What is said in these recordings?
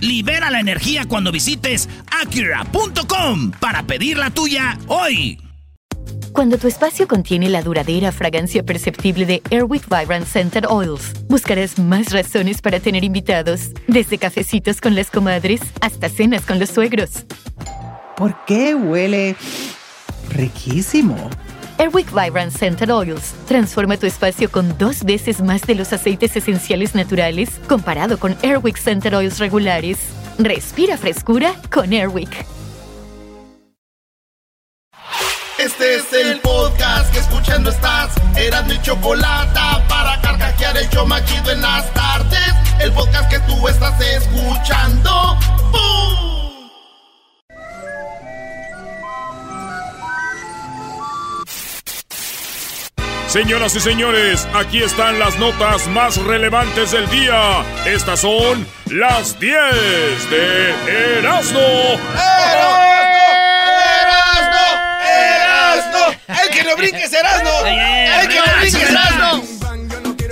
Libera la energía cuando visites Acura.com para pedir la tuya hoy. Cuando tu espacio contiene la duradera fragancia perceptible de Airwick Vibrant Scented Oils, buscarás más razones para tener invitados, desde cafecitos con las comadres hasta cenas con los suegros. ¿Por qué huele riquísimo? Airwick Vibrant Scented Oils transforma tu espacio con dos veces más de los aceites esenciales naturales comparado con Airwick Scented Oils regulares. Respira frescura con Airwick. Este es el podcast que escuchando estás. Eran mi chocolate para carcajear el yo machido en las tardes. El podcast que tú estás escuchando. ¡Bum! Señoras y señores, aquí están las notas más relevantes del día. Estas son las 10 de Erasmo. ¡El que no brinque serás, no! ¡El que no brinque serás, no!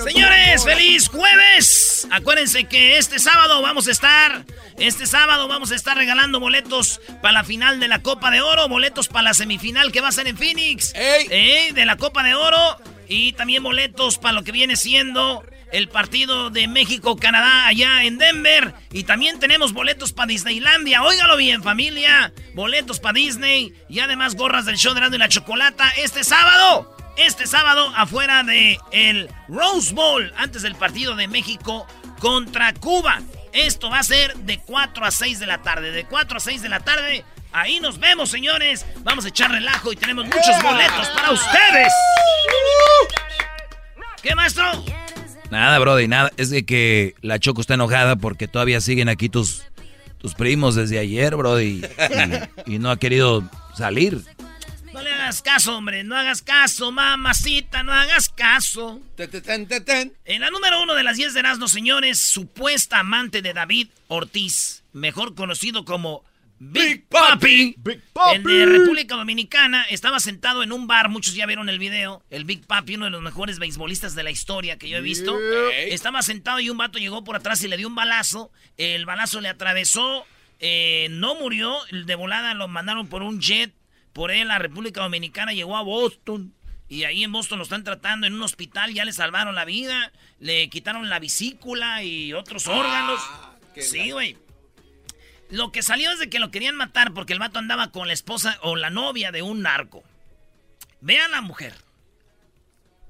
Señores, feliz jueves. Acuérdense que este sábado vamos a estar, este sábado vamos a estar regalando boletos para la final de la Copa de Oro, boletos para la semifinal que va a ser en Phoenix, ¡Ey! de la Copa de Oro y también boletos para lo que viene siendo el partido de México-Canadá allá en Denver. Y también tenemos boletos para Disneylandia. Óigalo bien, familia. Boletos para Disney. Y además gorras del show de Rando y la Chocolata este sábado. Este sábado afuera de el Rose Bowl. Antes del partido de México contra Cuba. Esto va a ser de 4 a 6 de la tarde. De 4 a 6 de la tarde. Ahí nos vemos, señores. Vamos a echar relajo y tenemos muchos boletos para ustedes. ¿Qué, maestro? Nada, Brody, nada. Es de que la Choco está enojada porque todavía siguen aquí tus, tus primos desde ayer, Brody. Y, y no ha querido salir. No le hagas caso, hombre. No hagas caso, mamacita. No hagas caso. En la número uno de las 10 de Erasmo, señores, supuesta amante de David Ortiz, mejor conocido como Big Papi, Big Papi. el de República Dominicana, estaba sentado en un bar, muchos ya vieron el video, el Big Papi, uno de los mejores beisbolistas de la historia que yo he visto, Yeah. estaba sentado y un vato llegó por atrás y le dio un balazo, el balazo le atravesó, eh, no murió, de volada lo mandaron por un jet, por él a República Dominicana, llegó a Boston. Y ahí en Boston lo están tratando en un hospital, ya le salvaron la vida, le quitaron la vesícula y otros órganos. Sí, güey. Lo que salió es de que lo querían matar porque el vato andaba con la esposa o la novia de un narco. Vean la mujer.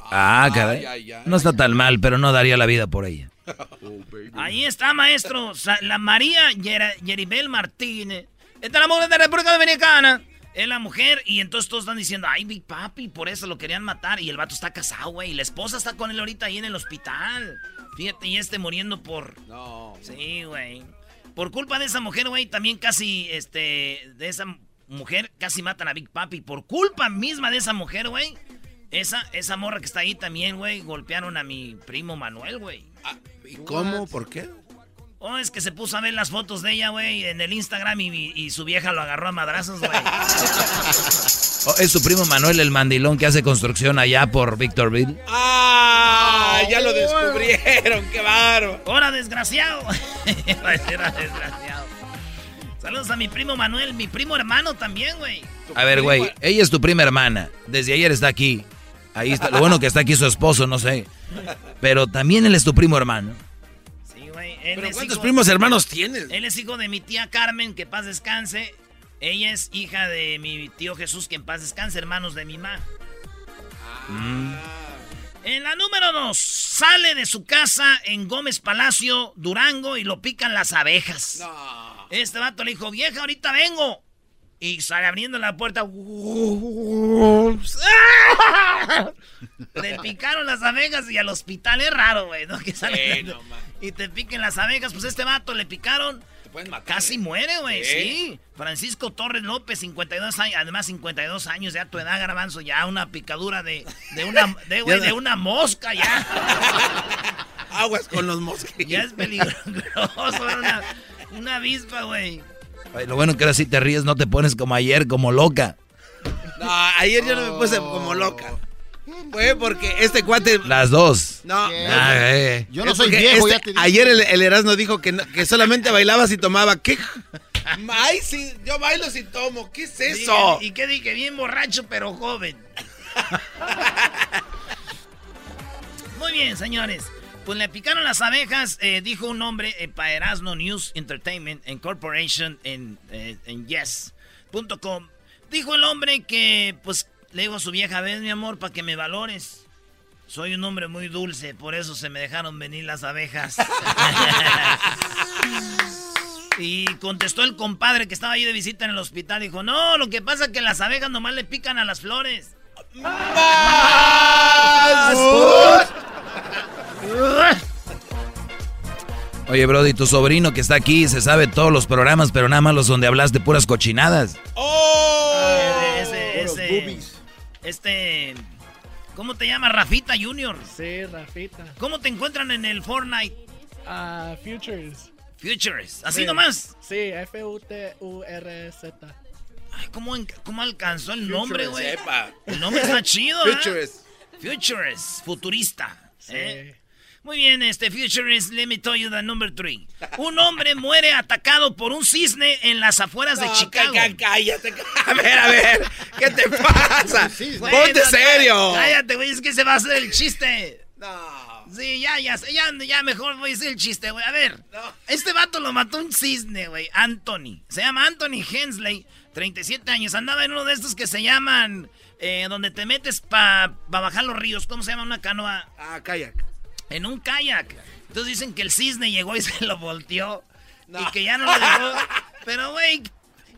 Ah, caray. No está tan mal, pero no daría la vida por ella. Ahí está, maestro. La María Yeribel Martínez. Esta es la mujer de República Dominicana. Es la mujer. Y entonces todos están diciendo, ay, Big Papi, por eso lo querían matar. Y el vato está casado, güey. Y la esposa está con él ahorita ahí en el hospital. Fíjate, y este muriendo por... No. Sí, güey. Por culpa de esa mujer, güey, también casi, este, de esa mujer, casi matan a Big Papi. Por culpa misma de esa mujer, güey. Esa, esa morra que está ahí también, güey, golpearon a mi primo Manuel, güey. ¿Y cómo? ¿Por qué? Oh, es que se puso a ver las fotos de ella, güey, en el Instagram y, y su vieja lo agarró a madrazos, güey. Oh, es su primo Manuel el mandilón que hace construcción allá por Victorville. ¡Ah! Ya lo descubrieron, qué bárbaro. ¡Hora, desgraciado! "Hora, desgraciado. Saludos a mi primo Manuel, mi primo hermano también, güey. A ver, güey, ella es tu prima hermana. Desde ayer está aquí. Ahí está. Lo bueno que está aquí su esposo, no sé. Pero también él es tu primo hermano. ¿Pero cuántos hijo- primos hermanos tienes? Él es hijo de mi tía Carmen, que paz descanse. Ella es hija de mi tío Jesús, que en paz descanse, hermanos de mi mamá. Mm. En la número dos, sale de su casa en Gómez Palacio, Durango, y lo pican las abejas. Este vato le dijo, vieja, ahorita vengo. Y sale abriendo la puerta. Le picaron las abejas y al hospital es raro, güey, ¿no? Que Sí, no, y te piquen las abejas. Pues este vato le picaron pueden matar. Casi ¿eh? muere, güey, Sí. Francisco Torres López, 52 años, además 52 años, ya tu edad, garbanzo, ya una picadura de, de una, de una mosca, ya. Aguas con los mosquitos. Ya es peligroso, una, una avispa, güey. Ay, Lo bueno que ahora sí te ríes, no te pones como ayer, como loca. No, ayer yo no me puse como loca. Fue porque este cuate. Las dos. No. Ah, eh. Yo no Es soy viejo, este- ya te. Ayer el, el Erasmo dijo que, no- que solamente bailaba si tomaba. ¿Qué? Ay, sí, yo bailo si tomo. ¿Qué es eso? Y que dije, bien borracho, pero joven. Muy bien, señores. Pues le picaron las abejas, eh, dijo un hombre eh, para Erasmo News Entertainment and Corporation en, eh, en yes.com. Dijo el hombre que, pues, le dijo a su vieja, ven mi amor, para que me valores. Soy un hombre muy dulce, por eso se me dejaron venir las abejas. y contestó el compadre que estaba ahí de visita en el hospital. Dijo, no, lo que pasa es que las abejas nomás le pican a las flores. Oye, Brody, tu sobrino que está aquí se sabe todos los programas, pero nada más los donde hablaste puras cochinadas. ¡Oh! Ese, ese, este, ¿cómo te llamas? Rafita Junior. Sí, Rafita. ¿Cómo te encuentran en el Fortnite? Ah, Futures. Futures, así Sí. nomás. Sí, F-U-T-U-R-Z. Ay, ¿cómo, cómo alcanzó el nombre, güey? Sepa. El nombre está chido, ¿eh? Futures. Futures, futurista. Sí. ¿eh? Muy bien, este Futurist, let me tell you the number three. Un hombre muere atacado por un cisne en las afueras de No, Chicago. cá- cá- cállate. A ver, a ver. ¿Qué te pasa? Ponte no, serio. Cállate, güey, es que se va a hacer el chiste. No. Sí, ya, ya, ya, ya mejor voy a decir el chiste, güey. A ver, este vato lo mató un cisne, güey, Anthony. Se llama Anthony Hensley, 37 años. Andaba en uno de estos que se llaman, eh, donde te metes para bajar los ríos. ¿Cómo se llama una canoa? Ah, kayak. En un kayak. Entonces dicen que el cisne llegó y se lo volteó. Y que ya no lo dejó. Pero, güey,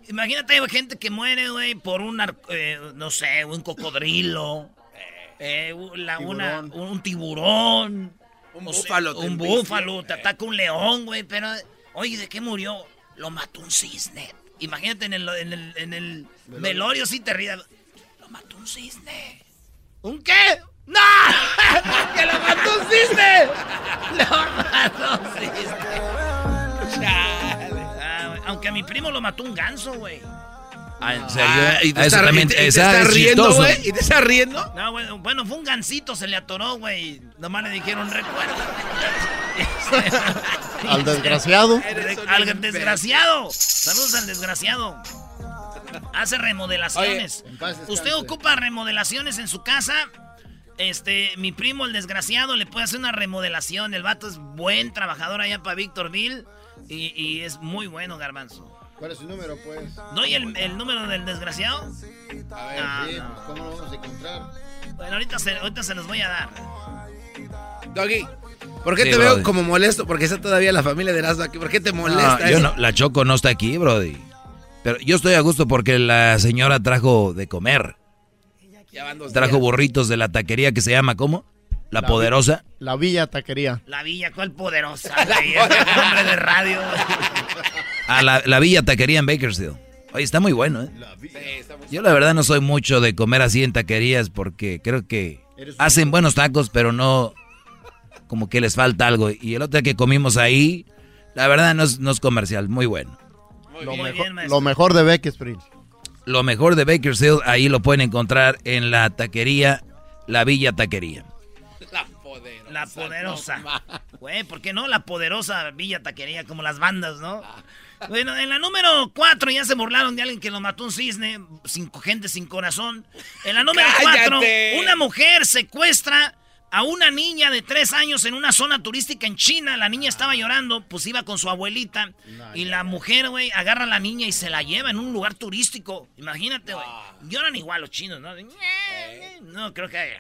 imagínate, hay gente que muere, güey, por un, eh, no sé, un cocodrilo. eh, la- una- un tiburón. Un sea, búfalo te un búfalo, te ataca un león, güey. Pero, oye, ¿de qué murió? Lo mató un cisne. Imagínate en el, en el, en el velorio, sí te rías. Lo mató un cisne. ¿Un qué? ¡No! ¡Que lo mató un cisne! ¡Lo mató un cisne! Chale. Ah, Aunque a mi primo lo mató un ganso, güey. Ah, ¿en serio? Ah, y te está, riendo, güey. ¿Y te está riendo? No, güey, bueno, fue un gansito, se le atoró, güey. Nomás le dijeron recuerdo. Al desgraciado. Al desgraciado. Saludos al desgraciado. Hace remodelaciones. Oye. Usted ocupa remodelaciones en su casa. Este, mi primo, el desgraciado, le puede hacer una remodelación. El vato es buen trabajador allá para Victorville. Y, y es muy bueno, Garbanzo. ¿Cuál es su número, pues? ¿Doy el, el número del desgraciado? A ver, Ah, sí, no. ¿cómo lo vamos a encontrar? Bueno, ahorita se, ahorita se los voy a dar. Doggy, ¿por qué Sí, te veo como molesto? Porque está todavía la familia de Erasmo aquí. ¿Por qué te molesta? No, yo eso? no, la Choco no está aquí, Brody. Pero yo estoy a gusto porque la señora trajo de comer. Ya van dos Trajo días. burritos de la taquería que se llama, ¿cómo? La, La Poderosa. La Villa Taquería. La villa, ¿cuál poderosa? el nombre de radio. güey. A la, la Villa Taquería en Bakersfield. Oye, está muy bueno, ¿eh? Yo la verdad no soy mucho de comer así en taquerías porque creo que hacen buenos tacos, pero no como que les falta algo. Y el otro día que comimos ahí, la verdad no es, no es comercial, muy bueno. Lo, bien, mejor, maestro. lo mejor de Bakersfield. Lo mejor de Bakersfield, ahí lo pueden encontrar en la taquería, la Villa Taquería. La poderosa. La poderosa. no Güey, ¿por qué no? La poderosa Villa Taquería, como las bandas, ¿no? Bueno, en la número 4 ya se burlaron de alguien que lo mató un cisne, sin, gente sin corazón. En la número 4, ¡Cállate! una mujer secuestra a una niña de 3 años en una zona turística en China. La niña estaba llorando, pues iba con su abuelita. Y la mujer, güey, agarra a la niña y se la lleva en un lugar turístico. Imagínate, güey. Lloran igual los chinos, ¿no? No, creo que...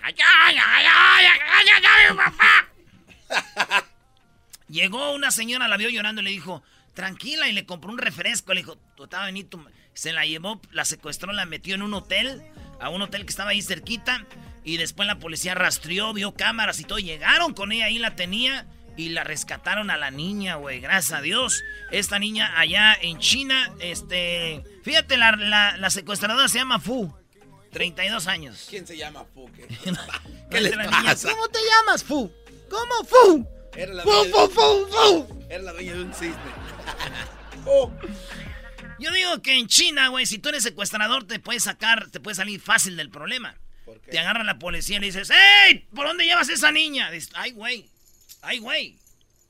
Llegó una señora, la vio llorando y le dijo, tranquila, y le compró un refresco. Le dijo, tú estaba bonito. Se la llevó, la secuestró, la metió en un hotel, a un hotel que estaba ahí cerquita. Y después la policía rastreó, vio cámaras y todo. Llegaron con ella, ahí la tenía. y la rescataron a la niña, güey, gracias a Dios. Esta niña allá en China, este, fíjate, la, la, la secuestradora se llama Fu, 32 años. ¿Quién se llama Fuque? ¿Qué niña, pasa? ¿Cómo te llamas, Fu? ¿Cómo, Fu? Era la Fu, fu, fu, fu. Era la dueña de un cisne. Yo digo que en China, güey, si tú eres secuestrador, te puedes sacar, te puedes salir fácil del problema. Te agarra la policía y le dices, ¡Ey! ¿Por dónde llevas esa niña? Dices, ay, güey, ay, güey.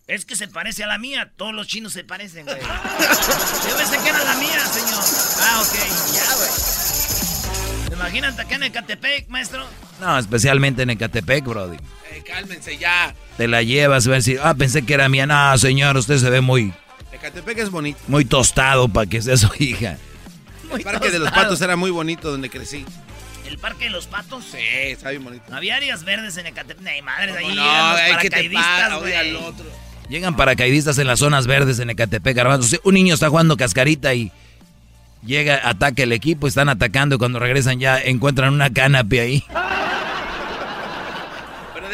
Es que se parece a la mía. Todos los chinos se parecen, güey. Yo pensé que era la mía, señor. Ah, ok, ya, güey. Imagínate acá en Ecatepec, maestro. No, especialmente en Ecatepec, Brody. Eh, cálmense ya. Te la llevas, va a decir, ah, pensé que era mía. No, señor, usted se ve muy, Ecatepec es bonito. muy tostado para que sea su hija. El parque de los patos era muy bonito donde crecí. ¿El parque de los patos? Sí, está bien bonito. Había áreas verdes en Ecatepec. Ay, madre, de ahí ¿Cómo llegan no? los Ay, ¿qué te paracaidistas, güey. Llegan paracaidistas en las zonas verdes en Ecatepec, Garbanzo. O sea, Un niño está jugando cascarita y llega, ataca el equipo, están atacando y cuando regresan ya encuentran una canapé ahí.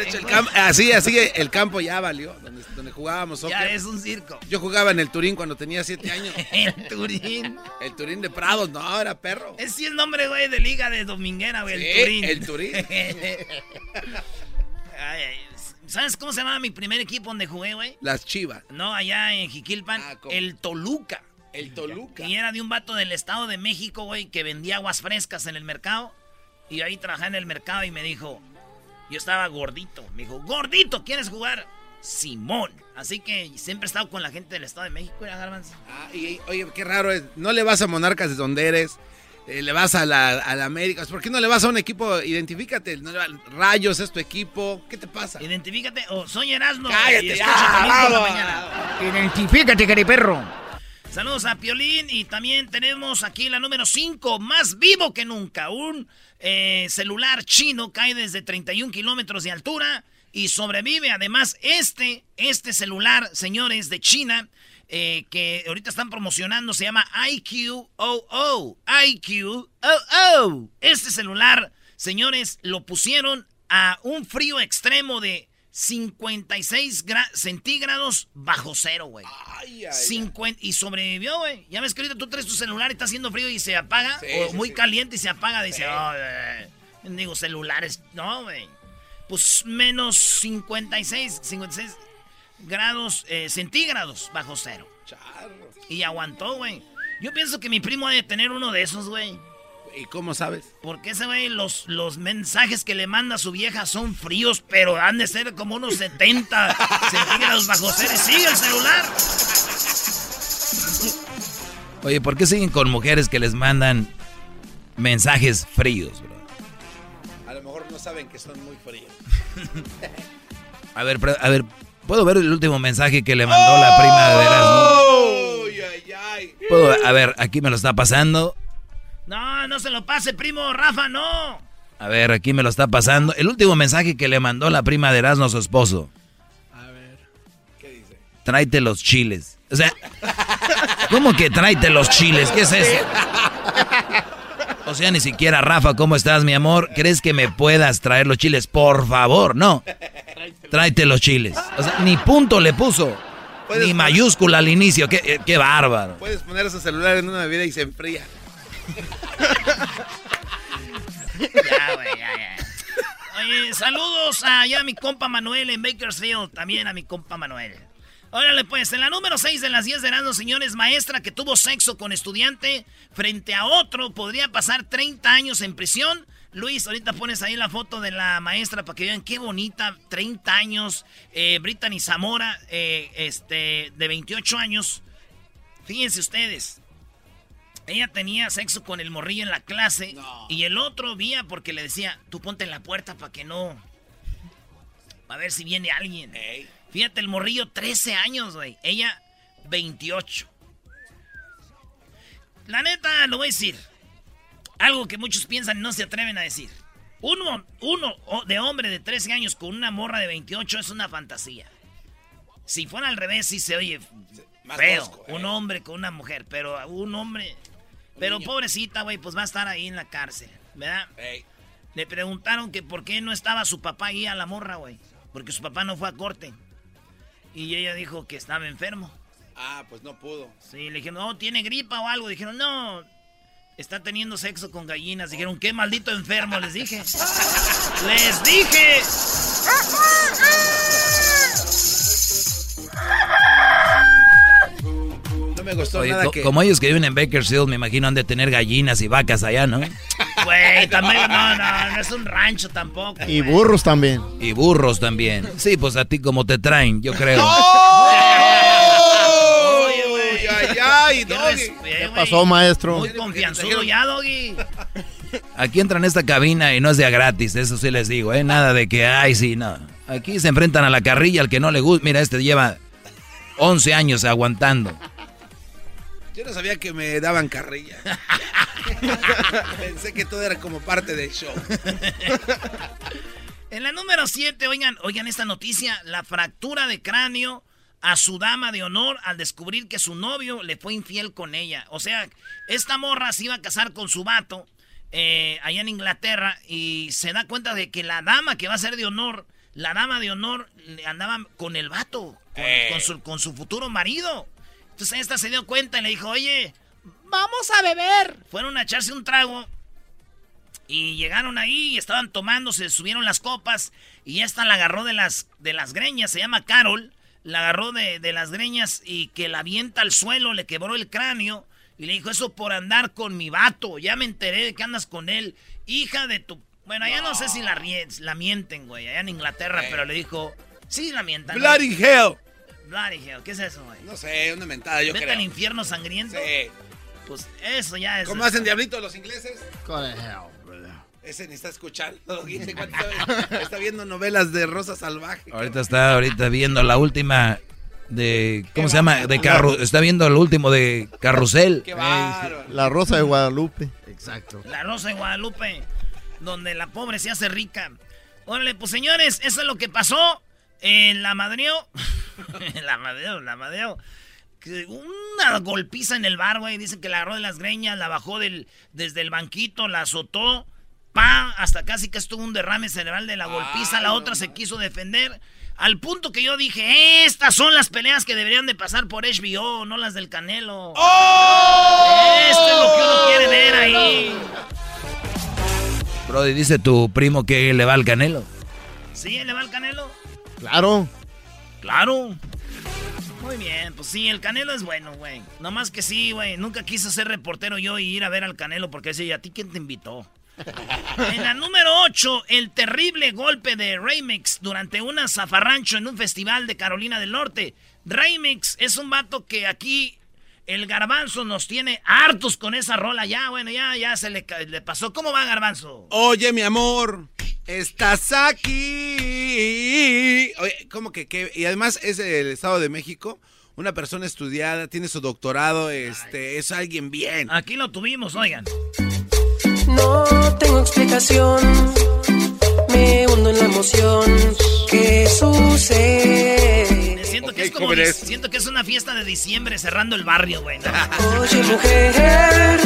Pero de hecho, el campo, así, así, el campo ya valió, donde, donde jugábamos soccer. Ya es un circo. Yo jugaba en el Turín cuando tenía siete años. El Turín. El Turín de Prados, no, era perro. Es sí el nombre, güey, de liga de dominguera, güey. Sí, el Turín. el Turín. Ay, ay, ¿Sabes cómo se llamaba mi primer equipo donde jugué, güey? Las chivas. No, allá en Jiquilpan. Ah, el Toluca. El Toluca. Y era de un vato del Estado de México, güey, que vendía aguas frescas en el mercado. Y ahí trabajaba en el mercado y me dijo, yo estaba gordito. Me dijo, gordito, ¿quieres jugar? Simón. Así que siempre he estado con la gente del Estado de México, era Garbanzo. Ah, y, oye, qué raro es. No le vas a Monarcas de donde eres. eh, le vas a la, a la América. ¿Por qué no le vas a un equipo? Identifícate. no le va- Rayos es tu equipo. ¿Qué te pasa? Identifícate, o soy Erasmo. Cállate y ya, mañana. Identifícate, cariperro. Saludos a Piolín y también tenemos aquí la número 5, más vivo que nunca. Un eh, celular chino cae desde 31 kilómetros de altura y sobrevive. Además, este, este celular, señores, de China, eh, que ahorita están promocionando, se llama IQOO. IQOO. Este celular, señores, lo pusieron a un frío extremo de 56 gra- centígrados bajo cero, güey. Ay, ay, 50 y sobrevivió, güey. Ya ves que ahorita tú traes tu celular y está haciendo frío y se apaga. Sí, o sí, muy sí. caliente y se apaga. Dice, "Ay, eh". digo, celulares. No, güey. Pues menos 56, 56 grados eh, centígrados bajo cero. Charro. Y aguantó, güey. Yo pienso que mi primo debe tener uno de esos, güey. ¿Y cómo sabes? Porque ese güey, los, los mensajes que le manda a su vieja son fríos, pero han de ser como unos 70 centígrados bajo cero. Y sigue el celular. Oye, ¿por qué siguen con mujeres que les mandan mensajes fríos, bro? A lo mejor no saben que son muy fríos. A ver, a ver, ¿puedo ver el último mensaje que le mandó la prima de Erasmo? ¿Puedo? A ver, aquí me lo está pasando. No, no se lo pase, primo Rafa, no. A ver, aquí me lo está pasando. El último mensaje que le mandó la prima de Erasmo a su esposo. A ver. ¿Qué dice? Tráete los chiles. O sea, ¿cómo que tráete los chiles? ¿Qué es eso? O sea, ni siquiera, Rafa, ¿cómo estás, mi amor? ¿Crees que me puedas traer los chiles? Por favor, no. Tráete los chiles. O sea, ni punto le puso. Ni poner- mayúscula al inicio. Qué, qué bárbaro. Puedes poner ese celular en una bebida y se enfría. Ya, güey, ya, ya. Saludos allá a mi compa Manuel en Bakersfield. También a mi compa Manuel. Órale, pues, en la número 6 de las 10 de Erasmo, señores, maestra que tuvo sexo con estudiante frente a otro podría pasar 30 años en prisión. Luis, ahorita pones ahí la foto de la maestra para que vean qué bonita, 30 años. Eh, Brittany Zamora, eh, este, de 28 años. Fíjense ustedes. Ella tenía sexo con el morrillo en la clase y el otro vía porque le decía, tú ponte en la puerta para que no... A ver si viene alguien. Fíjate, el morrillo 13 años, güey. Ella 28. La neta, lo voy a decir. Algo que muchos piensan y no se atreven a decir. Uno, uno de hombre de 13 años con una morra de 28 es una fantasía. Si fuera al revés, sí se oye Más feo. tosco, eh. Un hombre con una mujer, pero un hombre... Pero pobrecita, güey, pues va a estar ahí en la cárcel, ¿verdad? Ey. Le preguntaron que por qué no estaba su papá ahí a la morra, güey. Porque su papá no fue a corte. Y ella dijo que estaba enfermo. Ah, pues no pudo. Sí, le dijeron, no, tiene gripa o algo. Dijeron, no, está teniendo sexo con gallinas. Dijeron, qué maldito enfermo, les dije. les dije. me gustó Oye, nada co- que... Como ellos que viven en Bakersfield, me imagino han de tener gallinas y vacas allá, ¿no? Güey, también, no, no, no es un rancho tampoco. Y burros también. Y burros también. Sí, pues a ti como te traen, yo creo. Oye, güey. ¡Ay, ay, ay, Qué Doggy! res- eh, ¿Qué güey. pasó, maestro? Muy confianzudo ya, Doggy. Aquí entran a esta cabina y no es de a gratis, eso sí les digo, ¿eh? Nada de que, ay, sí, no. Aquí se enfrentan a la carrilla, al que no le gusta. Mira, este lleva 11 años aguantando. Yo no sabía que me daban carrilla. Pensé que todo era como parte del show. En la número 7, oigan, oigan esta noticia, la fractura de cráneo a su dama de honor al descubrir que su novio le fue infiel con ella. O sea, esta morra se iba a casar con su vato eh, allá en Inglaterra y se da cuenta de que la dama que va a ser de honor, la dama de honor le andaba con el vato, con, con su, con su futuro marido. Entonces esta se dio cuenta y le dijo, oye, vamos a beber. Fueron a echarse un trago y llegaron ahí y estaban tomando, se subieron las copas y esta la agarró de las, de las greñas, se llama Carol, la agarró de, de las greñas y que la avienta al suelo, le quebró el cráneo y le dijo eso por andar con mi vato, ya me enteré de que andas con él, hija de tu... Bueno, allá no, sé si la, la mienten, güey, allá en Inglaterra, pero le dijo, sí la mientan. ¿no? Bloody hell. Bloody hell, ¿qué es eso, güey? No sé, una mentada, yo Vete creo. al infierno sangriento. Sí. Pues eso ya es... ¿Cómo hacen diablitos los ingleses? Go to hell, brother. Ese ni está escuchando. Está, viendo novelas de Rosa Salvaje. Ahorita está ahorita viendo la última de ¿cómo se llama? De carru está viendo el último de Carrusel. Qué. La Rosa de Guadalupe. Exacto. La Rosa de Guadalupe, donde la pobre se hace rica. Órale, pues señores, eso es lo que pasó en la madreo. la madreo, la madreo. Que Una golpiza en el bar, güey. Dicen que la agarró de las greñas, la bajó del, desde el banquito, la azotó. Pa, hasta casi que estuvo un derrame cerebral de la golpiza. La otra se quiso defender. Al punto que yo dije, estas son las peleas que deberían de pasar por HBO, no las del Canelo. Esto es lo que uno quiere ver ahí. Brody, dice tu primo que le va al Canelo. ¿Sí? ¿Le va el Canelo? Claro. Claro. Muy bien, pues sí, el Canelo es bueno, güey. Nomás que sí, güey. Nunca quise ser reportero yo y ir a ver al Canelo porque decía, ¿y a ti quién te invitó? en la número 8, el terrible golpe de Remix durante una zafarrancho en un festival de Carolina del Norte. Remix es un vato que aquí el garbanzo nos tiene hartos con esa rola. Ya, bueno, ya, ya se le, pasó. ¿Cómo va, garbanzo? Oye, mi amor, estás aquí. Oye, ¿cómo que qué? Y además es del Estado de México, una persona estudiada, tiene su doctorado, este, es alguien bien. Aquí lo tuvimos, oigan. No tengo explicación, me hundo en la emoción. ¿Qué sucede? Siento, que es como jóvenes. dic- siento que es una fiesta de diciembre cerrando el barrio, güey. ¿no? Oye, mujer,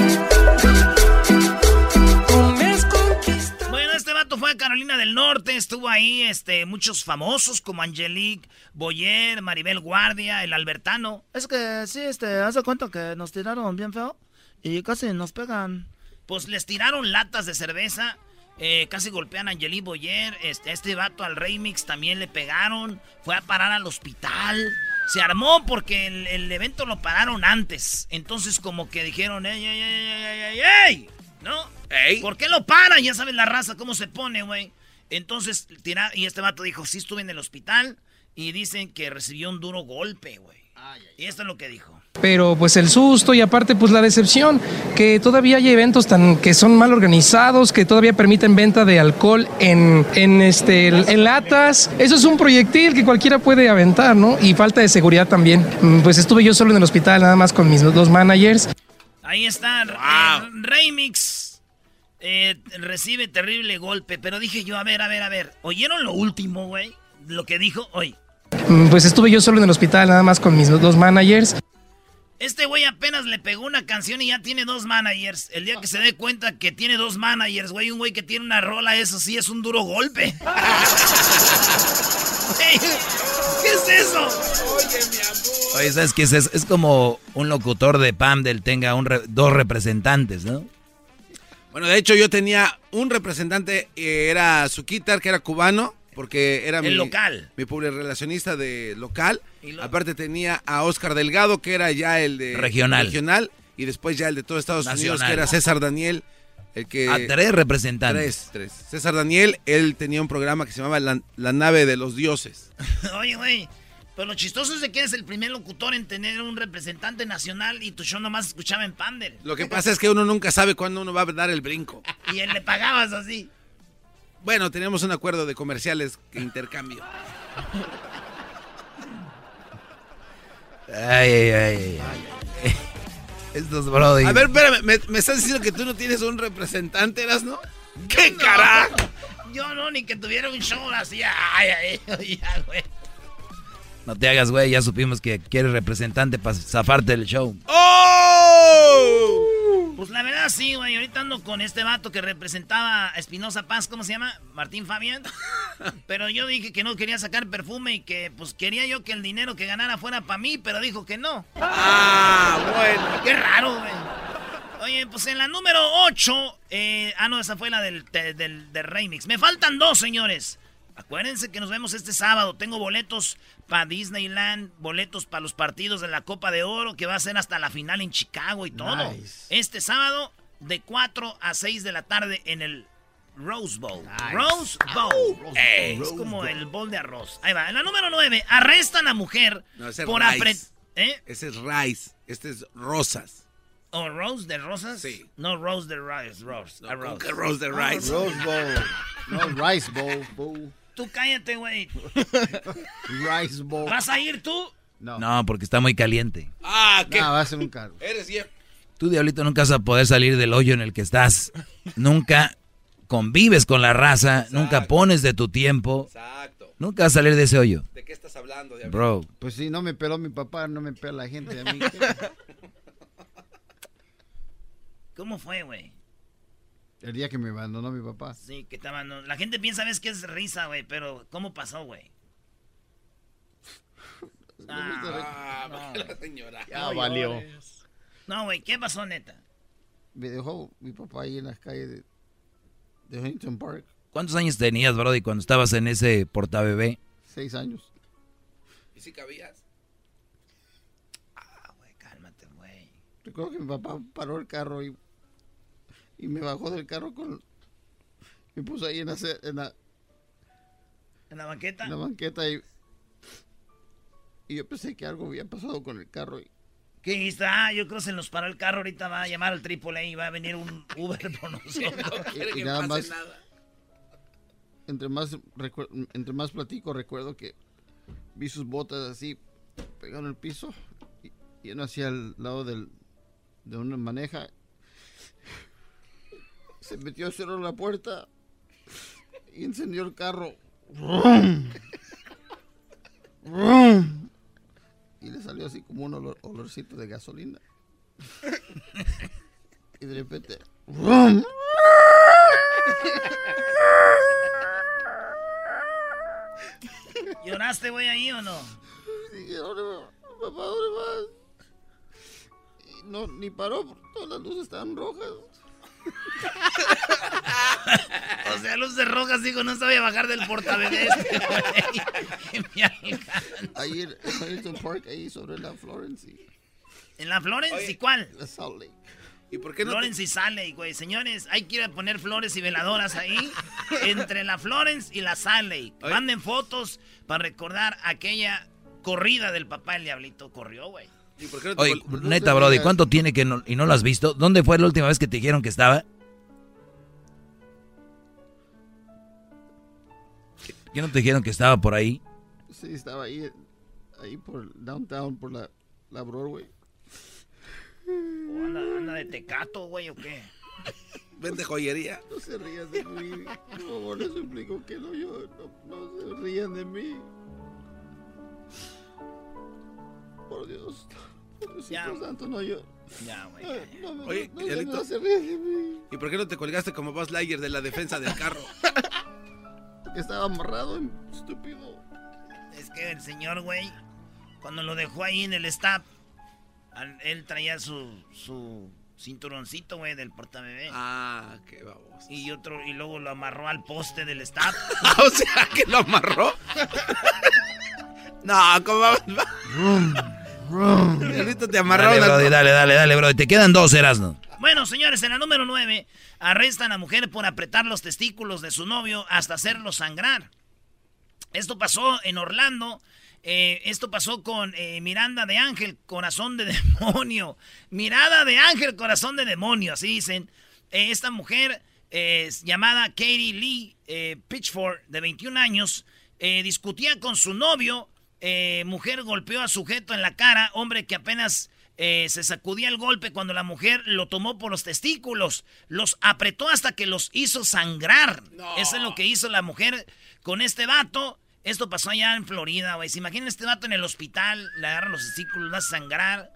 tú me has conquistado. Bueno, este vato fue a Carolina del Norte, estuvo ahí este, muchos famosos como Angelique Boyer, Maribel Guardia, el Albertano. Es que sí, este, hace cuenta que nos tiraron bien feo y casi nos pegan. Pues les tiraron latas de cerveza, eh, casi golpean a Angelique Boyer, este, este vato al Remix también le pegaron, fue a parar al hospital. Se armó porque el, el evento lo pararon antes. Entonces como que dijeron, ey, ey, ey, ey, ey, ey, ey", ¿no? Ey. ¿Por qué lo paran? Ya sabes la raza, cómo se pone, güey. Entonces, tira, y este vato dijo, sí estuve en el hospital y dicen que recibió un duro golpe, güey. Y esto es lo que dijo. Pero pues el susto y aparte pues la decepción, que todavía hay eventos tan que son mal organizados, que todavía permiten venta de alcohol en, en, este, en latas. Eso es un proyectil que cualquiera puede aventar, ¿no? Y falta de seguridad también. Mm, Pues estuve yo solo en el hospital nada más con mis dos managers. Ahí está, eh, Remix. eh, recibe terrible golpe, pero dije yo, a ver, a ver, a ver. ¿Oyeron lo último, güey? Lo que dijo hoy. Mm, Pues estuve yo solo en el hospital nada más con mis dos managers. Este güey apenas le pegó una canción y ya tiene dos managers. El día que se dé cuenta que tiene dos managers, güey, un güey que tiene una rola, eso sí es un duro golpe. ¿Qué es eso? Oye, mi amor. Oye, ¿sabes qué es? Es, es como un locutor de PAM del tenga un re- dos representantes, ¿no? Bueno, de hecho yo tenía un representante, eh, era Zuquitar, que era cubano, porque era El mi, local. mi relacionista de local. Aparte tenía a Oscar Delgado, que era ya el de Regional. regional y después ya el de todo Estados Unidos, que era César Daniel. El que, A tres representantes. Tres, tres. César Daniel, él tenía un programa que se llamaba La, La nave de los dioses. Oye, güey. Pero lo chistoso es de que eres el primer locutor en tener un representante nacional y tu show nomás escuchaba en Pander. Lo que pasa es que uno nunca sabe cuándo uno va a dar el brinco. Y él le pagabas así. Bueno, teníamos un acuerdo de comerciales que intercambio. Ay, ay, ay, ay. Estos brody. A ver, espérame, ¿me, me estás diciendo que tú no tienes un representante, eras, no? ¡Qué carajo! Yo no, ni que tuviera un show así. Ay, ay, ay, ya, güey. No te hagas, güey. Ya supimos que quieres representante para zafarte del show. ¡Oh! Pues la verdad sí, güey. Ahorita ando con este vato que representaba a Espinosa Paz, ¿cómo se llama? Martín Fabián. Pero yo dije que no quería sacar perfume y que pues quería yo que el dinero que ganara fuera para mí, pero dijo que no. ¡Ah, bueno! Qué raro, güey. Oye, pues en la número 8. ah, no, esa fue la del, de- del, del remix. Me faltan dos, señores. Acuérdense que nos vemos este sábado. Tengo boletos para Disneyland, boletos para los partidos de la Copa de Oro, que va a ser hasta la final en Chicago y todo. Nice. Este sábado, de 4 a 6 de la tarde en el Rose Bowl. Nice. Rose Bowl. Eh, es como el bowl de arroz. Ahí va. En la número 9, arrestan a mujer No, ese es por Rice. apre... ¿Eh? Ese es Rice, este es Rosas. ¿O Rose de rosas? Sí. No, Rose de Rice, Rose. No, a ¿cómo Rose. Rose de Rice? Rose Bowl. No, Rice Bowl. bowl. Tú cállate, güey. Rice Bowl. ¿Vas a ir tú? No. No, porque está muy caliente. ¡Ah, qué! No, va a ser un carro. Eres bien. Tú, diablito, nunca vas a poder salir del hoyo en el que estás. Nunca convives con la raza. Nunca pones de tu tiempo. Exacto. Nunca vas a salir de ese hoyo. ¿De qué estás hablando, diablo? Bro. Pues si no me peló mi papá, no me pela la gente a mí. ¿Cómo fue, güey? El día que me abandonó mi papá. Sí, que no- La gente piensa, ves que es risa, güey, pero ¿cómo pasó, güey? Ah, no. ¿por qué la señora? Ya valió. No, güey, ¿qué pasó, neta? Me dejó mi papá ahí en las calles de, de Huntington Park. ¿Cuántos años tenías, Brody, cuando estabas en ese portabebé? Seis años. ¿Y si cabías? Ah, güey, cálmate, güey. Recuerdo que mi papá paró el carro y, y me bajó del carro con... Me puso ahí en la, en la, ¿En la banqueta? en la banqueta y, y yo pensé que algo había pasado con el carro. Y, ¿Qué dijiste? Ah, yo creo que se nos paró el carro, ahorita va a llamar al triple y va a venir un Uber por nosotros. No quiere y que nada pase más- nada. entre más entre más platico recuerdo que vi sus botas así pegando el piso y, y uno hacia el lado del de una maneja se metió cerró la puerta y encendió el carro ¡Rum! ¡Rum! y le salió así como un olor- olorcito de gasolina y de repente ¡Rum! ¿Lloraste, güey, ahí o no? Dije, ¿dónde va? Papá, ¿dónde vas? Y no, ni paró, porque todas las luces estaban rojas. O sea, luz de rojas, digo, no sabía bajar del portabebés. en en Huntington Park, ahí sobre la Florence y ¿En la Florence Oye. y cuál? la Salt Lake. ¿Y por qué no? te- Florence y Sale, güey. Señores, hay que ir a poner flores y veladoras ahí. entre la Florence y la Sale. Oye. Manden fotos para recordar aquella corrida del papá del diablito. Corrió, güey. ¿Y por qué no te Oye, neta, Brody, ¿cuánto tiene que no, y no lo has visto? ¿Dónde fue la última vez que te dijeron que estaba? ¿Qué- ¿Qué no te dijeron que estaba por ahí? Sí, estaba ahí, ahí por downtown, por la, la Broadway. ¿O anda, anda de tecato, güey, o qué? Vende joyería. No se rían de mí. Por favor, les suplico que no, yo, no, no se rían de mí. Por Dios. Por Diosito Ya. santo, no yo. Ya, güey. No, no, no, Oye, se. ¿Y por qué no te colgaste como Buzz Lightyear de la defensa del carro? Que estaba amarrado, estúpido. Es que el señor, güey, cuando lo dejó ahí en el stop, al- él traía su, su cinturoncito, güey, del portabebé. Ah, qué baboso. Y otro, y luego lo amarró al poste del stop. o sea, que lo amarró. no, ¿cómo va? Ahorita te amarraron Dale, al- Brody, dale, dale, dale, Brody. Te quedan dos, Erasno. Bueno, señores, en la número 9 arrestan a mujer por apretar los testículos de su novio hasta hacerlo sangrar. Esto pasó en Orlando. eh, esto pasó con eh, Miranda de Ángel, corazón de demonio. Mirada de Ángel, corazón de demonio, así dicen. Eh, esta mujer eh, es llamada Katie Lee eh, Pitchford, de 21 años, eh, discutía con su novio. Eh, mujer golpeó a sujeto en la cara, hombre que apenas eh, se sacudía el golpe cuando la mujer lo tomó por los testículos. Los apretó hasta que los hizo sangrar. Eso es lo que hizo la mujer con este vato. Esto pasó allá en Florida, güey. ¿Se imaginan este vato en el hospital? Le agarran los testículos, lo hace sangrar.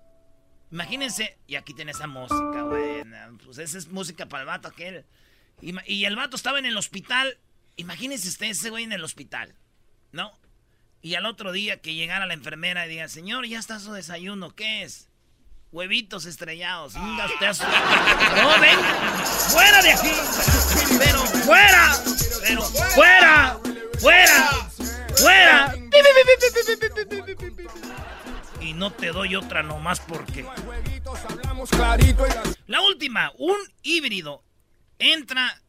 Imagínense, y aquí tiene esa música, güey. Pues esa es música para el vato aquel. Y el vato estaba en el hospital. Imagínense usted ese güey en el hospital, ¿no? Y al otro día que llegara la enfermera y diga, señor, ya está su desayuno, ¿qué es? Huevitos estrellados. Venga usted a su- No, venga. Fuera de aquí. Pero fuera. Pero fuera. Fuera. Fuera. Y no te doy otra nomás porque. La última, un híbrido entra.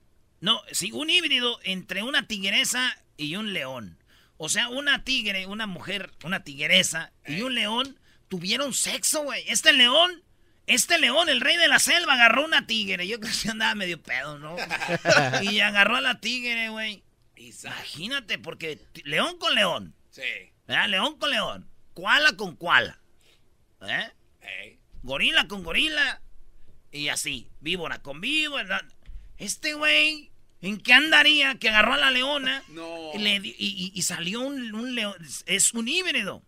No, sí, un híbrido entre una tigresa y un león. O sea, una tigre, una mujer, una tigresa y un león tuvieron sexo, güey. Este león, este león, el rey de la selva, agarró una tigre. Yo creo que andaba medio pedo, ¿no? y agarró a la tigre, güey. Imagínate, porque león con león. Sí. ¿verdad? León con león. Koala con koala. ¿Eh? Gorila con gorila. Y así. Víbora con víbora. Este güey, ¿en qué andaría? Que agarró a la leona. No. Y, le di- y- y- y salió un, un león. Es un híbrido.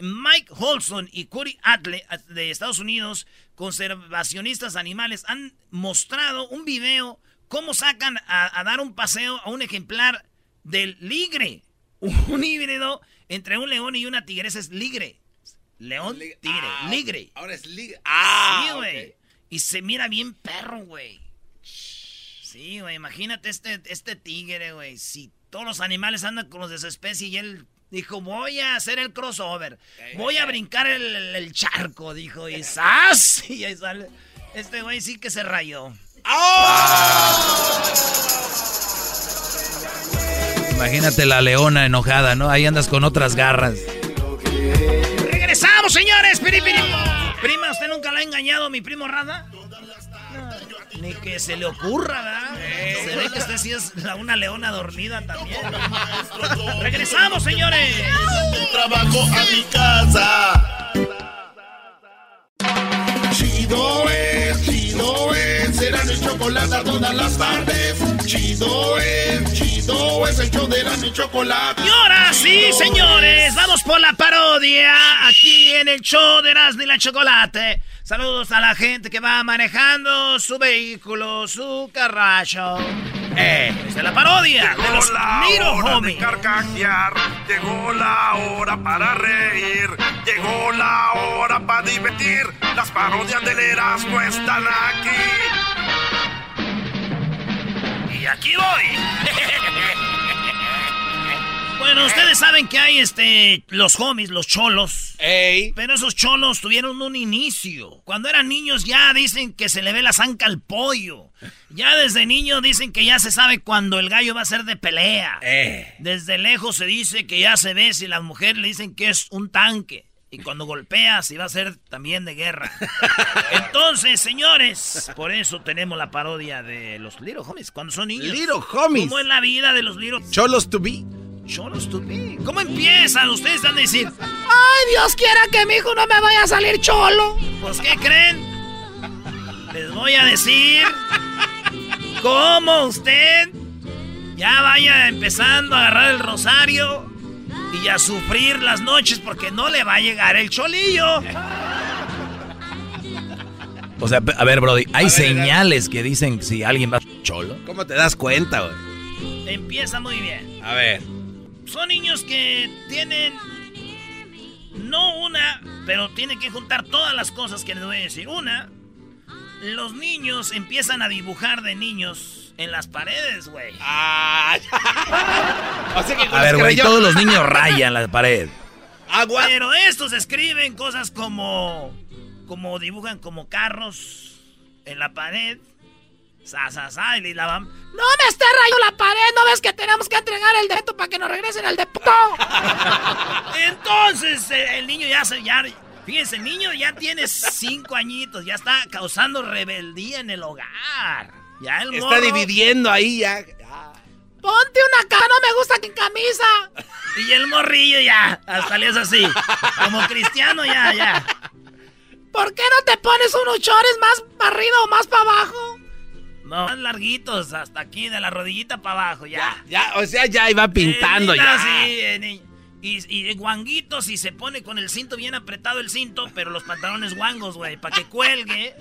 Mike Holson y Corey Atle de Estados Unidos, conservacionistas animales, han mostrado un video cómo sacan a, a dar un paseo a un ejemplar del ligre. Un híbrido entre un león y una tigresa es ligre. León, tigre, Ah, ligre. Ahora es liga. Ah, sí, güey. ok. Y se mira bien perro, güey. Sí, güey. Imagínate este, este tigre, güey. Si todos los animales andan con los de su especie y él dijo, voy a hacer el crossover. Voy a brincar el, el- el charco, dijo. Y ¡zas! Y ahí sale. Este güey sí que se rayó. Imagínate la leona enojada, ¿no? Ahí andas con otras garras. ¡Regresamos, señores! ¡Piri, piri! Prima, ¿usted nunca la ha engañado, mi primo Rada? Ni que se le ocurra, ¿verdad? Se ve que usted sí es la- una leona dormida también. ¡Regresamos, señores! Trabajo a mi casa. Chido es, chido es, será mi chocolate todas las tardes. Chido es, chido es, el show de la mi chocolate. Y ahora sí, señores, vamos por la parodia aquí en el show de Erasmo y la Chocolate. Saludos a la gente que va manejando su vehículo, su carracho. Eh, es la parodia de los Little Homies. carcajear, llegó la hora para reír, llegó la hora para divertir. Las parodias del Erasmo están aquí. Y aquí voy. Bueno, ustedes saben que hay este los homies, los cholos. Pero esos cholos tuvieron un inicio. Cuando eran niños ya dicen que se le ve la zanca al pollo. Ya desde niño dicen que ya se sabe cuando el gallo va a ser de pelea. Desde lejos se dice que ya se ve si las mujeres le dicen que es un tanque. Y cuando golpea, si va a ser también de guerra. Entonces, señores, por eso tenemos la parodia de los Little Homies cuando son niños. Little Homies. ¿Cómo es la vida de los Little Cholos to be. Cholos to be. ¿Cómo empiezan? Ustedes van a decir, ay, Dios quiera que mi hijo no me vaya a salir cholo. Pues, ¿qué creen? Les voy a decir cómo usted ya vaya empezando a agarrar el rosario y a sufrir las noches porque no le va a llegar el cholillo. O sea, a ver, Brody, hay señales que dicen si alguien va cholo. ¿Cómo te das cuenta, güey? Empieza muy bien. A ver. Son niños que tienen no una, pero tienen que juntar todas las cosas que les voy a decir. Una, los niños empiezan a dibujar de niños en las paredes, güey. Ah, o sea que con A ver, güey, todos los niños rayan la pared. Agua. Pero estos escriben cosas como. Como dibujan como carros en la pared. Sa, sa, sa, y la van. No me esté rayando la pared, ¿no ves que tenemos que entregar el deto para que nos regresen el depósito? Entonces eh, el niño ya se. Ya, fíjense, el niño ya tiene cinco añitos, ya está causando rebeldía en el hogar. Ya el Está morro- dividiendo ahí ya. Ponte una cara, no me gusta sin camisa. Y el morrillo ya, hasta le es así. Como cristiano ya, ya. ¿Por qué no te pones unos chores más para arriba o más para abajo? No, más larguitos, hasta aquí, de la rodillita para abajo, ya. Ya, o sea, ya iba pintando Eh, ya. sí, eh, y, y guanguitos y se pone con el cinto bien apretado el cinto, pero los pantalones guangos, güey, para que cuelgue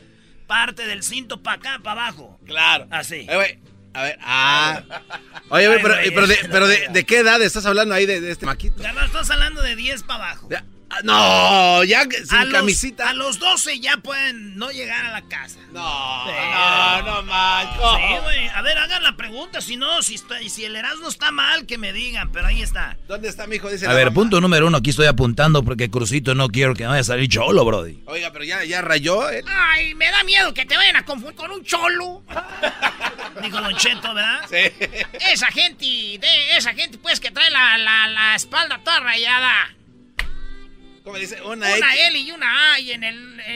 parte del cinto para acá, para abajo. Claro. Así. Eh, güey, a ver, ah. Oye, Ay, pero, pero, de, pero de, qué edad estás hablando ahí de, de este maquito? Ya no estás hablando de 10 para abajo. Ya, No, ya que- sin a los- camisita. a los 12 ya pueden no llegar a la casa. No, Sí. no, no. ¿cómo? Sí, güey. A ver, hagan la pregunta. Si no, si, está, si el Erasmo está mal, que me digan. Pero ahí está. ¿Dónde está mi hijo? Dice A la ver, mamá. punto número uno, aquí estoy apuntando porque Crucito no quiero que vaya a salir cholo, brody. Oiga, pero ya, ya rayó. ¿eh? Ay, me da miedo que te vayan a confundir con un cholo. Dijo Don Cheto, ¿verdad? Sí. Esa gente, de esa gente pues que trae la, la, la espalda toda rayada. ¿Cómo dice? Una, Una X. L y una A y en, el, en,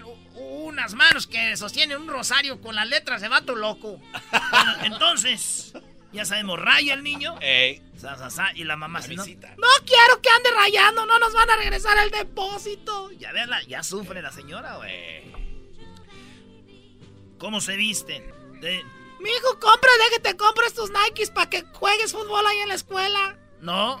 en unas manos que sostienen un rosario con las letras de vato loco. Bueno, entonces, ya sabemos, raya el niño. Ey. Sa, sa, sa, y la mamá se no, No quiero que ande rayando, no nos van a regresar el depósito. Ya verla, ya sufre la señora, güey. ¿Cómo se visten? De- Mijo, compra, de que te compres tus Nikes para que juegues fútbol ahí en la escuela. no,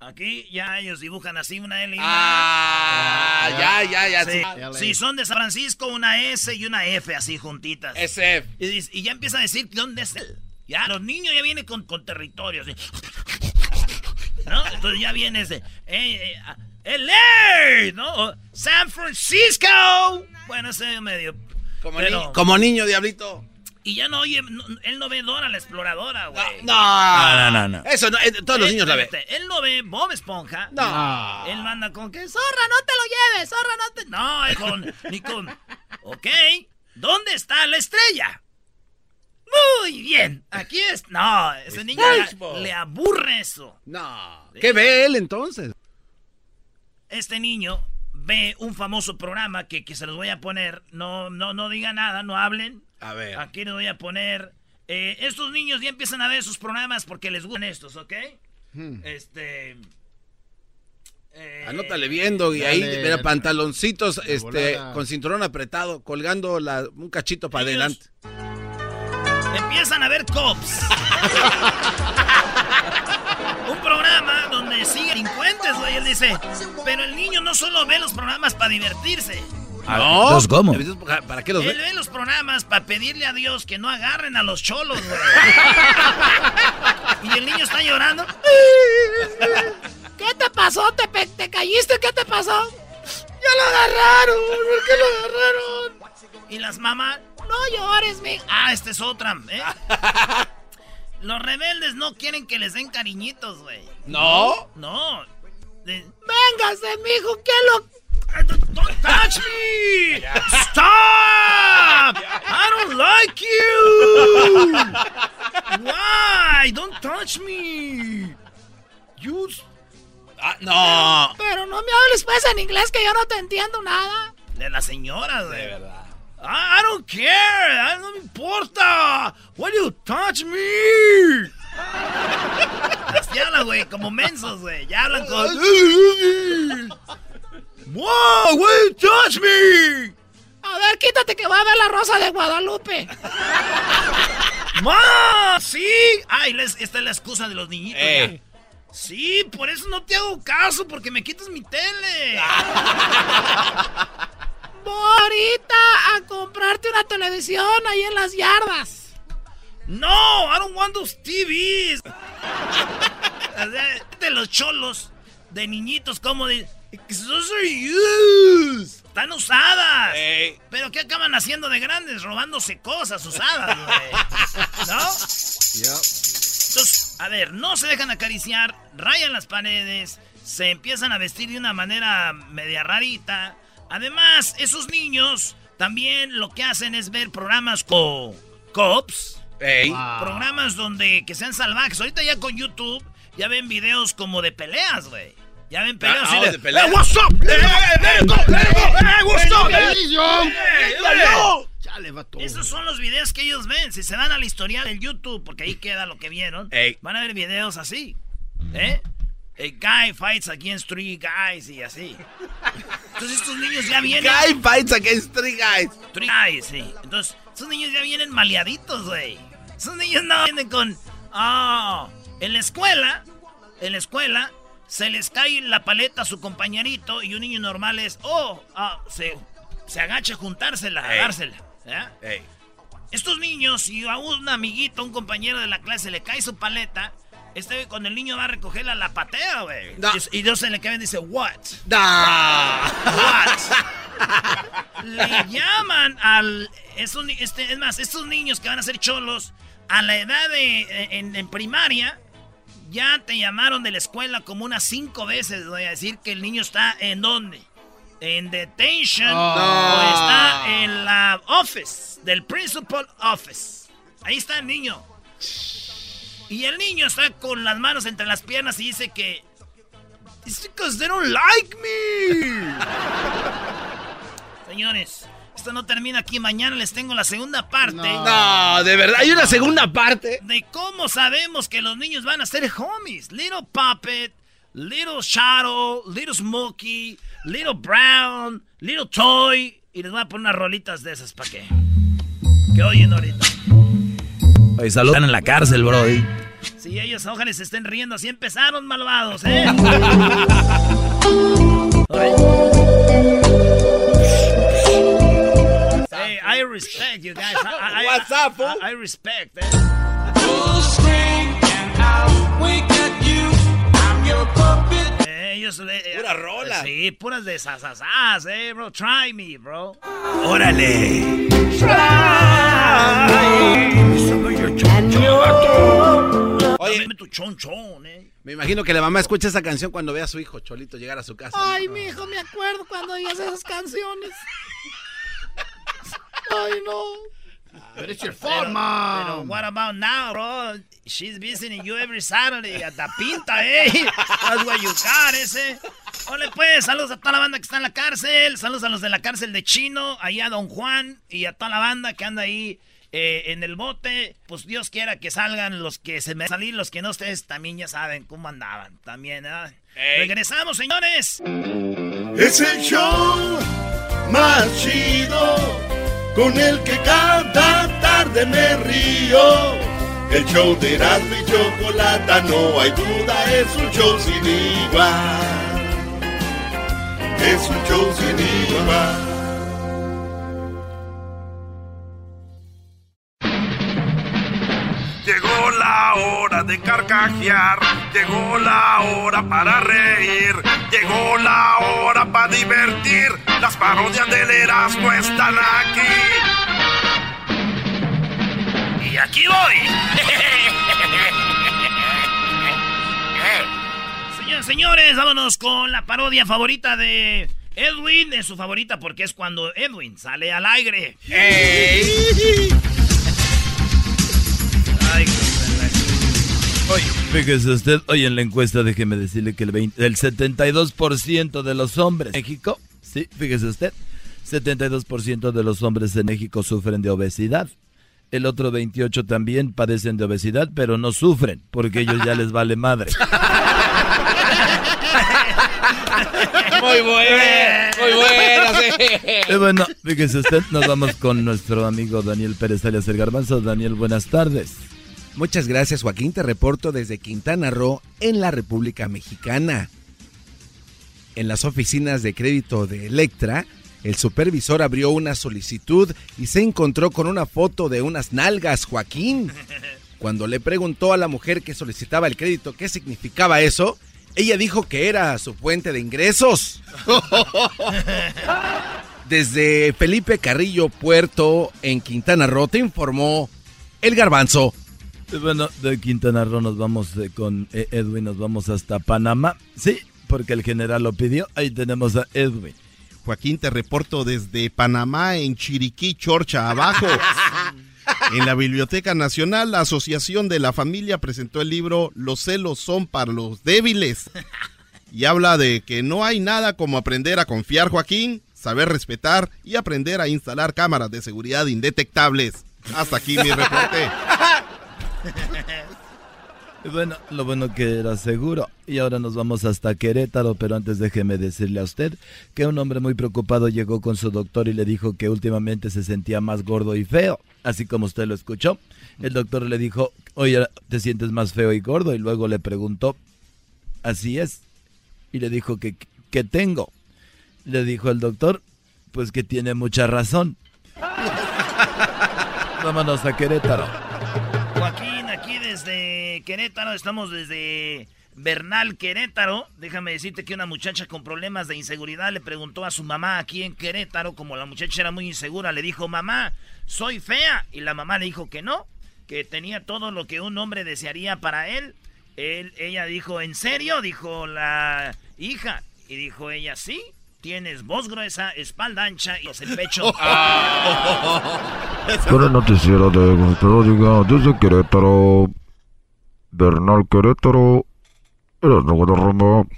Aquí ya ellos dibujan así una L y una Ah, ya, ya, ya. Sí. son de San Francisco, una S y una F así juntitas. SF. Y, y ya empieza a decir dónde es él. Ya, los niños ya vienen con, con territorio. así. ¿No? Entonces ya viene ese. eh, eh, ah, LA, ¿no? San Francisco. Bueno, ese medio. Como, pero- ni- como niño, diablito. Y ya no oye, no- él no ve Dora la exploradora, güey. No. No, no, no. Eso no, eh, todos los niños la ven. Él no ve Bob Esponja. No. Él manda con que zorra, no te lo lleves, zorra, no te. No, es con. Ni con. Ok, ¿dónde está la estrella? Muy bien, aquí es. No, ese niño le aburre eso. No. ¿Qué ve él entonces? Este niño ve un famoso programa que, que se los voy a poner. No, no, no diga nada, no hablen. A ver. Aquí les voy a poner. eh, estos niños ya empiezan a ver sus programas porque les gustan estos, ¿ok? Hmm. Este. eh, Anótale viendo y ahí, mira, pantaloncitos este, volada. con cinturón apretado, colgando la, un cachito para adelante. Empiezan a ver cops. Un programa donde siguen delincuentes, güey. Él dice, pero el niño no solo ve los programas para divertirse. No. ¿Entonces cómo? ¿Para- ¿Para qué los Él ve? ve los programas para pedirle a Dios que no agarren a los cholos, güey. y el niño está llorando. ¿Qué te pasó? ¿Te, pe- te caíste? ¿Qué te pasó? Ya lo agarraron. ¿Por qué lo agarraron? Y las mamás, No llores, mi. ah, esta es otra, ¿eh? Los rebeldes no quieren que les den cariñitos, güey. ¿No? No. De- Véngase, mijo, ¿qué lo. Don't touch me! Stop! I don't like you! Why? Don't touch me! You... Ah, no. Pero no me hables pues en inglés que yo no te entiendo nada. De la señora, de verdad. I, I don't care. I- no me importa. Why do you touch me? Así hablan, güey, como mensos, güey. Ya hablan con... Wow, you touch me? A quítate que va a ver la rosa de Guadalupe. ¡Ma! ¡Sí! Ay, les- esta es la excusa de los niñitos. Eh. ya. Sí, por eso no te hago caso, porque me quitas mi tele. Voy ahorita a comprarte una televisión ahí en las yardas. No, I don't want those TVs. De los cholos, de niñitos, como de. Used. Están usadas. Pero ¿qué acaban haciendo de grandes? Robándose cosas usadas, güey. ¿No? Entonces, a ver, no se dejan acariciar, rayan las paredes, se empiezan a vestir de una manera media rarita. Además, esos niños también lo que hacen es ver programas como Cops. Programas donde que sean salvajes. Ahorita ya con YouTube ya ven videos como de peleas, güey. Ya ven peleas Ah, así oh, de, peleas. "Eh, what's up? Eh, eh, go, eh, what's up? Eh, Televisión. eh, Dale. eh". Chale, vato. Esos son los videos que ellos ven. Si se dan al historial del YouTube, porque ahí queda lo que vieron, van a ver videos así. ¿Eh? A guy fights against three guys y así. Entonces estos niños ya vienen. Guy fights against three guys. Three guys, sí. Entonces, esos niños ya vienen maleaditos, güey. Esos niños no vienen con. Ah, en la escuela, en la escuela, se les cae la paleta a su compañerito y un niño normal es. Oh, ah, se, se agacha a juntársela, a Ey. dársela. Estos niños, si a un amiguito, un compañero de la clase le cae su paleta, este cuando el niño va a recogerla, la patea, güey. No. Y, Dios se le cae y dice, ¿what? What? Le llaman al. esos este, es más, estos niños que van a ser cholos, a la edad de. En, en primaria, ya te llamaron de la escuela como unas cinco veces. Voy a decir que el niño está en dónde? En detention. Oh. O está en la office, del principal office. Ahí está el niño. Y el niño está con las manos entre las piernas y dice que. It's because they don't like me. Señores, esto no termina aquí. Mañana les tengo la segunda parte. No, de verdad, hay una segunda parte. De cómo sabemos que los niños van a ser homies. Little Puppet, Little Shadow, Little Smokey, Little Brown, Little Toy. Y les voy a poner unas rolitas de esas para que. Que oyen ahorita. Oye, salud. Están en la cárcel, bro. Si ellos ojalá se estén riendo, así empezaron malvados, ¿eh? hey, I respect you guys. I, I, What's up, fool? I, I respect, eh. Eh, ellos, eh, Pura rola. Sí, puras de sasasas, eh, bro. Try me, bro. Órale. Oye, Dame tu chonchón, eh. me imagino que la mamá escucha esa canción cuando ve a su hijo Cholito llegar a su casa. Ay, mi hijo, me acuerdo cuando oías esas canciones. Ay, no. But it's your Pero, fault, mom. pero what about now, bro? She's visiting you every Saturday at the pinta, eh. That's what you got, ese. Hola, pues, saludos a toda la banda que está en la cárcel. Saludos a los de la cárcel de Chino, ahí a Don Juan y a toda la banda que anda ahí eh, en el bote. Pues Dios quiera que salgan los que se me salir, los que no, ustedes también ya saben cómo andaban. También, ¿eh? Regresamos, señores. Es el show más chido con el que cada tarde me río. El show de Erasmo y Chocolata, no hay duda, es un show sin igual. Es un show sin igual. Llegó la hora de carcajear, llegó la hora para reír, llegó la hora para divertir. Las parodias del Erasmo están aquí. Y aquí voy. Señores, señores, vámonos con la parodia favorita de Edwin. Es su favorita porque es cuando Edwin sale al aire. Ay, fíjese usted, hoy en la encuesta déjeme decirle que el, 20 el 72% de los hombres en México, sí, fíjese usted, 72% de los hombres en México sufren de obesidad. El otro 28 también padecen de obesidad, pero no sufren, porque ellos ya les vale madre. Muy buena, muy buena, Y bueno, fíjese usted, nos vamos con nuestro amigo Daniel Pérez alias el Garbanzo. Daniel, buenas tardes. Muchas gracias, Joaquín. Te reporto desde Quintana Roo, en la República Mexicana. En las oficinas de crédito de Electra, el supervisor abrió una solicitud y se encontró con una foto de unas nalgas, Joaquín. Cuando le preguntó a la mujer que solicitaba el crédito qué significaba eso, ella dijo que era su fuente de ingresos. Desde Felipe Carrillo Puerto, en Quintana Roo, te informó el garbanzo. Y bueno, de Quintana Roo nos vamos eh, con eh, Edwin, nos vamos hasta Panamá. Sí, porque el general lo pidió. Ahí tenemos a Edwin. Joaquín, te reporto desde Panamá, en Chiriquí, Chorcha, abajo. En la Biblioteca Nacional, la Asociación de la Familia presentó el libro Los celos son para los débiles. Y habla de que no hay nada como aprender a confiar, Joaquín, saber respetar y aprender a instalar cámaras de seguridad indetectables. Hasta aquí mi reporte. Bueno, lo bueno que era seguro. Y ahora nos vamos hasta Querétaro, pero antes déjeme decirle a usted que un hombre muy preocupado llegó con su doctor y le dijo que últimamente se sentía más gordo y feo, así como usted lo escuchó. El doctor le dijo, oye, te sientes más feo y gordo, y luego le preguntó, así es. Y le dijo que, ¿qué tengo? Le dijo el doctor, pues que tiene mucha razón. Vámonos a Querétaro. Querétaro, estamos desde Bernal, Querétaro. Déjame decirte que una muchacha con problemas de inseguridad le preguntó a su mamá aquí en Querétaro, como la muchacha era muy insegura, le dijo, mamá, soy fea. Y la mamá le dijo que no, que tenía todo lo que un hombre desearía para él. él ella dijo, ¿en serio? Dijo la hija. Y dijo ella, sí. Tienes voz gruesa, espalda ancha y el pecho. Con el noticiero de desde Querétaro, Bernal Querétaro, eres nuevo de Roma.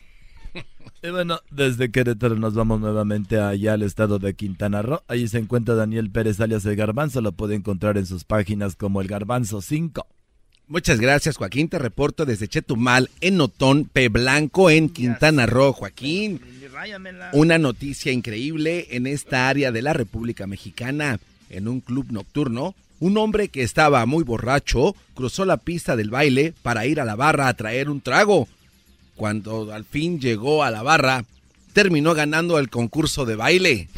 Y bueno, desde Querétaro nos vamos nuevamente allá al estado de Quintana Roo. Allí se encuentra Daniel Pérez alias El Garbanzo. Lo puede encontrar en sus páginas como El Garbanzo 5. Muchas gracias, Joaquín. Te reporto desde Chetumal, en Notón, P. Blanco, en Quintana Roo, Joaquín. Una noticia increíble en esta área de la República Mexicana. En un club nocturno, un hombre que estaba muy borracho cruzó la pista del baile para ir a la barra a traer un trago. Cuando al fin llegó a la barra, terminó ganando el concurso de baile.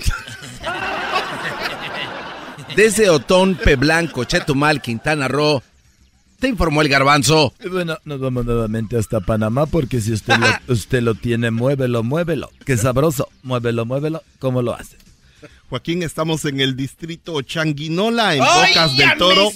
Desde Otón, P. Blanco, Chetumal, Quintana Roo, te informó el garbanzo. Bueno, nos vamos nuevamente hasta Panamá porque si usted lo, usted lo tiene, muévelo, muévelo. Qué sabroso. Muévelo, muévelo. ¿Cómo lo hace? Joaquín, estamos en el distrito Changuinola, en Bocas del Toro.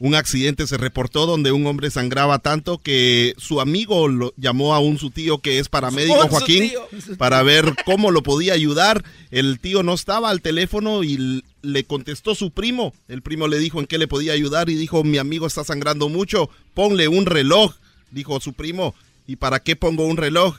Un accidente se reportó donde un hombre sangraba tanto que su amigo lo llamó a un su tío que es paramédico, Joaquín, para ver cómo lo podía ayudar. El tío no estaba al teléfono y le contestó su primo. El primo le dijo en qué le podía ayudar y dijo, mi amigo está sangrando mucho, ponle un reloj, dijo su primo. ¿Y para qué pongo un reloj?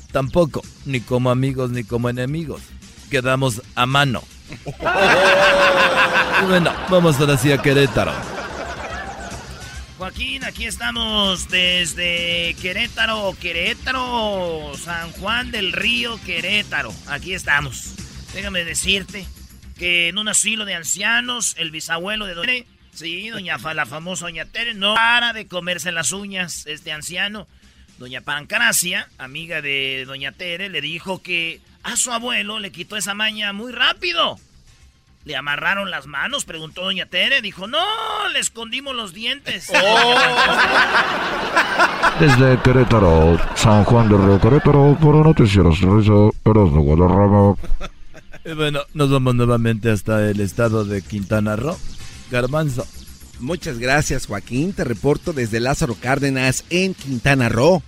tampoco, ni como amigos ni como enemigos. Quedamos a mano. Y bueno, vamos ahora sí a Querétaro. Joaquín, aquí estamos desde Querétaro, Querétaro, San Juan del Río, Querétaro. Aquí estamos. Déjame decirte que en un asilo de ancianos, el bisabuelo de Doña Tere, sí, doña la famosa Doña Tere, no para de comerse las uñas este anciano. Doña Pancracia, amiga de Doña Tere, le dijo que a su abuelo le quitó esa maña muy rápido. ¿Le amarraron las manos? Preguntó Doña Tere. Dijo, no, le escondimos los dientes. Desde Querétaro, San Juan del Río Querétaro, por Noticieros nuevo de Roma. Y bueno, nos vamos nuevamente hasta el estado de Quintana Roo. Garbanzo. Muchas gracias, Joaquín. Te reporto desde Lázaro Cárdenas en Quintana Roo.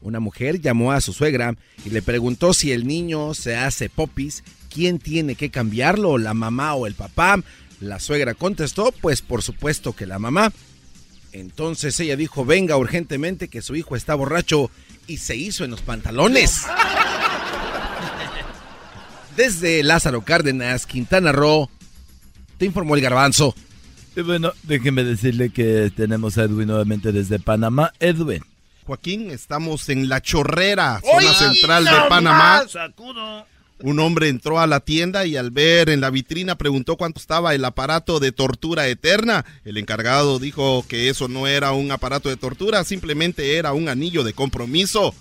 Una mujer llamó a su suegra y le preguntó si el niño se hace popis, quién tiene que cambiarlo, la mamá o el papá. La suegra contestó, pues por supuesto que la mamá. Entonces ella dijo, venga urgentemente que su hijo está borracho y se hizo en los pantalones. Desde Lázaro Cárdenas, Quintana Roo, te informó el garbanzo. Bueno, déjeme decirle que tenemos a Edwin nuevamente desde Panamá. Edwin. Joaquín, estamos en La Chorrera, zona central de Panamá. Sacudo. Un hombre entró a la tienda y al ver en la vitrina preguntó cuánto estaba el aparato de tortura eterna. El encargado dijo que eso no era un aparato de tortura, simplemente era un anillo de compromiso.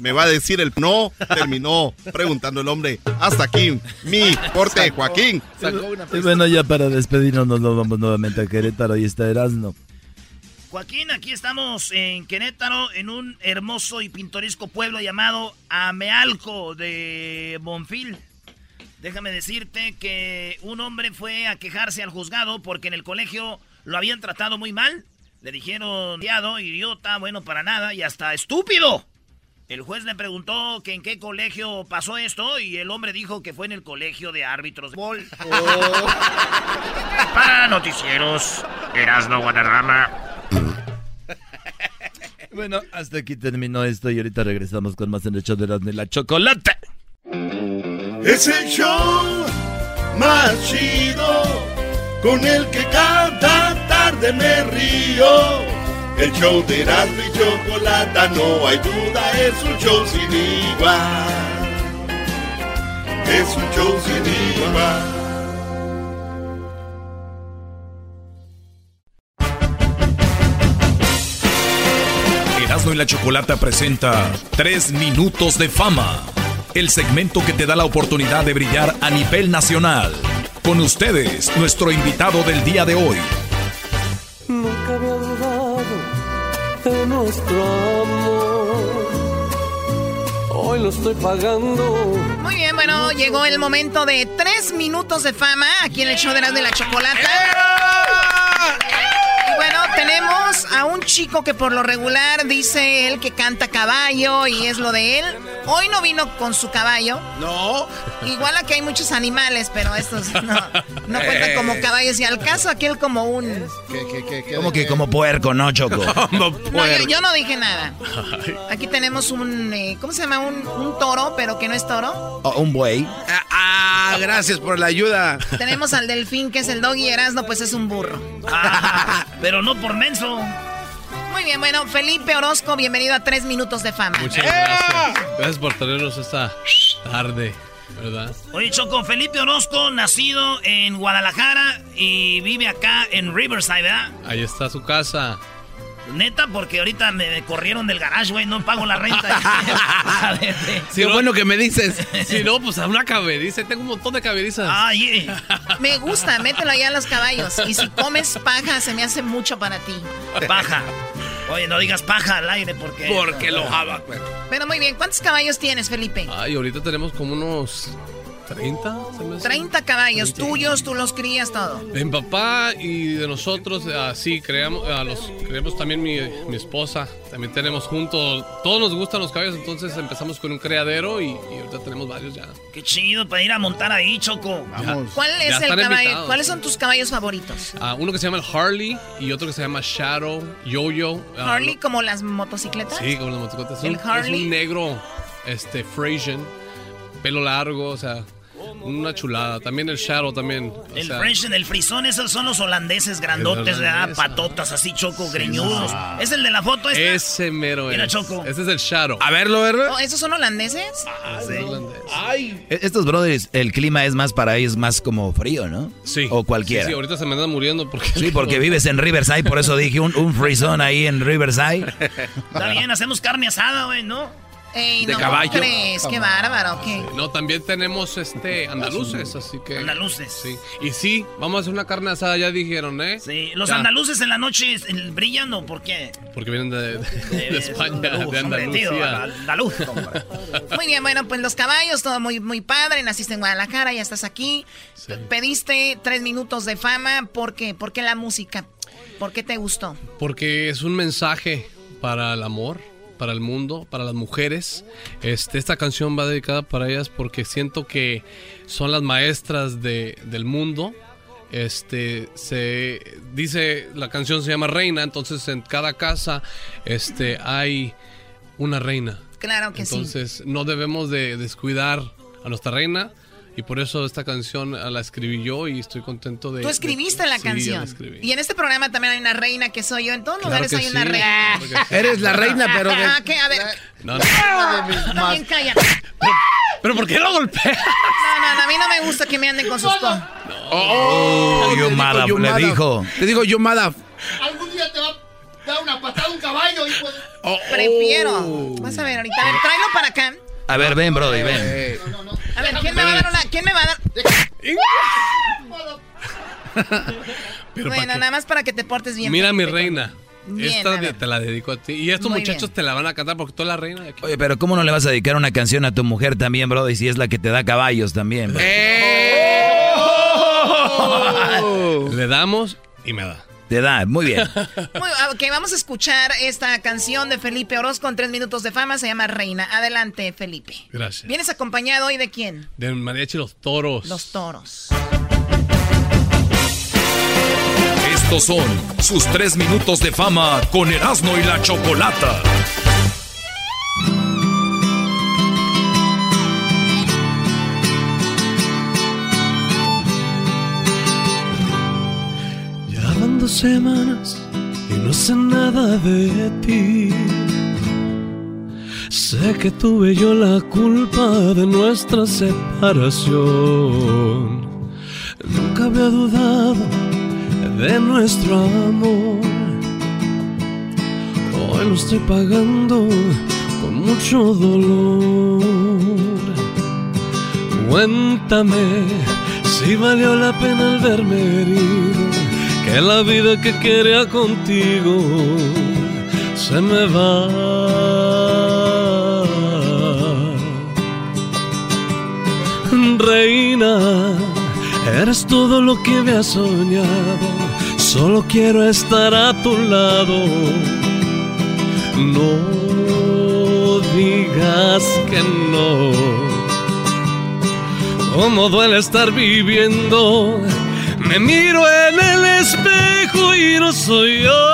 Me va a decir el no, terminó preguntando el hombre. Hasta aquí, mi corte, Joaquín. Y bueno, ya para despedirnos nos vamos nuevamente a Querétaro y está Erasmo. Joaquín, aquí estamos en Querétaro, en un hermoso y pintoresco pueblo llamado Amealco de Bonfil. Déjame decirte que un hombre fue a quejarse al juzgado porque en el colegio lo habían tratado muy mal. Le dijeron, "Diado, idiota, bueno para nada y hasta estúpido. El juez le preguntó que en qué colegio pasó esto y el hombre dijo que fue en el colegio de árbitros de bol. Para noticieros, Erasno Guadarrama. Bueno, hasta aquí terminó esto y ahorita regresamos con más en el show de Erasmo y la chocolate. Es el show más chido con el que cada tarde me río. El show de Erasmo y Chocolata, no hay duda, es un show sin igual. Es un show sin igual. Erasmo y la Chocolata presenta 3 minutos de fama. El segmento que te da la oportunidad de brillar a nivel nacional. Con ustedes, nuestro invitado del día de hoy. Nunca había dudado de nuestro amor. Hoy lo estoy pagando. Muy bien, bueno, llegó el momento de tres minutos de fama aquí en el show de las de la chocolata. Y tenemos a un chico que por lo regular dice él que canta caballo y es lo de él. Hoy no vino con su caballo. No. Igual aquí hay muchos animales, pero estos no, no cuentan como caballos. Y al caso aquel como un... Como que como puerco, ¿no, Choco? No, yo, yo no dije nada. Aquí tenemos un... eh, ¿Cómo se llama? Un, un toro, pero que no es toro. Oh, un buey. Ah, gracias por la ayuda. Tenemos al delfín, que es el doggy Erasmo, pues es un burro. Ah, pero no por menso. Muy bien, bueno, Felipe Orozco, bienvenido a Tres Minutos de Fama. Muchas gracias. Gracias por tenernos esta tarde, ¿verdad? Oye, Choco, Felipe Orozco, nacido en Guadalajara y vive acá en Riverside, ¿verdad? Ahí está su casa. Neta, porque ahorita me corrieron del garage, güey, no pago la renta. A ver, eh. Qué bueno que me dices. Si no, pues a una caberiza. Tengo un montón de caberizas. Ay, Me gusta, mételo allá a los caballos. Y si comes paja, se me hace mucho para ti. Paja. Oye, no digas paja al aire porque... Porque lo jaba, Pero muy bien, ¿cuántos caballos tienes, Felipe? Ay, ahorita tenemos como unos 30, se me hace. 30 caballos tuyos, tú los crías todo. De mi papá y de nosotros, así creamos, a los creamos también mi, mi esposa. También tenemos juntos, todos nos gustan los caballos, entonces empezamos con un criadero y, y ahorita tenemos varios ya. Qué chido para ir a montar ahí, Choco. Vamos. ¿Cuál Ya es el caballo? invitados. ¿Cuáles son tus caballos favoritos? Ah, uno que se llama el Harley y otro que se llama Shadow, Yo-Yo. Ah, Harley como las motocicletas. Sí, como las motocicletas. Es El un- Es Harley. un negro, este, Frisian, pelo largo, o sea, una chulada. También el Shadow también. o El sea, French, el frisón, esos son los holandeses grandotes, Patotas así, Choco, greñudos. Ah. ¿Es el de la foto esta? Ese mero Mira, es. Choco. Ese es el Shadow. A verlo, ¿verdad? Oh, ¿Esos son holandeses? Ah, sí. Ay. E- Estos brothers, el clima es más para ellos más como frío, ¿no? Sí. O cualquiera. Sí, sí, ahorita se me andan muriendo porque... Sí, porque vives en Riverside, por eso dije un, un frisón ahí en Riverside. Está bien, hacemos carne asada, güey, ¿no? Ey, De no caballo. crees, qué bárbaro, ¿qué? No, también tenemos este andaluces, así que... Andaluces. Sí. Y sí, vamos a hacer una carne asada, ya dijeron, ¿eh? Sí, los Ya, andaluces en la noche brillan, ¿o por qué? Porque vienen de, de- de España, andaluz, de hombre, tío, Andalucía. andaluz, hombre. Muy bien, bueno, pues los caballos, todo muy, muy padre. Naciste en Guadalajara, ya estás aquí. Pediste tres minutos de fama. ¿Por qué? ¿Por qué la música? ¿Por qué te gustó? Porque es un mensaje para el amor, para el mundo, para las mujeres. Este, esta canción va dedicada para ellas porque siento que son las maestras de, del mundo. Este se dice la canción se llama Reina, entonces en cada casa este hay una reina. Claro que sí. Entonces no debemos de descuidar a nuestra reina y por eso esta canción ah, la escribí yo y estoy contento de... Tú escribiste la sí, canción. escribí. Y en este programa también hay una reina que soy yo. En todos Claro lugares hay una sí, reina. claro sí. Eres la reina, pero de- Ah, ¿qué? A ver. No, no. También cállate. ¿Pero por qué lo golpea? No, no, no, a mí no me gusta que me anden con sus... con- Oh, digo, you le dijo. Te digo, yo mada. Algún día te va a dar una patada un caballo, hijo de... Oh, Prefiero. Vas a ver ahorita. A ver, tráelo para acá. A ver, ven, Brody, ven. A ver, ¿quién me va a dar una? ¿Quién me va a dar? Pero bueno, nada más para que te portes bien. Mira mi reina. Bien, Esta te la dedico a ti. Y estos Muy muchachos bien. te la van a cantar porque tú eres la reina de aquí. Oye, pero ¿cómo no le vas a dedicar una canción a tu mujer también, Brody, si es la que te da caballos también? bro? Le damos y me da. Te da, muy bien. Muy, ok, vamos a escuchar esta canción de Felipe Orozco en tres minutos de fama. Se llama Reina. Adelante, Felipe. Gracias. ¿Vienes acompañado hoy de quién? De Mariachi Los Toros. Los toros. Estos son sus tres minutos de fama con Erasmo y la Chocolata. Semanas y no sé nada de ti. Sé que tuve yo la culpa de nuestra separación. Nunca había dudado de nuestro amor. Hoy lo estoy pagando con mucho dolor. Cuéntame si valió la pena el verme herido, que la vida que quería contigo se me va. Reina, eres todo lo que me has soñado, solo quiero estar a tu lado. No digas que no. Cómo duele estar viviendo. Me miro en el espejo y no soy yo.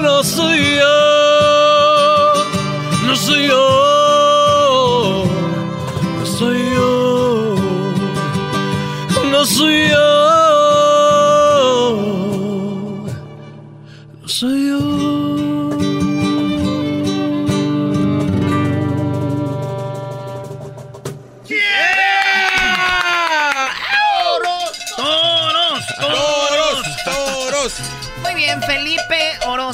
No soy yo. No soy yo. No soy yo. No soy yo.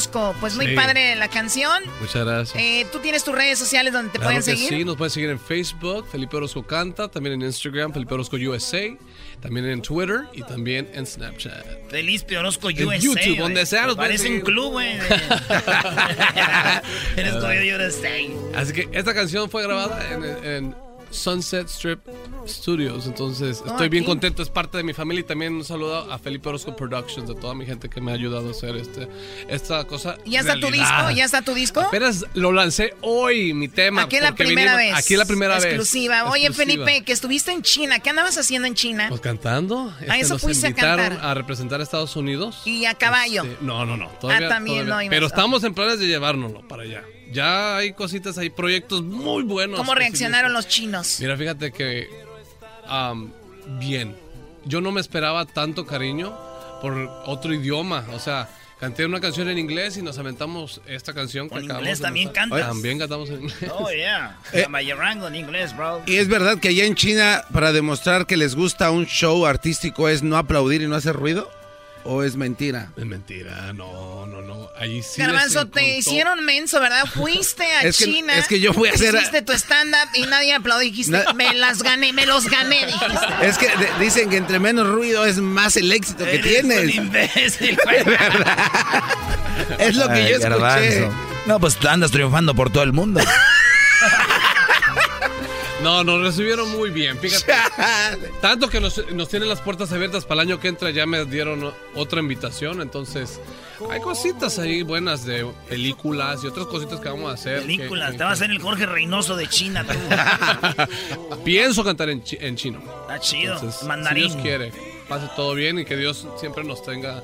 Orozco. Pues muy Sí. padre la canción. Muchas gracias. Eh, ¿Tú tienes tus redes sociales donde te Claro pueden que seguir? sí, nos pueden seguir en Facebook, Felipe Orozco Canta, también en Instagram, Felipe Orozco USA, también en Twitter y también en Snapchat. Felipe Orozco En USA. YouTube, güey. donde sea, nos Parece un club, güey. Eres USA. Así que esta canción fue grabada en, en Sunset Strip Studios, entonces Oh, estoy bien contento, es parte de mi familia y también un saludo a Felipe Orozco Productions, de toda mi gente que me ha ayudado a hacer este, esta cosa. ¿Ya está tu disco? ¿Ya está tu disco? Apenas lo lancé hoy, mi tema. Aquí es la primera vez. Aquí es la primera Exclusiva. vez. Oye, Exclusiva. Felipe, que estuviste en China. ¿Qué andabas haciendo en China? Pues cantando. Ah, eso nos fuiste a cantar. a representar a Estados Unidos. Y a caballo. Este, no, no, no. Todavía, Ah, también todavía. no Pero estamos en planes de llevárnoslo para allá. Ya hay cositas, hay proyectos muy buenos. ¿Cómo reaccionaron los chinos? Mira, fíjate que am, bien. Yo no me esperaba tanto cariño por otro idioma. O sea, canté una canción en inglés y nos aventamos esta canción. que ¿En acabamos inglés de también cantas? También cantamos en inglés. Oh, yeah. Eh. En inglés, bro. Y es verdad que allá en China, para demostrar que les gusta un show artístico, es no aplaudir y no hacer ruido. ¿O es mentira? Es mentira, no, no, no. Allí sí. Garbanzo, te hicieron menso, ¿verdad? Fuiste a Es que- China. es que yo fui a hacer- Hiciste tu stand-up y nadie aplaudió. Dijiste, me las gané, me los gané, dijiste. Es que de- dicen que entre menos ruido es más el éxito que Eres tienes. un imbécil, güey. Es lo que Ay, yo escuché. garbanzo. No, pues tú andas triunfando por todo el mundo. No, nos recibieron muy bien, fíjate. Tanto que nos, nos tienen las puertas abiertas para el año que entra, ya me dieron otra invitación, entonces hay cositas ahí buenas de películas y otras cositas que vamos a hacer. Películas, que- te vas a hacer el Jorge Reynoso de China. tú. Pienso cantar en, chi- en chino. Está chido, Entonces, mandarín. Si Dios quiere, pase todo bien y que Dios siempre nos tenga,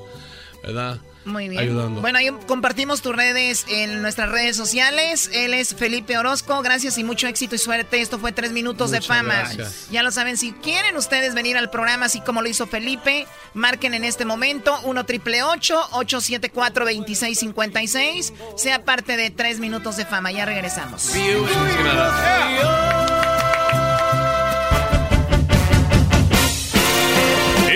¿verdad? Muy bien. Ayudando. Bueno, ahí compartimos tus redes en nuestras redes sociales. Él es Felipe Orozco. Gracias y mucho éxito y suerte. Esto fue Tres Minutos de Fama. gracias. Ya lo saben, si quieren ustedes venir al programa así como lo hizo Felipe, marquen en este momento 1 triple 874 2656 Sea parte de Tres Minutos de Fama. Ya regresamos.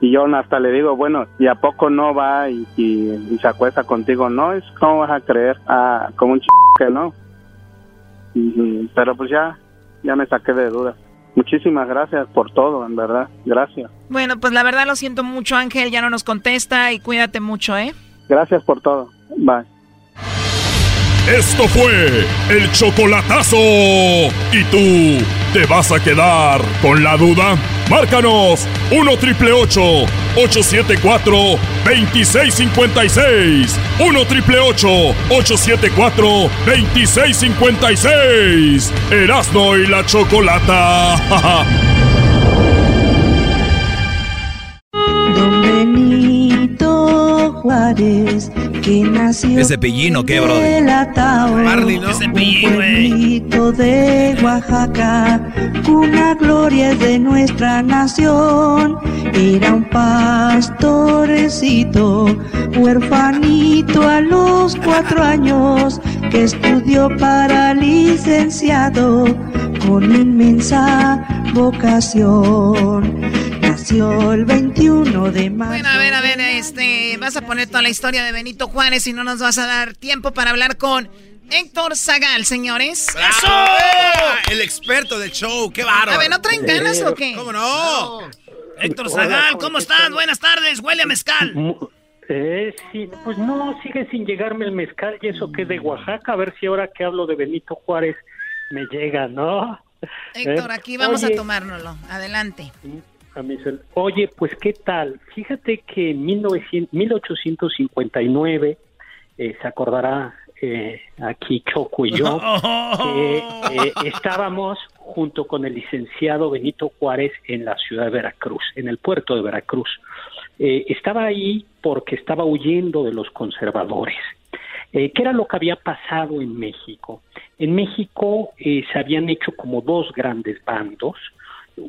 Y yo hasta le digo, bueno, ¿y a poco no va y, y, y se acuesta contigo? No, es ¿cómo vas a creer? Ah, como un ch... que no. Pero pues ya, ya me saqué de dudas. Muchísimas gracias por todo, en verdad. Gracias. Bueno, pues la verdad lo siento mucho, Ángel. Ya no nos contesta y cuídate mucho, ¿eh? Gracias por todo. Bye. Esto fue el chocolatazo. ¿Y tú te vas a quedar con la duda? Márcanos 1 triple 874 2656. 1 triple 874 2656. Erasno y la chocolata. Don Benito Juárez, nació Ese pillino, ¿qué, bro? Marley, ¿no? Ese pillino, de Oaxaca, una gloria de nuestra nación. Era un pastorecito, huerfanito a los cuatro años, que estudió para licenciado con inmensa vocación. Nació el 21 de marzo. Bueno, a ver, a ver, este, vas a poner toda la historia de Benito Juárez y no nos vas a dar tiempo para hablar con Héctor Zagal, señores. ¡Eso! El experto del show, qué bárbaro. A ver, ¿no traen ganas o qué? ¿Cómo no? Héctor Zagal, ¿cómo estás? Buenas tardes, huele a mezcal. Eh, sí, pues no, sigue sin llegarme el mezcal y eso que es de Oaxaca, a ver si ahora que hablo de Benito Juárez me llega, ¿no? Héctor, Eh, aquí vamos oye, a tomárnoslo. Adelante. A Oye, pues qué tal. Fíjate que en 1900 1859, eh, se acordará eh, aquí Choco y yo, que eh, estábamos junto con el licenciado Benito Juárez en la ciudad de Veracruz, en el puerto de Veracruz. Eh, estaba ahí porque estaba huyendo de los conservadores. Eh, ¿Qué era lo que había pasado en México? En México eh, se habían hecho como dos grandes bandos,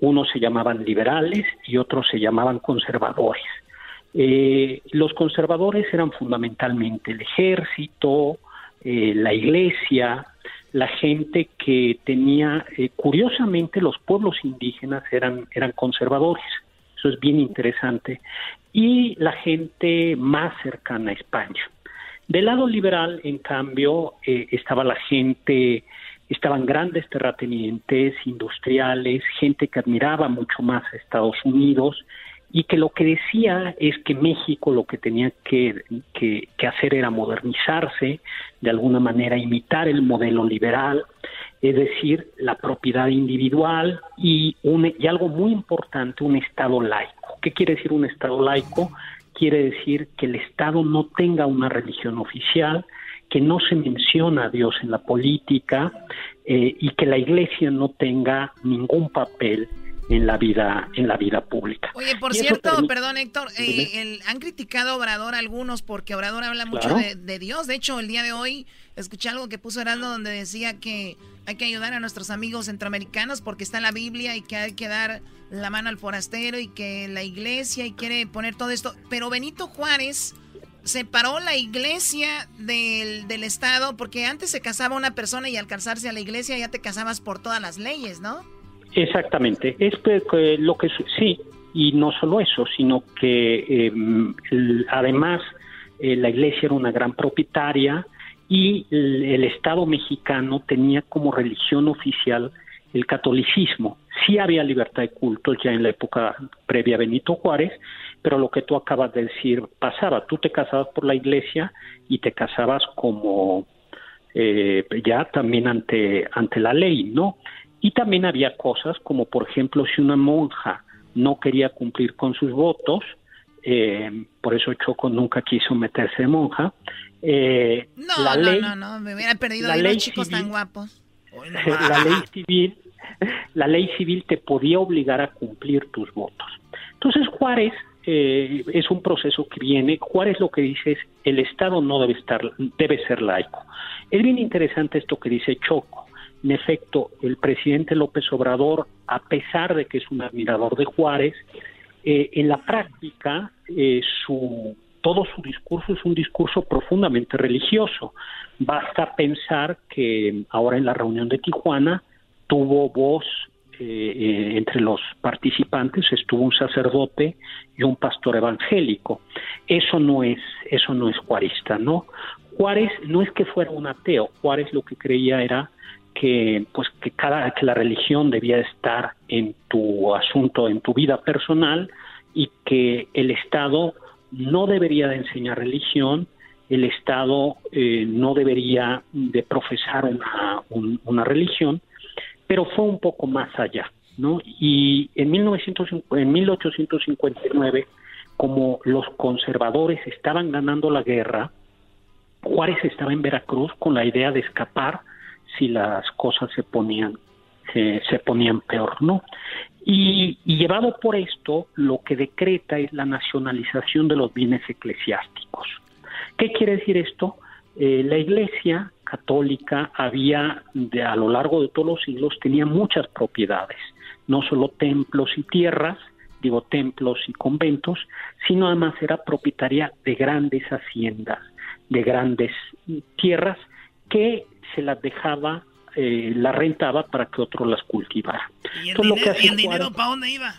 unos se llamaban liberales y otros se llamaban conservadores. Eh, los conservadores eran fundamentalmente el ejército, eh, la iglesia, la gente que tenía, eh, curiosamente los pueblos indígenas eran, eran conservadores, eso es bien interesante, y la gente más cercana a España. Del lado liberal, en cambio, estaba la gente, estaban grandes terratenientes, industriales, gente que admiraba mucho más a Estados Unidos y que lo que decía es que México lo que tenía que, que- que hacer era modernizarse, de alguna manera imitar el modelo liberal, es decir, la propiedad individual y, un, y algo muy importante, un Estado laico. ¿Qué quiere decir un Estado laico? Quiere decir que el Estado no tenga una religión oficial, que no se menciona a Dios en la política eh, y que la Iglesia no tenga ningún papel en la vida en la vida pública. Oye, por cierto, permite- perdón, Héctor, eh, el- han criticado a Obrador algunos porque Obrador habla mucho Claro. de, de Dios. De hecho, el día de hoy escuché algo que puso Heraldo donde decía que hay que ayudar a nuestros amigos centroamericanos porque está en la Biblia y que hay que dar la mano al forastero y que la iglesia y quiere poner todo esto. Pero Benito Juárez separó la iglesia del, del Estado porque antes se casaba una persona y al casarse a la iglesia ya te casabas por todas las leyes, ¿no? Exactamente, es lo que sí, y no solo eso, sino que el- además eh, la iglesia era una gran propietaria y el, el Estado mexicano tenía como religión oficial el catolicismo. Sí había libertad de cultos ya en la época previa a Benito Juárez, pero lo que tú acabas de decir pasaba. Tú te casabas por la iglesia y te casabas como eh, ya también ante, ante la ley, ¿no? Y también había cosas como, por ejemplo, si una monja no quería cumplir con sus votos, eh, por eso Choco nunca quiso meterse de monja, eh, No, la no, ley, no, no, me hubiera perdido ley los chicos tan civil- la ley civil, la ley civil te podía obligar a cumplir tus votos. Entonces Juárez eh, es un proceso que viene. Juárez lo que dice es el Estado no debe estar, debe ser laico. Es bien interesante esto que dice Choco. En efecto, el presidente López Obrador, a pesar de que es un admirador de Juárez, eh, en la práctica eh, su todo su discurso es un discurso profundamente religioso. Basta pensar que ahora en la reunión de Tijuana tuvo voz eh, eh, entre los participantes, estuvo un sacerdote y un pastor evangélico. Eso no es, eso no es juarista, ¿no? Juárez no es que fuera un ateo, Juárez lo que creía era que pues que cada que la religión debía estar en tu asunto, en tu vida personal y que el Estado no debería de enseñar religión, el Estado eh, no debería de profesar una, un- una religión, pero fue un poco más allá, ¿no? Y en, 1905 en 1859, como los conservadores estaban ganando la guerra, Juárez estaba en Veracruz con la idea de escapar si las cosas se ponían se ponían peor, ¿no? Y, y llevado por esto, lo que decreta es la nacionalización de los bienes eclesiásticos. ¿Qué quiere decir esto? Eh, la Iglesia católica había, de, a lo largo de todos los siglos, tenía muchas propiedades, no solo templos y tierras, digo templos y conventos, sino además era propietaria de grandes haciendas, de grandes tierras que se las dejaba, eh, las rentaba para que otro las cultivara. ¿Y el, dinero, ¿y el dinero para dónde iba?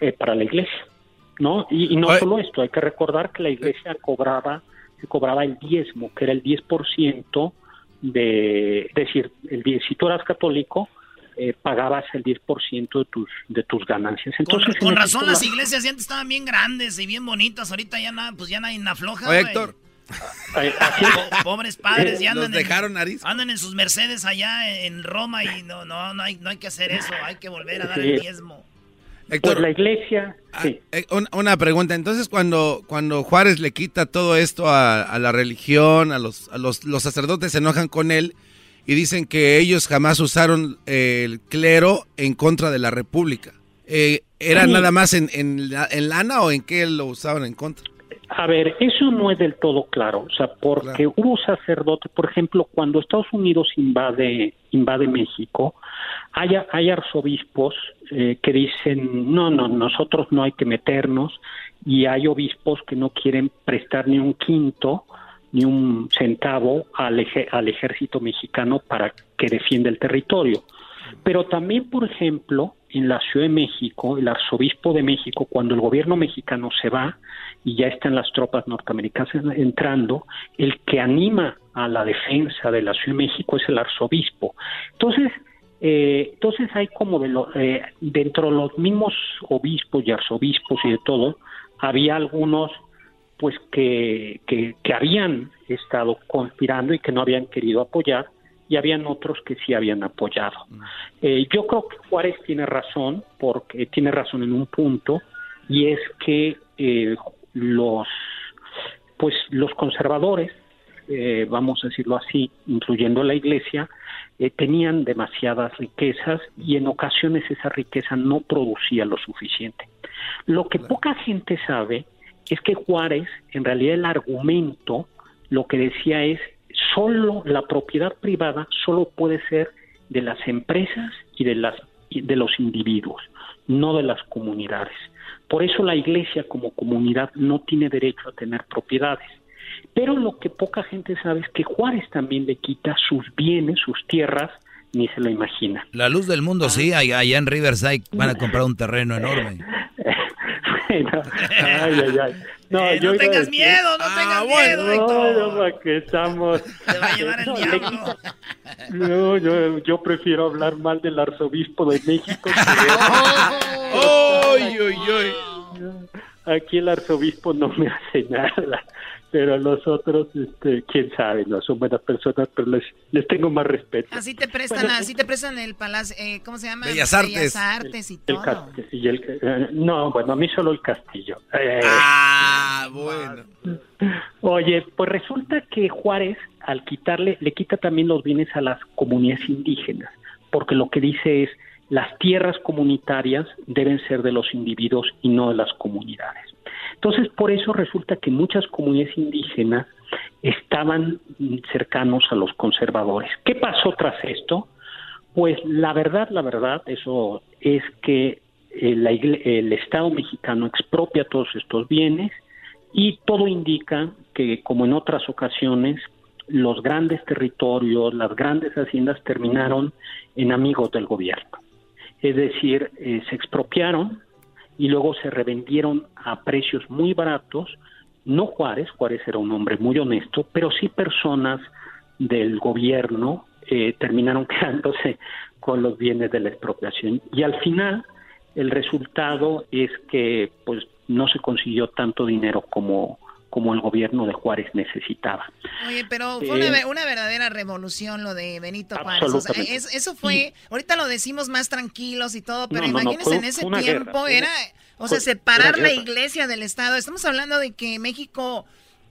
Eh, para la iglesia, ¿no? Y, no solo esto, hay que recordar que la iglesia cobraba, cobraba el diezmo, que era el 10% de, es decir, el, si tú eras católico, eh, pagabas el 10% de tus, de tus ganancias. Entonces, con, razón las iglesias antes estaban bien grandes y bien bonitas, ahorita ya nada, pues ya nadie afloja. Oye, Héctor. Pobres padres ya andan, dejaron en, andan en sus Mercedes allá en Roma y no, no, no hay, no hay que hacer eso, hay que volver a dar el diezmo. Héctor, pues la iglesia. Ah, sí. Eh, una, pregunta. Entonces, cuando, cuando Juárez le quita todo esto a, la religión, a los, a los, los sacerdotes se enojan con él y dicen que ellos jamás usaron el clero en contra de la república. Eh, ¿Era nada más en, en, lana o en qué lo usaban en contra? A ver, eso no es del todo claro, o sea, porque hubo sacerdotes, por ejemplo, cuando Estados Unidos invade invade México, hay, arzobispos eh, que dicen no, no, nosotros no hay que meternos y hay obispos que no quieren prestar ni un quinto ni un centavo al, al ejército mexicano para que defienda el territorio. Pero también, por ejemplo, en la Ciudad de México, el arzobispo de México, cuando el gobierno mexicano se va y ya están las tropas norteamericanas entrando, el que anima a la defensa de la Ciudad de México es el arzobispo. Entonces, eh, entonces hay como de lo, eh, dentro de los mismos obispos y arzobispos y de todo, había algunos pues que, que, habían estado conspirando y que no habían querido apoyar y habían otros que sí habían apoyado. Mm. Eh, yo creo que Juárez tiene razón, porque tiene razón en un punto, y es que eh, los, pues los conservadores, eh, vamos a decirlo así, incluyendo la Iglesia, tenían demasiadas riquezas y en ocasiones esa riqueza no producía lo suficiente. Lo que poca gente sabe es que Juárez, en realidad el argumento, lo que decía es, solo la propiedad privada solo puede ser de las empresas y de, las, de los individuos, no de las comunidades. Por eso la iglesia como comunidad no tiene derecho a tener propiedades. Pero lo que poca gente sabe es que Juárez también le quita sus bienes, sus tierras, ni se lo imagina. La luz del mundo, sí, allá en Riverside van a comprar un terreno enorme. ay, ay, ay. No, eh, no tengas miedo, no ah, tengas miedo, Héctor. No, que estamos... Te va a llevar el diablo. No, yo, yo prefiero hablar mal del arzobispo de México. ¡Ay, ay, ay! Aquí el arzobispo no me hace nada pero los otros, este, quién sabe, no son buenas personas, pero les, les tengo más respeto. Así te prestan, así te prestan el palacio, eh, ¿cómo se llama? Bellas Artes. Bellas Artes y todo. Eh, no, bueno, a mí solo el castillo. Eh, ah, bueno. Oye, pues resulta que Juárez, al quitarle, le quita también los bienes a las comunidades indígenas, porque lo que dice es, las tierras comunitarias deben ser de los individuos y no de las comunidades. Entonces, por eso resulta que muchas comunidades indígenas estaban cercanos a los conservadores. ¿Qué pasó tras esto? Pues la verdad, la verdad, eso es que el, el Estado mexicano expropia todos estos bienes y todo indica que, como en otras ocasiones, los grandes territorios, las grandes haciendas terminaron en amigos del gobierno. Es decir, eh, se expropiaron, y luego se revendieron a precios muy baratos, no Juárez, Juárez era un hombre muy honesto, pero sí personas del gobierno eh, terminaron quedándose con los bienes de la expropiación. Y al final el resultado es que pues no se consiguió tanto dinero como, como el gobierno de Juárez necesitaba. Oye, pero fue una, verdadera revolución lo de Benito Juárez. eso fue, ahorita lo decimos más tranquilos y todo, pero imagínense en ese tiempo era, o sea, separar la iglesia del Estado. Estamos hablando de que México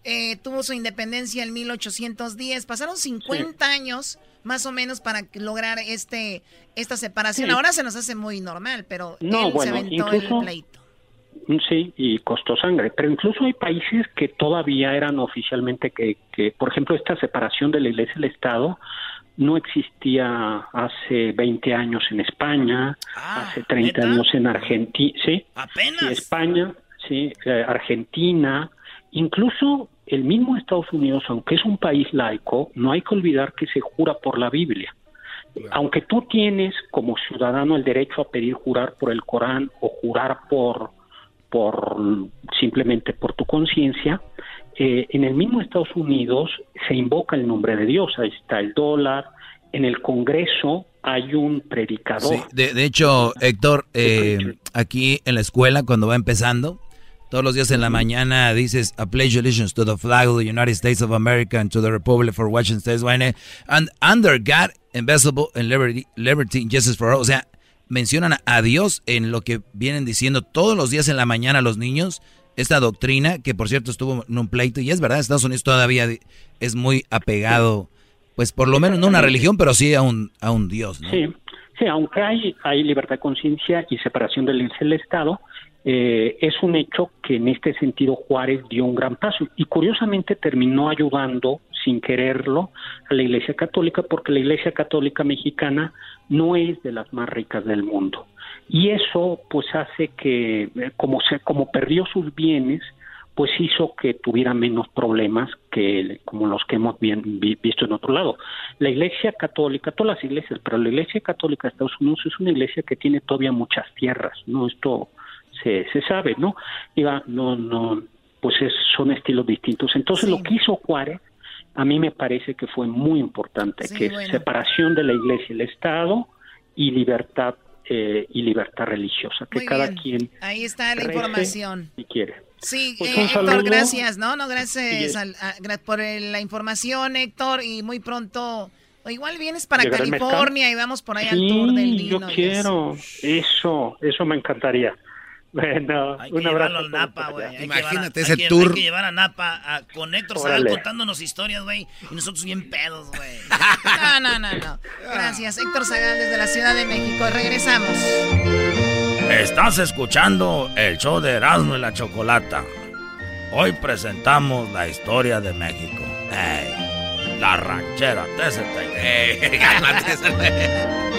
eh, tuvo su independencia en 1810, pasaron 50 años más o menos para lograr este esta separación. Ahora se nos hace muy normal, pero él se aventó el pleito Sí, y costó sangre. Pero incluso hay países que todavía eran oficialmente que, que por ejemplo, esta separación de la Iglesia y el Estado no existía hace 20 años en España, hace 30 años en Argentina, sí, Apenas. sí, España, sí, eh, Argentina, incluso el mismo Estados Unidos, aunque es un país laico, no hay que olvidar que se jura por la Biblia. Aunque tú tienes como ciudadano el derecho a pedir jurar por el Corán o jurar por por simplemente por tu conciencia, eh, en el mismo Estados Unidos se invoca el nombre de Dios, ahí está el dólar, en el Congreso hay un predicador. Sí, de, de hecho, Héctor, eh, aquí en la escuela, cuando va empezando, todos los días en la mañana dices, I pledge allegiance to the flag of the United States of America and to the republic for which it stands and under God, invisible and liberty, liberty and justice for all. O sea, mencionan a Dios en lo que vienen diciendo todos los días en la mañana los niños. Esta doctrina, que por cierto estuvo en un pleito, y es verdad, Estados Unidos todavía es muy apegado, pues por lo menos no a una religión, pero sí a un, a un Dios. ¿no? Sí, sí, aunque hay, hay libertad de conciencia y separación del Iglesia y el Estado, eh, es un hecho que en este sentido Juárez dio un gran paso y curiosamente terminó ayudando sin quererlo a la Iglesia Católica porque la Iglesia Católica mexicana no es de las más ricas del mundo y eso pues hace que eh, como se como perdió sus bienes pues hizo que tuviera menos problemas que como los que hemos bien, vi, visto en otro lado. La Iglesia Católica, todas las iglesias, pero la Iglesia Católica de Estados Unidos es una iglesia que tiene todavía muchas tierras, ¿no? Esto se, se sabe, ¿no? Diga, no, no, pues es, son estilos distintos. Entonces Sí. lo que hizo Juárez, a mí me parece que fue muy importante, Sí, que es bueno. separación de la Iglesia y el Estado y libertad eh, y libertad religiosa, que Muy cada bien. quien Ahí está la información. si quiere. Sí, Pues eh, Héctor, gracias, ¿no? No, gracias al- a- por la información, Héctor, y muy pronto, o igual vienes para. California y vamos por ahí al Sí, tour del yo vino. y quiero. Eso, eso me encantaría. Bueno, Hay un que abrazo. llevarlo al Napa, güey. Imagínate ese hay que- tour. Hay que llevar a Napa a- con Héctor Zagal contándonos historias, güey. Y nosotros bien pedos, güey. No, no, no, no. Gracias, Héctor Zagal desde la Ciudad de México. Regresamos. Estás escuchando el show de Erasmo y la Chocolata. Hoy presentamos la historia de México. Ey, la ranchera TST. Ey,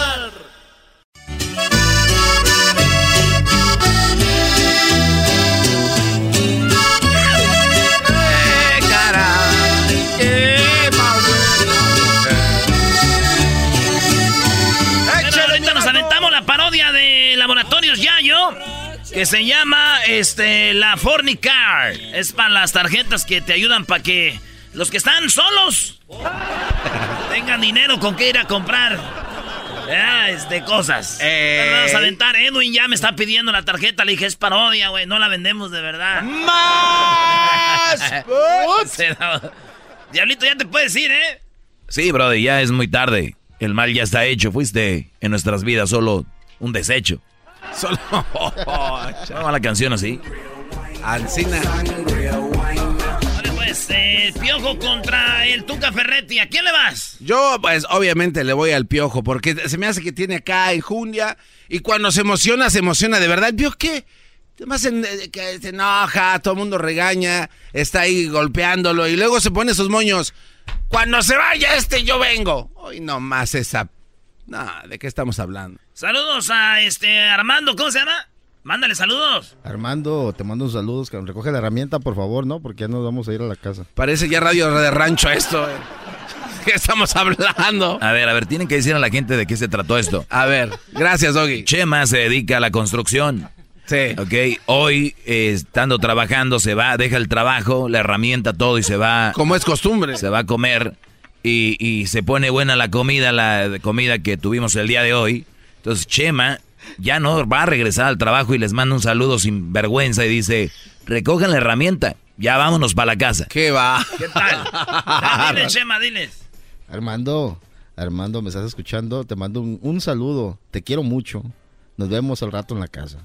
Que se llama este la Fornicar. Es para las tarjetas que te ayudan para que los que están solos tengan dinero con que ir a comprar. Ah, este, cosas. Pero Vamos a aventar. Edwin ya me está pidiendo la tarjeta. Le dije, es parodia, güey. No la vendemos de verdad. ¡Más! Diablito, ya te puedes ir, ¿eh? Sí, brother, ya es muy tarde. El mal ya está hecho. Fuiste en nuestras vidas solo un desecho. Solo. Vamos la canción así. Alcina. Vale, pues, eh, Piojo contra el Tuca Ferretti. ¿A quién le vas? Yo, pues, obviamente le voy al piojo, porque se me hace que tiene acá enjundia, y cuando se emociona, se emociona de verdad. ¿El piojo qué? Además, en- eh, que se enoja, todo el mundo regaña, está ahí golpeándolo, y luego se pone sus moños. Cuando se vaya este, yo vengo. Hoy nomás esa... No, ¿de qué estamos hablando? Saludos a este Armando, ¿cómo se llama? Mándale saludos. Armando, te mando un saludos, que recoge la herramienta, por favor, ¿no? Porque ya nos vamos a ir a la casa. Parece ya radio de rancho esto. eh. ¿Qué estamos hablando? A ver, a ver, tienen que decir a la gente de qué se trató esto. A ver, gracias, Doggy. Chema se dedica a la construcción. Sí. Ok, hoy eh, estando trabajando se va, deja el trabajo, la herramienta, todo y se va. Como es costumbre. Se va a comer y, y se pone buena la comida, la comida que tuvimos el día de hoy. Entonces Chema ya no va a regresar al trabajo y les manda un saludo sin vergüenza y dice, recojan la herramienta, ya vámonos para la casa. ¿Qué va? ¿Qué tal? Ya, diles, Chema, diles. Armando, Armando, ¿me estás escuchando? Te mando un, un saludo. Te quiero mucho. Nos vemos al rato en la casa.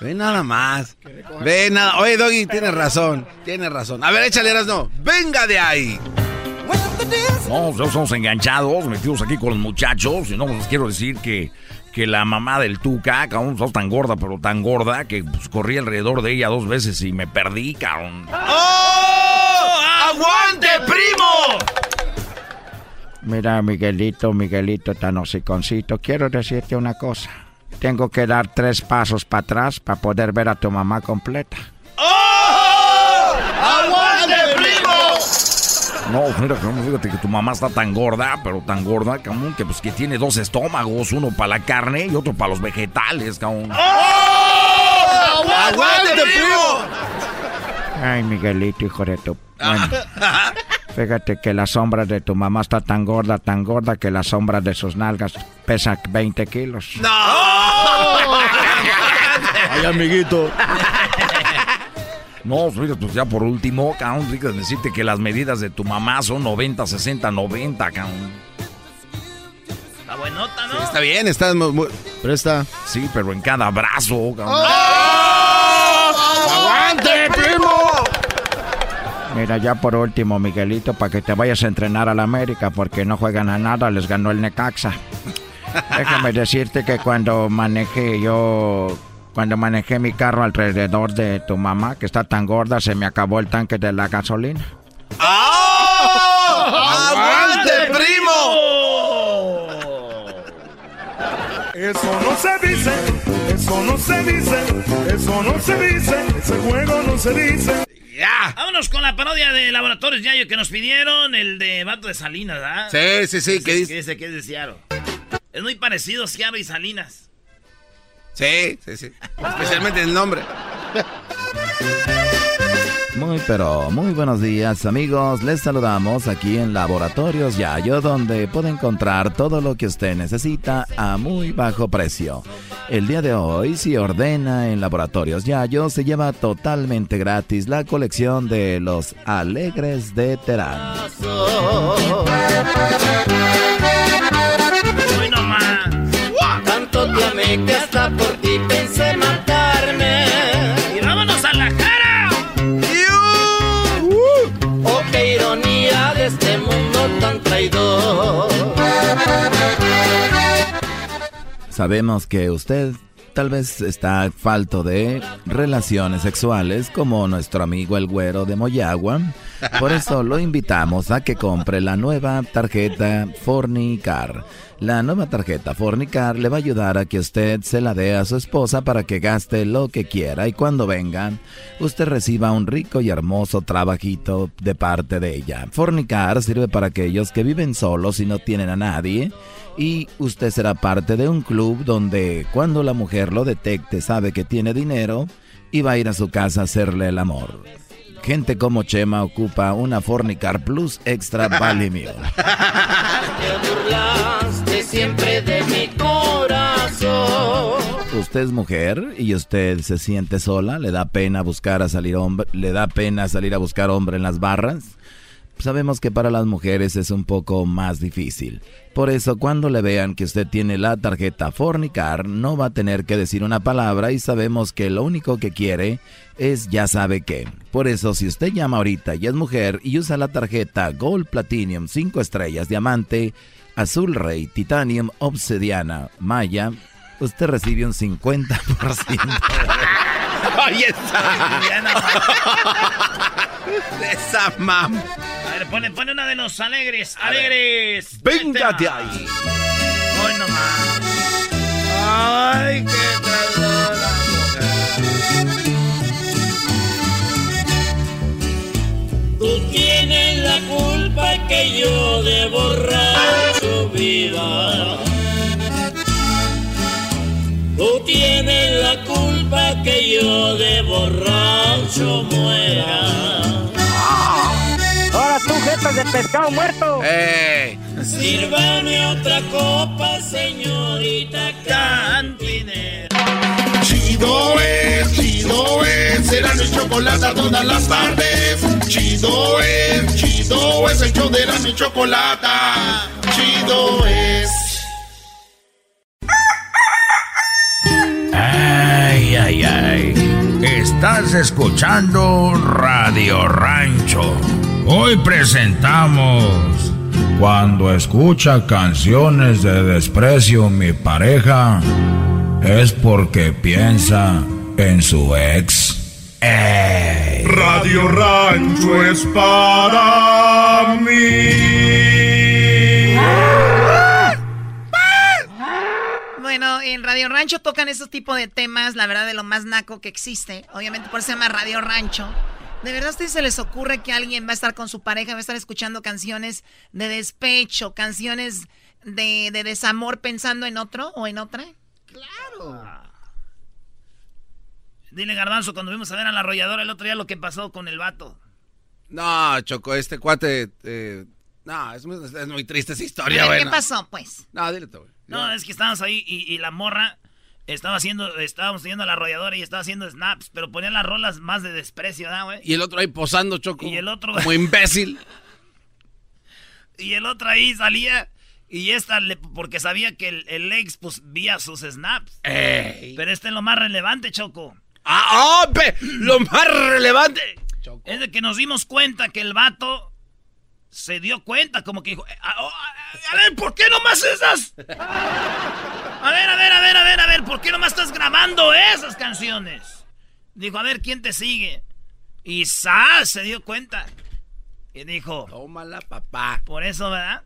Ve nada más. Ve nada. Oye, Doggy, tienes razón. Tienes razón. A ver, échale, no. Venga de ahí. No, nosotros estamos enganchados, metidos aquí con los muchachos. Y no, les quiero decir que, que la mamá del Tuca, cabrón, estaba tan gorda, pero tan gorda, que pues, corrí alrededor de ella dos veces y me perdí, cabrón. ¡Oh! ¡Aguante, primo! Mira, Miguelito, Miguelito tan hociconcito, quiero decirte una cosa. Tengo que dar tres pasos para atrás para poder ver a tu mamá completa. ¡Oh! ¡Aguante, primo! No, mira, fíjate que tu mamá está tan gorda, pero tan gorda, cabrón, que pues que tiene dos estómagos, uno para la carne y otro para los vegetales, cabrón. ¡Oh! ¡Aguante, primo! Ay, Miguelito, hijo de tu... Bueno, fíjate que la sombra de tu mamá está tan gorda, tan gorda que la sombra de sus nalgas pesa 20 kilos. ¡No! Ay, amiguito. No, pues ya por último, cabrón, decirte que las medidas de tu mamá son 90, 60, 90, cabrón. Está buenota, ¿no? Está bien, está muy... muy- Presta. Sí, pero en cada brazo, cabrón. ¡Oh! ¡Aguante, primo! Mira, ya por último, Miguelito, para que te vayas a entrenar a la América, porque no juegan a nada, les ganó el Necaxa. Déjame decirte que cuando manejé yo, cuando manejé mi carro alrededor de tu mamá, que está tan gorda, se me acabó el tanque de la gasolina. ¡Oh! ¡Aguante, primo! Eso no se dice, eso no se dice, eso no se dice, ese juego no se dice. ¡Ya! Vámonos con la parodia de Laboratorios Yayo que nos pidieron, el de Vato de Salinas, ¿verdad? Sí, sí, sí, ¿qué ¿Qué dice? dice? ¿Qué es de Seattle? Es muy parecido Seattle y Salinas. Sí, sí, sí. Especialmente el nombre. Muy pero muy buenos días amigos, les saludamos aquí en Laboratorios Yayo donde puede encontrar todo lo que usted necesita a muy bajo precio. El día de hoy si ordena en Laboratorios Yayo se lleva totalmente gratis la colección de los Alegres de Terán. Que hasta por ti pensé matarme. Y vámonos a la cara. Oh, qué ironía de este mundo tan traidor. Sabemos que usted tal vez está falto de relaciones sexuales como nuestro amigo el güero de Moyagua. Por eso lo invitamos a que compre la nueva tarjeta Fornicar. La nueva tarjeta Fornicar le va a ayudar a que usted se la dé a su esposa para que gaste lo que quiera y cuando venga usted reciba un rico y hermoso trabajito de parte de ella. Fornicar sirve para aquellos que viven solos y no tienen a nadie y usted será parte de un club donde cuando la mujer lo detecte sabe que tiene dinero y va a ir a su casa a hacerle el amor. Gente como Chema ocupa una Fornicar Plus Extra Valimio. Te burlaste siempre de mi corazón. Usted es mujer y usted se siente sola, le da pena buscar a salir hombre, le da pena salir a buscar hombre en las barras. Sabemos que para las mujeres es un poco más difícil. Por eso cuando le vean que usted tiene la tarjeta Fornicar, no va a tener que decir una palabra y sabemos que lo único que quiere es ya sabe qué. Por eso si usted llama ahorita y es mujer y usa la tarjeta Gold Platinum 5 estrellas diamante, azul rey, titanium, obsidiana, maya, usted recibe un 50%. Ahí está. Esa mam. A ver, pone, pone una de los alegres. Alegres. Véngate ahí. Hoy nomás. Ay, qué traidora. Tú tienes la culpa que yo de borracho viva. Tú tienes la culpa que yo de borracho muera. Ahora tú, jetas de pescado muerto. ¡Eh! Sírvame otra copa, señorita cantinera. Chido es, chido es, será mi chocolate todas las tardes. Chido es, chido es, el show de la mi chocolata. Chido es. Ay, ay, ay. Estás escuchando Radio Rancho. Hoy presentamos. Cuando escucha canciones de desprecio mi pareja, es porque piensa en su ex. ¡Ey! Radio Rancho es para mí. Radio Rancho tocan esos tipos de temas, la verdad, de lo más naco que existe. Obviamente por eso se llama Radio Rancho. ¿De verdad a ustedes se les ocurre que alguien va a estar con su pareja, va a estar escuchando canciones de despecho, canciones de, de desamor pensando en otro o en otra? Claro. Dile, Garbanzo, cuando vimos a ver a la arrolladora el otro día lo que pasó con el vato. No, Choco, este cuate... Eh, no, es muy, es muy, triste esa historia, güey. ¿Qué pasó, pues? No, dile tú, güey. No, es que estábamos ahí y, y, la morra estaba haciendo, estábamos teniendo la arrolladora y estaba haciendo snaps, pero ponía las rolas más de desprecio, ¿no, güey? Y el otro ahí posando, Choco. Y el otro... Como imbécil. y el otro ahí salía... Y esta, le, porque sabía que el, el, ex, pues, vía sus snaps. Ey. Pero este es lo más relevante, Choco. ¡Ah, oh, pe, lo más relevante! Choco. Es de que nos dimos cuenta que el vato se dio cuenta, como que dijo, a, a, a ver, ¿por qué nomás esas? A ver, a ver, a ver, a ver, a ver, ¿por qué nomás estás grabando esas canciones? Dijo, a ver, ¿quién te sigue? Y Sa se dio cuenta. Y dijo, tómala, papá. Por eso, ¿verdad?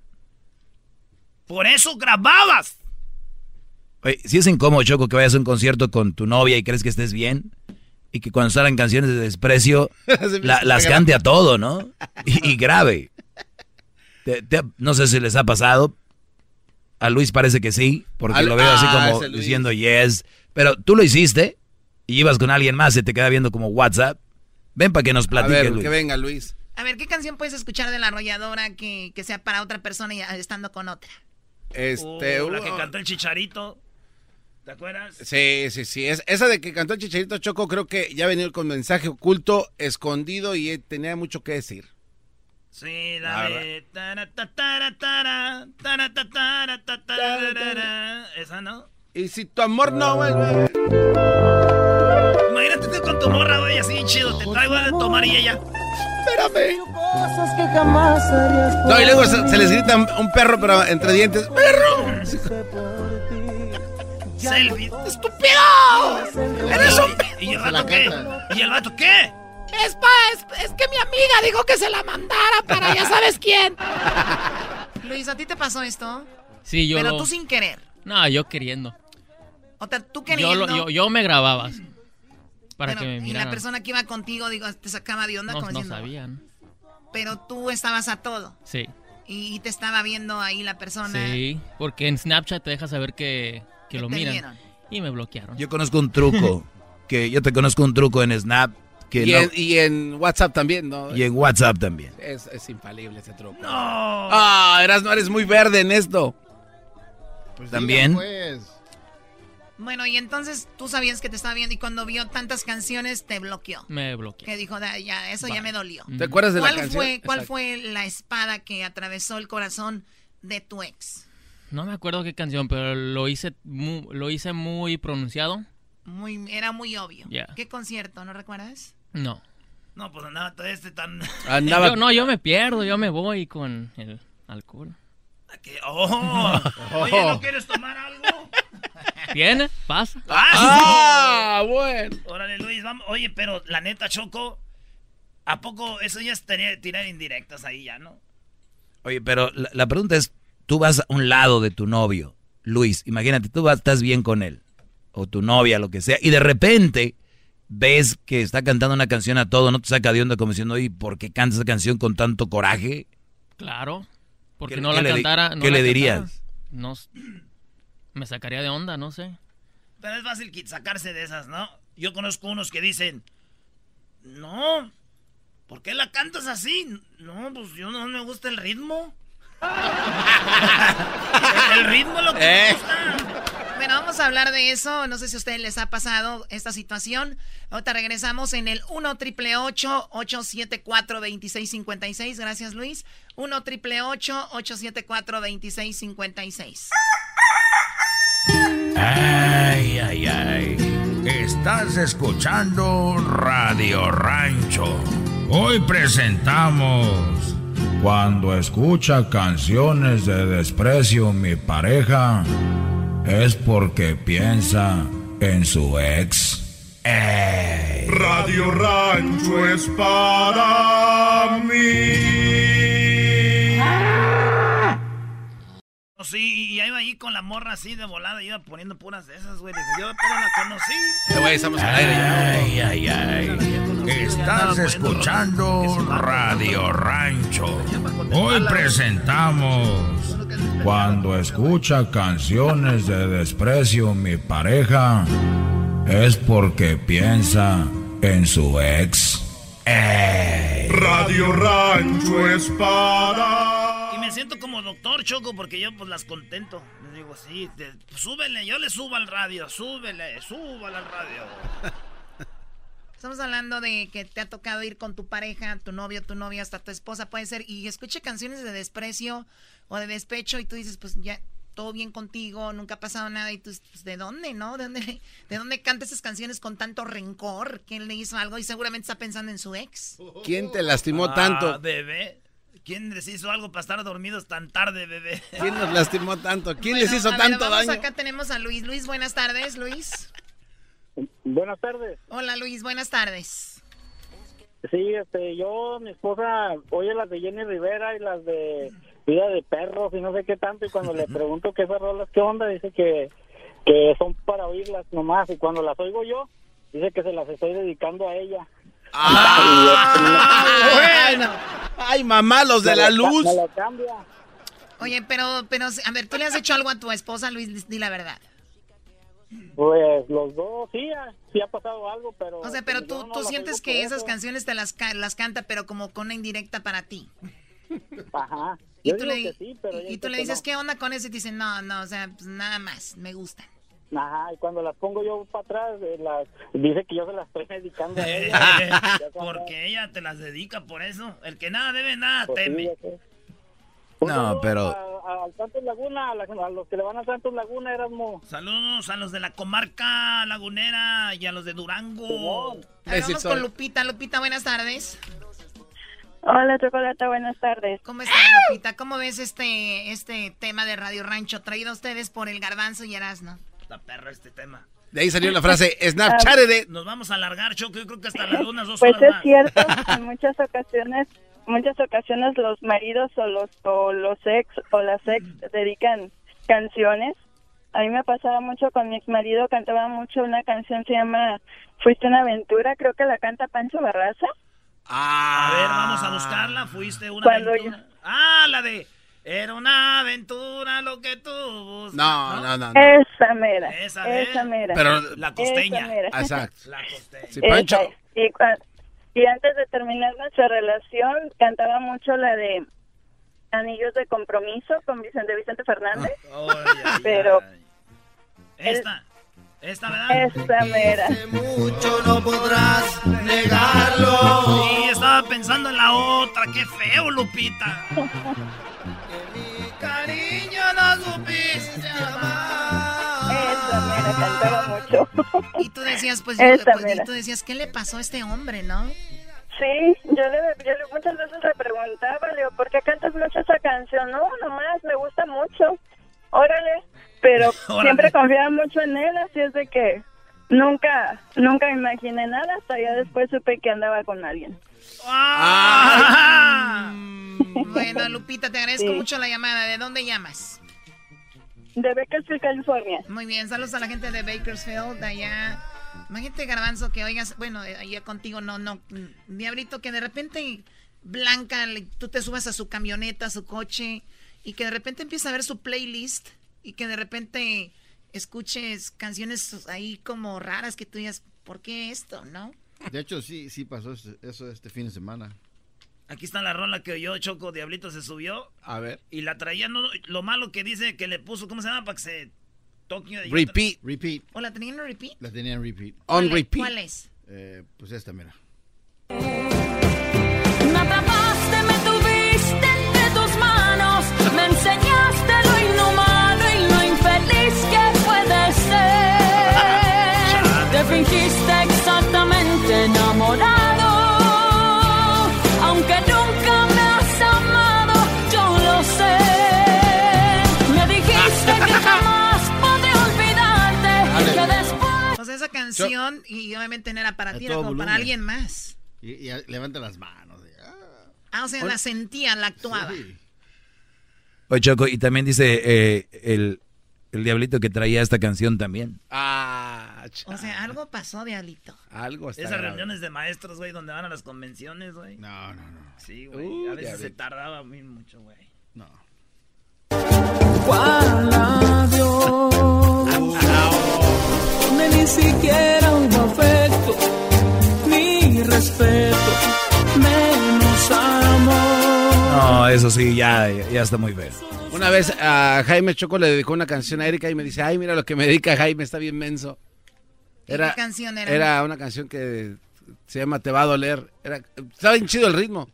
Por eso grababas. Oye, si es incómodo, Choco, que vayas a un concierto con tu novia y crees que estés bien. Y que cuando salen canciones de desprecio, la, las cante a todo, ¿no? Y, y grave. Te, te, no sé si les ha pasado. A Luis parece que sí, porque Al, lo veo así ah, como diciendo yes. Pero tú lo hiciste y ibas con alguien más y te queda viendo como WhatsApp. Ven para que nos platique, a ver, Luis. que venga, Luis. A ver, ¿qué canción puedes escuchar de la arrolladora que, que sea para otra persona y estando con otra? Este, uh, la que cantó el chicharito. ¿Te acuerdas? Sí, sí, sí. Es, esa de que cantó el chicharito Choco, creo que ya venía con mensaje oculto, escondido y tenía mucho que decir. Sí, la de. Esa, ¿no? Y si tu amor no vuelve. Imagínate con tu morra, güey, así chido. Te traigo de tomar y ella. Espérame. No, y luego se, se, les grita un perro, pero entre dientes. ¡Perro! Selfie. ¡Estúpido! ¡Eres un... ¿Y el vato qué? ¿Y el vato qué? Es, pa, es, es, que mi amiga dijo que se la mandara para ya sabes quién. Luis, ¿a ti te pasó esto? Sí, yo. Pero lo... tú sin querer. No, yo queriendo. O sea, tú queriendo. Yo, lo, yo, yo me grababas. Para pero, que me miraran. Y la persona que iba contigo, digo, te sacaba de onda no, como no diciendo, sabían. Pero tú estabas a todo. Sí. Y, y, te estaba viendo ahí la persona. Sí, porque en Snapchat te deja saber que, que lo miran. Vieron? Y me bloquearon. Yo conozco un truco. que yo te conozco un truco en Snap. Que y, no, en, y, en, WhatsApp también, ¿no? Y en WhatsApp también. Es, es infalible ese truco. No. Ah, eras, no eres muy verde en esto. Pues también. Pues. Bueno, y entonces tú sabías que te estaba viendo y cuando vio tantas canciones te bloqueó. Me bloqueó. Que dijo, ya, eso ya me dolió. ¿Te acuerdas de ¿Cuál la canción? Fue, ¿Cuál fue la espada que atravesó el corazón de tu ex? No me acuerdo qué canción, pero lo hice muy, lo hice muy pronunciado. Muy, era muy obvio. Yeah. ¿Qué concierto? ¿No recuerdas? No. No, pues andaba todo este tan... Andaba... Yo, no, yo me pierdo, yo me voy con el alcohol. Oh. Oye, ¿no quieres tomar algo? ¿Viene? Pasa. Ah, ah bueno. Órale, Luis, vamos. Oye, pero la neta, Choco, ¿a poco eso ya es tener, tirar indirectas ahí ya, no? Oye, pero la, la, pregunta es, tú vas a un lado de tu novio, Luis, imagínate, tú vas, estás bien con él, o tu novia, lo que sea, y de repente ves que está cantando una canción a todo, no te saca de onda como diciendo, oye, ¿por qué cantas esa canción con tanto coraje? Claro, porque no la cantara. No ¿Qué la le dirías? No, me sacaría de onda, no sé. Pero es fácil sacarse de esas, ¿no? Yo conozco unos que dicen, no, ¿por qué la cantas así? No, pues yo no me gusta el ritmo. el ritmo lo que eh. me gusta. Bueno, vamos a hablar de eso. No sé si a ustedes les ha pasado esta situación. Ahorita regresamos en el 1 triple 874 2656. Gracias, Luis. 1 triple 874 2656. Ay, ay, ay. Estás escuchando Radio Rancho. Hoy presentamos Cuando escucha canciones de desprecio mi pareja es porque piensa en su ex. Radio Rancho es para mí. Sí, y iba ahí con la morra así de volada, iba poniendo puras de esas, güey. Dije, yo pero la conocí. güey, estamos al aire ya. Ay, ay, ay. Estás escuchando Radio Rancho. Hoy presentamos Cuando escucha canciones de desprecio mi pareja es porque piensa en su ex. Radio Rancho es para siento como doctor Choco porque yo pues las contento. Les digo, sí, te- súbele, yo le subo al radio, súbele, súbale al radio. Estamos hablando de que te ha tocado ir con tu pareja, tu novio, tu novia, hasta tu esposa, puede ser, y escuche canciones de desprecio o de despecho y tú dices, pues ya, todo bien contigo, nunca ha pasado nada, y tú, pues, ¿de dónde, no? ¿De dónde, ¿De dónde canta esas canciones con tanto rencor? ¿Quién le hizo algo? Y seguramente está pensando en su ex. ¿Quién te lastimó Ah, tanto? bebé. ¿Quién les hizo algo para estar dormidos tan tarde, bebé? ¿Quién nos lastimó tanto? ¿Quién Bueno, les hizo a ver, tanto vamos, daño? Acá tenemos a Luis. Luis, buenas tardes, Luis. Buenas tardes. Hola, Luis, buenas tardes. Sí, este, yo, mi esposa, oye las de Jenny Rivera y las de Vida de Perros y no sé qué tanto, y cuando le pregunto qué esas rolas, qué onda, dice que, que son para oírlas nomás, y cuando las oigo yo, dice que se las estoy dedicando a ella. Bueno. Ay, mamá, los de la luz. Me lo cambia. Oye, pero, pero, a ver, ¿tú le has hecho algo a tu esposa, Luis? Di la verdad. Pues los dos, sí, ha- sí ha pasado algo, pero... O sea, pero tú, no tú sientes que esas eso. canciones te las, las canta, pero como con una indirecta para ti. Ajá. Y tú, digo le, que sí, pero ella y tú le que dices, no. ¿qué onda con eso? Y te dicen, no, no, o sea, pues nada más, me gustan. Ajá, y cuando las pongo yo para atrás, eh, las, dice que yo se las estoy dedicando a ella. Cuando- Porque ella te las dedica por eso. El que nada debe, nada Pues teme. No, pero... Al Santos Laguna, a, la- a los que le van a Santos Laguna, Erasmo. Saludos a los de la comarca lagunera y a los de Durango. Vamos con Lupita. Lupita, buenas tardes. Hola, Chocolata, buenas tardes. ¿Cómo estás, Lupita? ¿Cómo ves este, este tema de Radio Rancho traído a ustedes por el Garbanzo y Erasno? Está perro este tema. De ahí salió la frase, Snapchat de... Nos vamos a alargar, Choco. Yo creo que hasta las unas dos Pues horas es más. cierto, en muchas ocasiones, muchas ocasiones los maridos o los o los ex o las ex dedican canciones. A mí me pasaba mucho con mi ex marido, cantaba mucho una canción se llama Fuiste una aventura, creo que la canta Pancho Barraza. A ver, vamos a buscarla. Fuiste una Cuando aventura. Ah, la de. Era una aventura lo que tú buscas. No, no, no. no. Esa mera, Esa, esa mera. Pero- La costeña. Exacto. La costeña. Sí, Pancho. Y, y antes de terminar nuestra relación, cantaba mucho la de Anillos de Compromiso con Vicente Vicente Fernández. Ay, Pero. Esta. Esta, ¿verdad? esa mera. Mucho no podrás negarlo. Sí, estaba pensando en la otra. Qué feo, Lupita. Cariño, no supiste amar. Esa cantaba mucho. Y tú decías, pues, Esa pues, y tú decías, ¿qué le pasó a este hombre, no? Sí, yo le, yo le- muchas veces le preguntaba, le digo, ¿por qué cantas mucho esa canción? No, nomás, me gusta mucho. Órale. Pero Órale. siempre confiaba mucho en él, así es de que nunca, nunca imaginé nada, hasta ya después supe que andaba con alguien. Ah. Bueno, Lupita, te agradezco Sí. mucho la llamada. ¿De dónde llamas? De Bakersfield, California. Muy bien, saludos a la gente de Bakersfield, de allá. Imagínate, Garbanzo, que oigas, bueno, eh, allá contigo no, no, Diablito, que de repente Blanca, tú te subas a su camioneta, a su coche, y que de repente empieza a ver su playlist, y que de repente escuches canciones ahí como raras que tú digas, ¿por qué esto, no? De hecho, sí, sí pasó eso este fin de semana. Aquí está la rola que oyó Choco Diablito se subió A ver. y la traía. No, lo malo que dice que le puso, ¿cómo se llama? Para que se toque. Repeat. Repeat. ¿O la tenían en repeat? La tenía en repeat. On ¿Cuál es? repeat. ¿Cuál es? Eh, pues esta, mira. Me atrapaste, me tuviste entre tus manos, me enseñaste canción y obviamente no era para ti, era como para alguien más. Y, levanta las manos. Ah, o sea, la sentía, la actuaba. Oye, Choco, y también dice eh, el, el diablito que traía esta canción también. Ah, o sea, algo pasó, diablito. Algo está Esas reuniones de maestros, güey, donde van a las convenciones, güey. No, no, no. Sí, güey. Uh, a veces se tardaba muy mucho, güey. No. ¿Cuál adiós? Ni siquiera un afecto, ni respeto, menos amor. No, eso sí, ya, ya está muy feo. Una vez a Jaime Choco le dedicó una canción a Erika y me dice, ay, mira lo que me dedica Jaime, está bien menso. Era, ¿Qué canción era? Era una canción que se llama Te va a doler. Era, estaba bien chido el ritmo.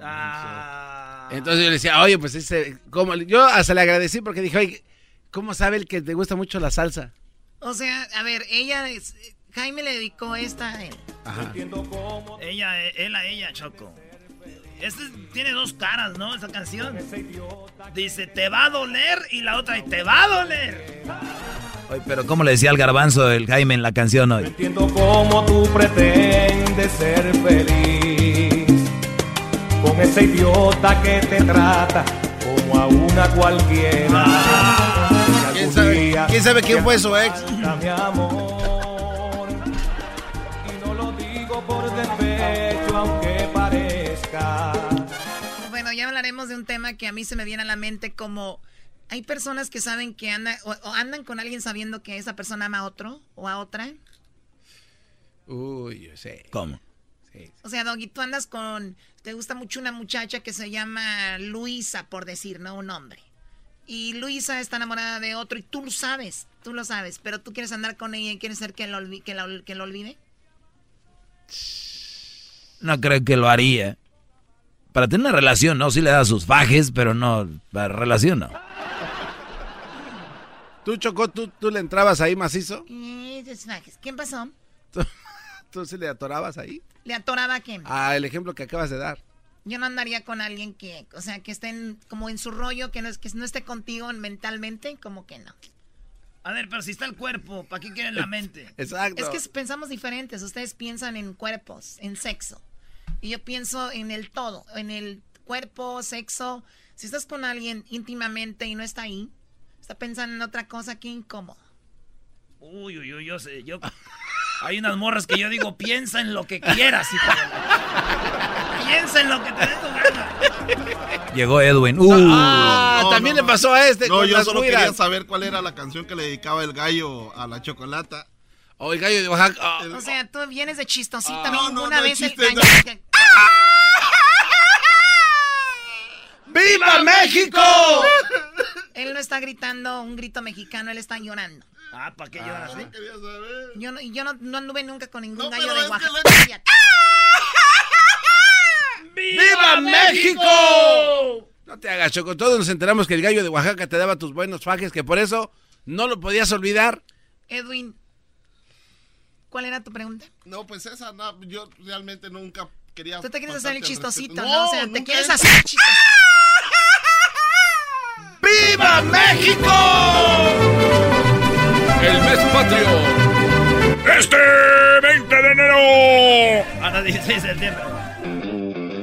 Ah. Entonces yo le decía, oye, pues ese, como, yo hasta le agradecí porque dije, oye, ¿cómo sabe el que te gusta mucho la salsa? O sea, a ver, ella, Jaime le dedicó esta a él. Ajá. Ella, él a ella, Choco. Este tiene dos caras, ¿no? Esa canción. Dice, te va a doler y la otra, te va a doler. Oye, pero ¿cómo le decía al garbanzo el Jaime en la canción hoy? entiendo cómo tú pretendes ser feliz con ese idiota que te trata como a una cualquiera. ¿Quién sabe, ¿Quién sabe quién fue su ex? Mi amor, y no lo digo por despecho, aunque parezca. Bueno, ya hablaremos de un tema que a mí se me viene a la mente como hay personas que saben que andan o, andan con alguien sabiendo que esa persona ama a otro o a otra. Uy, yo sé. ¿Cómo? O sea, Doggy, tú andas con, te gusta mucho una muchacha que se llama Luisa, por decir, ¿no? Un hombre. Y Luisa está enamorada de otro y tú lo sabes, tú lo sabes, pero tú quieres andar con ella y quieres ser que lo, que, que lo olvide. No creo que lo haría. Para tener una relación, ¿no? Sí le da sus fajes, pero no, para relación no. ¿Tú, Chocó, tú, tú le entrabas ahí macizo? ¿Quién pasó? ¿Tú, sí le atorabas ahí? ¿Le atoraba a quién? Ah, el ejemplo que acabas de dar. Yo no andaría con alguien que, o sea, que esté como en su rollo, que no, que no esté contigo mentalmente, como que no. A ver, pero si está el cuerpo, ¿para qué quieren la mente? Exacto. Es que pensamos diferentes. Ustedes piensan en cuerpos, en sexo. Y yo pienso en el todo, en el cuerpo, sexo. Si estás con alguien íntimamente y no está ahí, está pensando en otra cosa, qué incómodo. Uy, uy, uy, yo sé, yo... Hay unas morras que yo digo, piensa en lo que quieras, Piensa en lo que te dé tu gana. Llegó Edwin. Uh. Ah, también le pasó a este. No, yo solo quería saber cuál era la canción que le dedicaba el gallo a la chocolata. O el gallo de Oaxaca. O sea, tú vienes de chistosita. Ah, ninguna vez el gallo... ¡Viva México! Él no está gritando un grito mexicano, él está llorando. Ah, ¿para qué lloras? Ah, yo, no, yo no, anduve nunca con ningún gallo de Oaxaca. ¡Viva México! No te hagas, Choco. Todos nos enteramos que el gallo de Oaxaca te daba tus buenos fajes, que por eso no lo podías olvidar. Edwin, ¿cuál era tu pregunta? No, pues esa, no, yo realmente nunca quería... Tú te quieres hacer el chistosito, ¿no? O sea, te quieres hacer el chistosito. ¡Viva México! El mes patrio. Este 20 de enero. Hasta 16 de septiembre.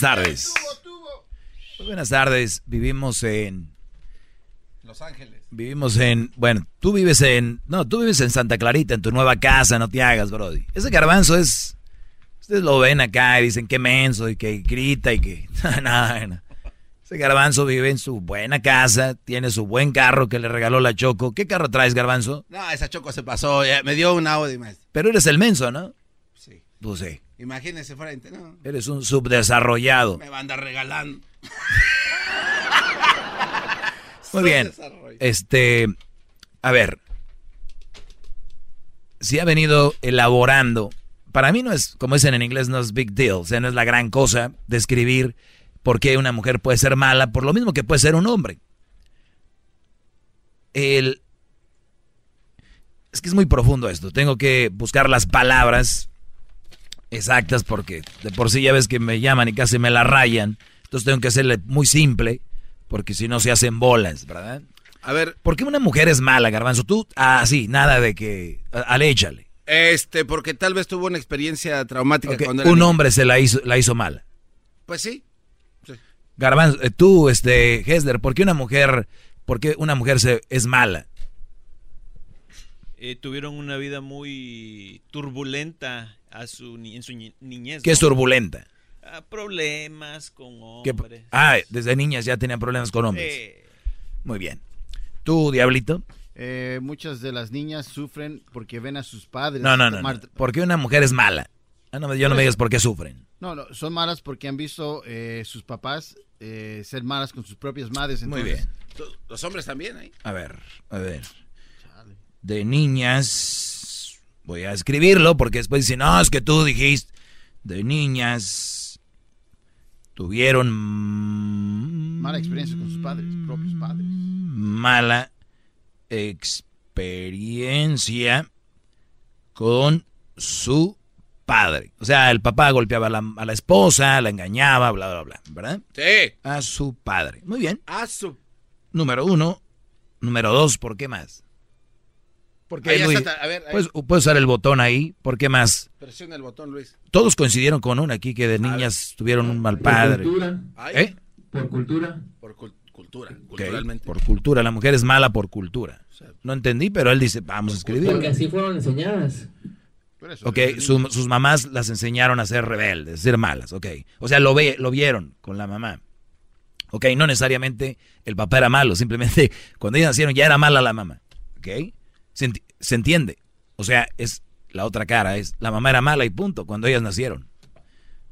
buenas tardes. Muy buenas tardes. Vivimos en Los Ángeles. Vivimos en, bueno, tú vives en, no, tú vives en Santa Clarita, en tu nueva casa, no te hagas, Brody. Ese garbanzo es, ustedes lo ven acá y dicen que menso y que grita y que, nada, no. Ese garbanzo vive en su buena casa, tiene su buen carro que le regaló la Choco. ¿Qué carro traes, garbanzo? No, esa choco se pasó, me dio un Audi, maestro. Pero eres el menso, ¿no? Sí. Pues sí. Imagínese frente, ¿no? Eres un subdesarrollado. Me va a andar regalando. Muy bien. Este, a ver, si ha venido elaborando, para mí no es, como dicen en inglés, no es big deal, o sea, no es la gran cosa describir por qué una mujer puede ser mala, por lo mismo que puede ser un hombre. El, es que es muy profundo esto, tengo que buscar las palabras exactas porque de por sí ya ves que me llaman y casi me la rayan, entonces tengo que hacerle muy simple porque si no se hacen bolas, ¿verdad? A ver. ¿Por qué una mujer es mala, Garbanzo? Tú, ah, sí, nada de que. Al échale. Este, porque tal vez tuvo una experiencia traumática cuando era Un niño. hombre se la hizo, la hizo mala. Pues sí. Garbanzo, eh, tú, este, Hesler, ¿por qué una mujer, por qué una mujer se, es mala? Eh, tuvieron una vida muy turbulenta a su, en su ni- niñez. ¿Qué es ¿no? turbulenta? Ah, problemas con ¿Qué- hombres. ah, desde niñas ya tenían problemas con hombres. Eh, Muy bien. ¿Tú, Diablito? Eh, muchas de las niñas sufren porque ven a sus padres. No, no, no. no. ¿Por qué una mujer es mala? Ah, no, yo no me digas por qué sufren. No, no, son malas porque han visto eh, sus papás eh, ser malas con sus propias madres. Muy entonces- Los hombres también ahí. A ver, a ver. De niñas. Voy a escribirlo porque después dicen, no, es que tú dijiste. De niñas. Tuvieron mm, Mala experiencia con sus padres, propios padres. mala experiencia con su padre. O sea, el papá golpeaba a la, a la esposa, la engañaba, bla, bla, bla, ¿verdad? Sí. A su padre. Muy bien. A su. Número uno. Número dos, ¿por qué más? ¿Por ya Luis? está, a ver, ahí. Puedes, puedes usar el botón ahí. ¿Por qué más? Presiona el botón, Luis. Todos coincidieron con una aquí que de niñas tuvieron un mal padre. Ay. ¿Eh? Por cultura. Por cul- cultura, Ok, culturalmente. Por cultura. La mujer es mala por cultura. No entendí, pero él dice, vamos a escribir. Porque así fueron enseñadas. Ok, su- sus mamás las enseñaron a ser rebeldes, a ser malas, ok. O sea, lo, ve, lo vieron con la mamá. Ok, no necesariamente el papá era malo, simplemente cuando ellos nacieron ya era mala la mamá. Ok, se, enti- se entiende. O sea, es la otra cara, es la mamá era mala y punto, cuando ellas nacieron.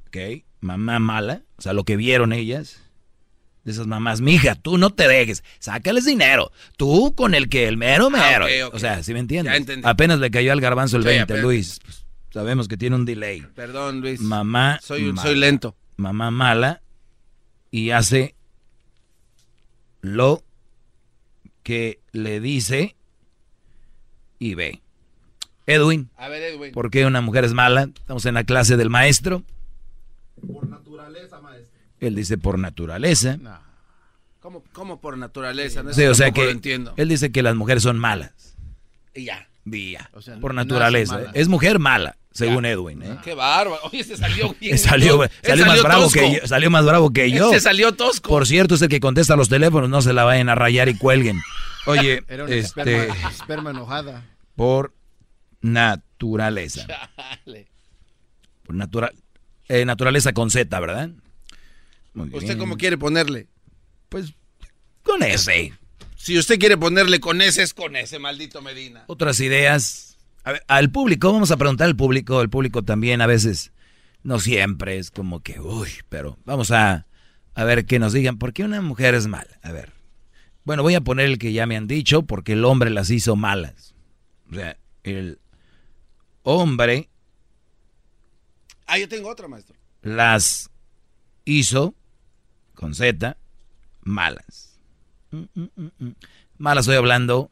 Ok, mamá mala, o sea, lo que vieron ellas. De esas mamás, mija, tú no te dejes, sácales dinero. Tú con el que el mero mero. ok, ok. O sea, ¿sí me entiendes? Ya entendí. Apenas le cayó al garbanzo el Sí, 20, apenas. Luis. Pues, sabemos que tiene un delay. Perdón, Luis. Mamá. Soy, un- mala. soy lento. Mamá mala y hace lo que le dice y ve. Edwin, A ver, Edwin. ¿por qué una mujer es mala? Estamos en la clase del maestro. Por naturaleza, maestro. Él dice por naturaleza. ¿Cómo, cómo por naturaleza? No Sí, o sea que lo entiendo. él dice que las mujeres son malas. Y ya. Sea, por naturaleza. Es mujer mala, según Edwin. ¿eh? Qué bárbaro. Oye, se salió bien. Salió, más bravo que yo, salió más bravo que yo. se salió tosco. Por cierto, es el que contesta los teléfonos, no se la vayan a rayar y cuelguen. Oye, Era una este, esperma, esperma enojada. Por naturaleza. Por natura- eh, naturaleza con Z, ¿verdad? Muy ¿Usted bien. cómo quiere ponerle? Pues con ese. Si usted quiere ponerle con ese, es con ese, maldito Medina. Otras ideas. A ver, al público, vamos a preguntar al público. El público también a veces, no siempre, es como que, uy, pero vamos a, a ver que nos digan, ¿por qué una mujer es mala? A ver. Bueno, voy a poner el que ya me han dicho, porque el hombre las hizo malas. O sea, el hombre Ah, yo tengo otra, maestro. las hizo, con Z, malas. Mm, mm, mm. Malas estoy hablando,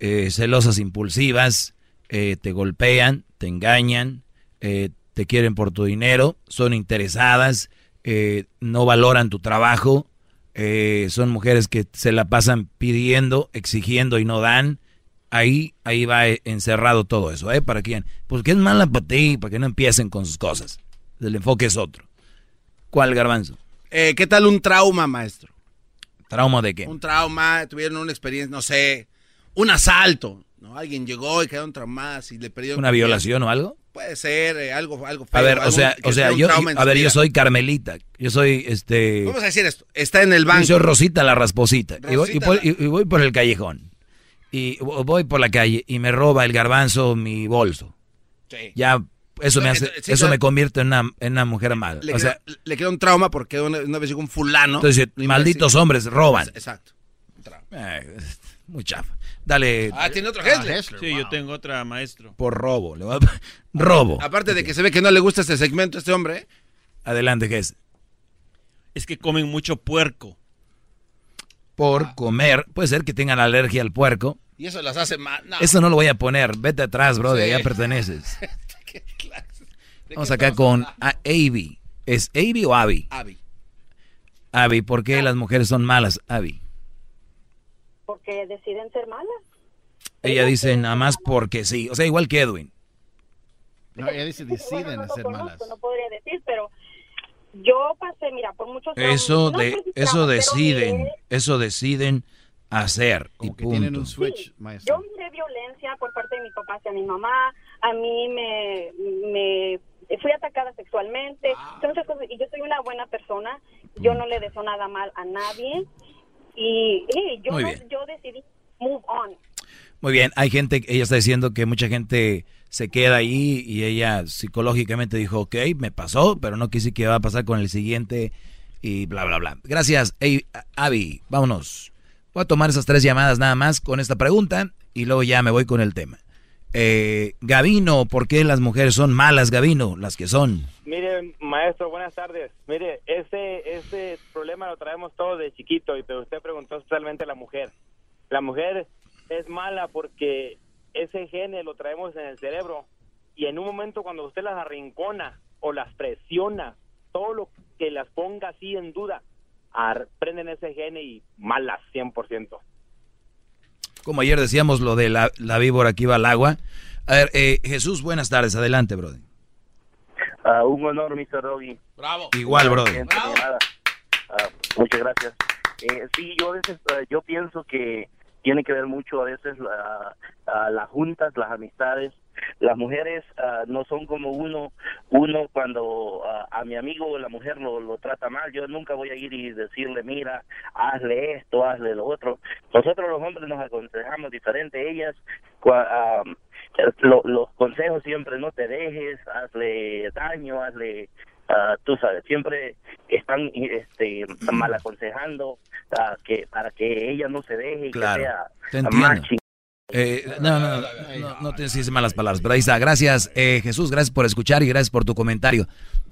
eh, celosas impulsivas, eh, te golpean, te engañan, eh, te quieren por tu dinero, son interesadas, no valoran tu trabajo, son mujeres que se la pasan pidiendo, exigiendo y no dan, ahí, ahí va encerrado todo eso, ¿eh? ¿Para quién? Pues que es mala para ti, para que no empiecen con sus cosas. El enfoque es otro. ¿Cuál, garbanzo? Eh, ¿Qué tal un trauma, maestro? ¿Trauma de qué? Un trauma, tuvieron una experiencia, no sé, un asalto, ¿no? Alguien llegó y quedaron traumadas y le perdió... ¿Una violación o algo? Puede ser, eh, algo, algo feo, A ver, o sea, o sea, yo, a ver, yo soy Carmelita, yo soy, este... Vamos a decir esto, está en el banco. Yo soy Rosita la rasposita. y, voy, y voy por el callejón. Y voy por la calle y me roba el garbanzo mi bolso. Sí. Ya, eso me hace, Sí, eso me convierte en una, en una mujer mala. Le, o sea, queda, le queda un trauma porque una, una vez llegó un fulano. entonces, malditos hombres roban. Exacto. Eh, muy chafa. Dale. Ah, tiene otro Ah, Hessler. Sí, yo tengo otra maestro. Por robo. le voy a- robo. Aparte de que se ve que no le gusta este segmento a este hombre. ¿eh? Adelante, Gess. Es que comen mucho puerco. Por comer. Puede ser que tengan alergia al puerco. Y eso las hace mal. No. Eso no lo voy a poner. Vete atrás, bro. De Sí. allá perteneces. ¿Qué clase? ¿De Vamos acá con Avi. ¿Es Avi o Avi? Abby. Avi, ¿por qué las mujeres son malas, Avi? porque deciden ser malas. Ella dice nada más porque sí. O sea, igual que Edwin. No, ella dice deciden Bueno, no ser conozco, malas. No podría decir, pero yo pasé, mira, por muchos Eso no de sé si eso deciden, eso deciden hacer y que tienen un switch, maestro. Yo miré violencia por parte de mi papá hacia mi mamá, a mí me, me fui atacada sexualmente, Ah. muchas cosas, y yo soy una buena persona, yo no le deseo nada mal a nadie, y, yo, Muy no- yo decidí move on. Muy bien, hay gente, ella está diciendo que mucha gente se queda ahí y ella psicológicamente dijo, ok, me pasó, pero no quise que va a pasar con el siguiente y bla, bla, bla. Gracias, Ey, Avi, vámonos. Voy a tomar esas tres llamadas nada más con esta pregunta y luego ya me voy con el tema. Eh, Gavino, ¿por qué las mujeres son malas, Gavino? Las que son. Mire, maestro, buenas tardes. Mire, ese, ese problema lo traemos todos de chiquito, y pero usted preguntó especialmente a la mujer. La mujer es mala porque ese gene lo traemos en el cerebro y en un momento cuando usted las arrincona o las presiona, todo lo que las ponga así en duda, prenden ese gene y malas 100%. Como ayer decíamos lo de la, la víbora que iba al agua. A ver, eh, Jesús, buenas tardes, adelante, brother. Ah, un honor, Mr. Doggy. Bravo. Igual, brother. Ah, muchas gracias. Eh, sí, yo a veces, eh, yo pienso que tiene que ver mucho a veces las juntas, las amistades. Las mujeres ah, no son como uno, uno cuando ah, a mi amigo la mujer lo, lo trata mal, yo nunca voy a ir y decirle, mira, hazle esto, hazle lo otro. Nosotros los hombres nos aconsejamos diferente, ellas, lo- los consejos siempre no te dejes, hazle daño, hazle, ah, tú sabes, siempre están este, mal aconsejando que para que ella no se deje y Claro, que sea te Eh, no, no, no, no, te dices malas palabras, pero ahí está. Gracias, eh, Jesús, gracias por escuchar y gracias por tu comentario.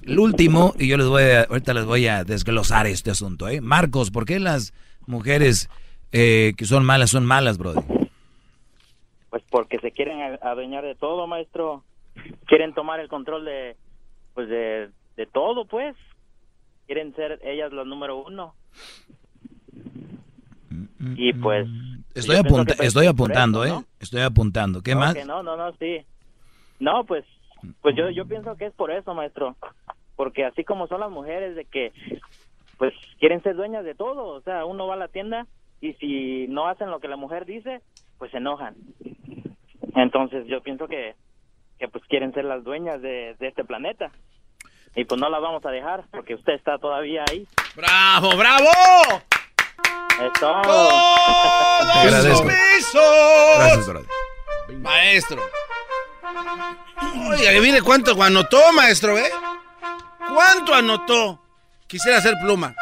El último, y yo les voy a, ahorita les voy a desglosar este asunto, ¿eh? Marcos, ¿por qué las mujeres eh, que son malas son malas, brother? Pues porque se quieren adueñar de todo, maestro. Quieren tomar el control de, pues de, de todo, pues. Quieren ser ellas las número uno. Y pues. Estoy, yo pienso apunta- estoy apuntando, eso, ¿eh? Estoy apuntando. ¿Qué ¿no? más? Que no, no, no, sí. No, pues, pues yo, yo pienso que es por eso, maestro. Porque así como son las mujeres de que, pues, quieren ser dueñas de todo. O sea, uno va a la tienda y si no hacen lo que la mujer dice, pues se enojan. Entonces yo pienso que, que pues quieren ser las dueñas de, de este planeta. Y pues no las vamos a dejar porque usted está todavía ahí. ¡Bravo, bravo! Es todo. ¡Todos sumisos! Gracias. Maestro. Oiga, mire cuánto anotó, maestro, ¿eh? ¿Cuánto anotó? Quisiera hacer pluma.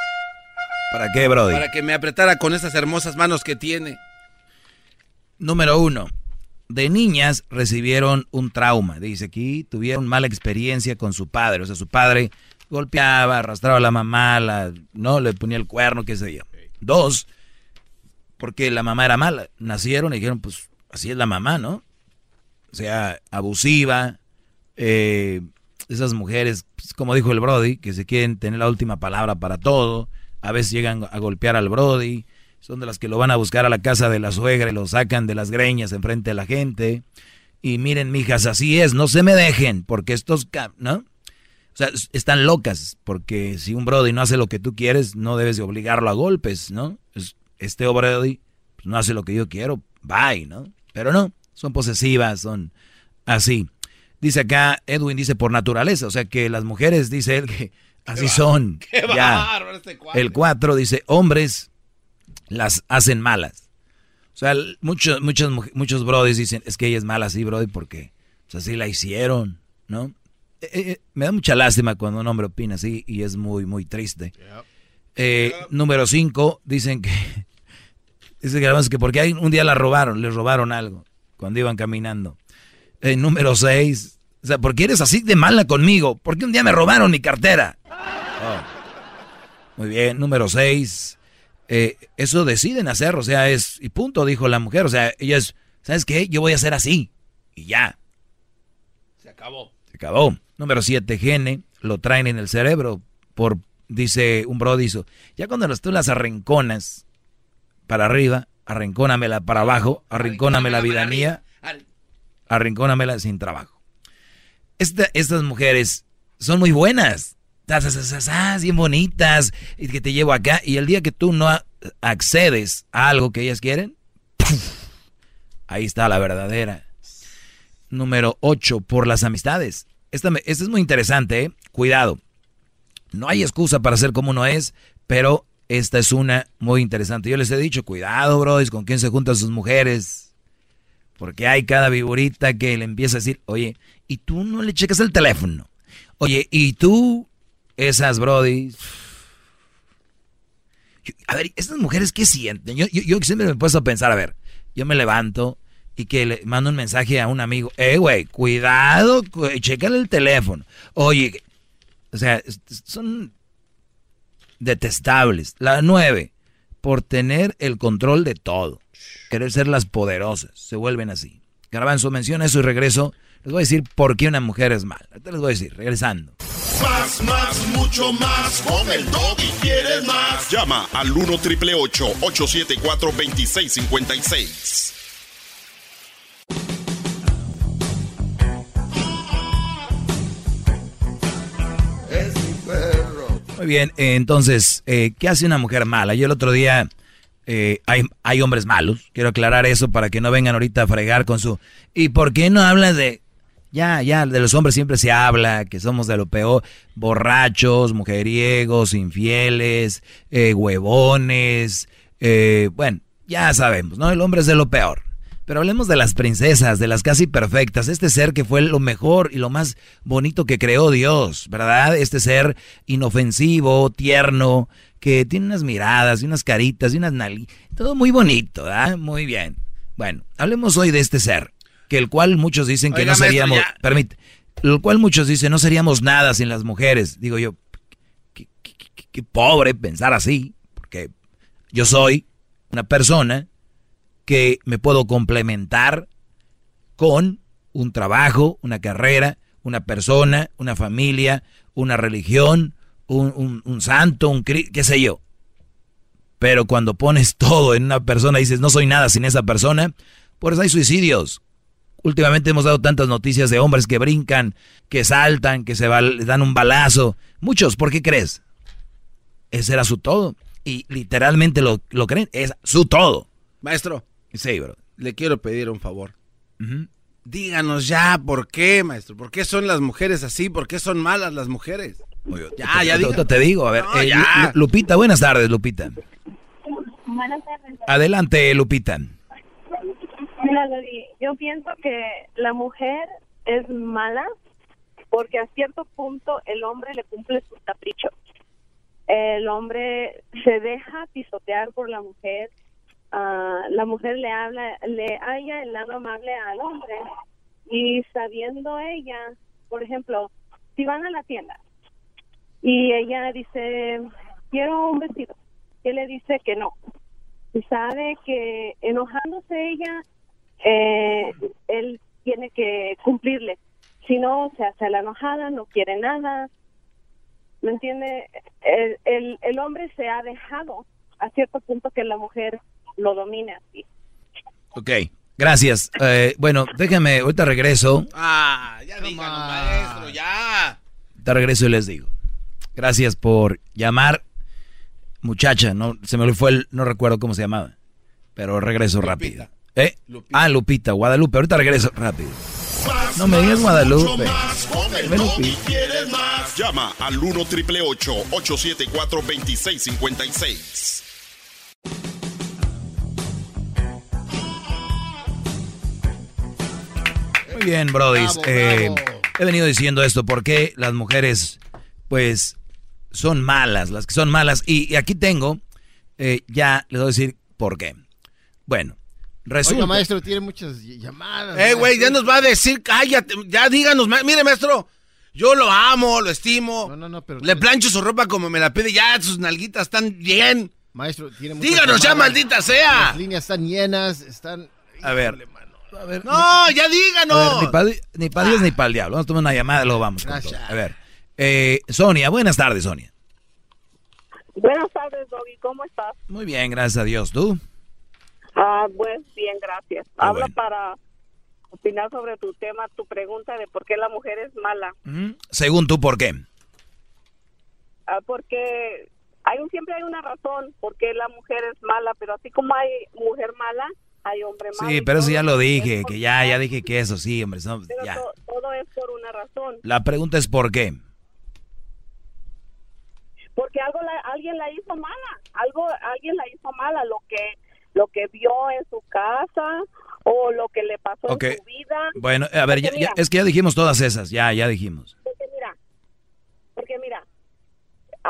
¿Para qué, brother? Para que me apretara con esas hermosas manos que tiene. Número uno, de niñas recibieron un trauma. Dice aquí, tuvieron mala experiencia con su padre. O sea, su padre golpeaba, arrastraba a la mamá, la, no le ponía el cuerno, qué sé yo. Dos, porque la mamá era mala. Nacieron y dijeron, pues así es la mamá, ¿no? O sea, abusiva. eh, esas mujeres, pues, como dijo el Brody, que se quieren tener la última palabra para todo. A veces llegan a golpear al Brody. son de las que lo van a buscar a la casa de la suegra y lo sacan de las greñas enfrente de la gente. Y miren, mijas, así es, no se me dejen, porque estos, ¿no? Sea, están locas, porque si un Brody no hace lo que tú quieres, no debes de obligarlo a golpes, ¿no? Este Brody pues, no hace lo que yo quiero, bye, ¿no? Pero no, son posesivas, son así. Dice acá, Edwin dice por naturaleza, o sea que las mujeres, dice él, que así son. Qué ya. Este El 4 dice, hombres las hacen malas. O sea, muchos, muchos, muchos brodis dicen, es que ella es mala así, brody, porque pues, así la hicieron, ¿no? Eh, eh, eh, me da mucha lástima cuando un hombre opina así y es muy, muy triste. Número 5, dicen que, dice que además que porque hay, un día la robaron, le robaron algo cuando iban caminando. número 6, o sea, ¿por qué eres así de mala conmigo? Porque un día me robaron mi cartera. Oh. Muy bien, número 6. Eh, eso deciden hacer, o sea, es, y punto, dijo la mujer, o sea, ella es, ¿sabes qué? Yo voy a hacer así, y ya. Se acabó. Se acabó. Número 7, gene, lo traen en el cerebro, por, dice un brodizo, ya cuando tú las arrinconas para arriba, arrincónamela para abajo, arrincónamela la vida mía, arrincónamela sin trabajo. estas mujeres son muy buenas bien bonitas, y que te llevo acá, y el día que tú no accedes a algo que ellas quieren, ahí está la verdadera. Número 8, por las amistades. Esta, es muy interesante, ¿eh? cuidado. No hay excusa para ser como uno es, pero esta es una muy interesante. Yo les he dicho, cuidado, bros, con quién se juntan sus mujeres. Porque hay cada viborita que le empieza a decir, oye, ¿y tú no le checas el teléfono? Oye, ¿y tú esas, Brody. A ver, estas mujeres, ¿qué sienten? Yo, yo, siempre me he puesto a pensar, a ver, yo me levanto y que le mando un mensaje a un amigo, eh, güey, cuidado, chécale el teléfono. Oye, o sea, son detestables. La nueve, por tener el control de todo. Querer ser las poderosas, se vuelven así. Garbanzo menciona eso y regreso. Les voy a decir por qué una mujer es mala. Ahorita les voy a decir, regresando. Más, más, mucho más. Con el y quieres más. Llama al 1 triple 874 2656. Muy bien, entonces, eh, ¿qué hace una mujer mala? Yo el otro día eh, hay, hay hombres malos. Quiero aclarar eso para que no vengan ahorita a fregar con su... ¿Y por qué no hablas de ya, ya, de los hombres siempre se habla que somos de lo peor, borrachos, mujeriegos, infieles, eh, huevones, eh, bueno, ya sabemos, ¿no? El hombre es de lo peor. Pero hablemos de las princesas, de las casi perfectas, este ser que fue lo mejor y lo más bonito que creó Dios, ¿verdad? Este ser inofensivo, tierno, que tiene unas miradas y unas caritas y unas narices, todo muy bonito, ¿verdad? Muy bien. Bueno, hablemos hoy de este ser, que el cual muchos dicen que no seríamos, permite, el cual muchos dicen no seríamos nada sin las mujeres. Digo yo, qué, pobre pensar así, porque yo soy una persona que me puedo complementar con un trabajo, una carrera, una persona, una familia, una religión, un, un santo, un qué sé yo. Pero cuando pones todo en una persona y dices no soy nada sin esa persona, por eso hay suicidios. Últimamente hemos dado tantas noticias de hombres que brincan, que saltan, que se dan un balazo. Muchos, ¿por qué crees? Ese era su todo. Y literalmente lo, lo creen, es su todo. Maestro. Sí, bro. Le quiero pedir un favor. Díganos ya por qué, maestro. ¿Por qué son las mujeres así? ¿Por qué son malas las mujeres? ya, ya digo. Te digo, a ver. Eh, Lupita, buenas tardes, Lupita. Buenas tardes. Adelante, Lupita. Mira, yo pienso que la mujer es mala porque a cierto punto el hombre le cumple sus caprichos. El hombre se deja pisotear por la mujer. La mujer le habla, le haya el lado amable al hombre. Y sabiendo ella, por ejemplo, si van a la tienda y ella dice, quiero un vestido, él le dice que no. Y sabe que enojándose ella, eh, él tiene que cumplirle. Si no, se hace la enojada, no quiere nada. ¿Me entiende? El, el, el hombre se ha dejado a cierto punto que la mujer lo domine así. Ok, gracias. Eh, bueno, déjame, ahorita regreso. Ah, ya díganos, maestro, ya. Te regreso y les digo. Gracias por llamar. Muchacha, no se me fue el, no recuerdo cómo se llamaba. Pero regreso rápido. ¿Eh? Ah, Lupita, Guadalupe. Ahorita regreso rápido. No me digas Guadalupe. Dime Lupita. ¿Quieres más? Llama al 1 triple 874 2656. Muy bien, Brody. Eh, he venido diciendo esto porque las mujeres, pues, son malas, las que son malas. Y, y aquí tengo, eh, ya les voy a decir por qué. Bueno, resulta. Oiga, maestro, tiene muchas llamadas. Eh, güey, ya nos va a decir, cállate, ya díganos, ma- mire, maestro, yo lo amo, lo estimo. No, no, no, pero. Le plancho su ropa como me la pide, ya sus nalguitas están bien. Maestro, tiene muchas Díganos ya, maldita sea. Las líneas están llenas, están. A ver. A ver, No, ya A ver, díganos. ni para ni pa Dios ni para el diablo. Vamos a tomar una llamada y luego vamos. con todo. A ver. Eh, Sonia, buenas tardes, Sonia. Buenas tardes, Doggy. ¿Cómo estás? Muy bien, gracias a Dios. ¿Tú? Ah, pues bien, gracias. Ah, Habla bueno. para opinar sobre tu tema, tu pregunta de por qué la mujer es mala. Según tú, ¿por qué? Ah, porque hay un, siempre hay una razón por qué la mujer es mala, pero así como hay mujer mala, hay hombre malo. Sí, pero eso ya lo dije, que ya, ya dije que eso sí, hombre. no, pero ya. to- todo es por una razón. La pregunta es ¿por qué? Porque algo la- alguien la hizo mala, algo alguien la hizo mala, lo que lo que vio en su casa o lo que le pasó en su vida. Bueno, a ver, ya- es que ya dijimos todas esas, ya, ya dijimos. Porque mira, porque mira,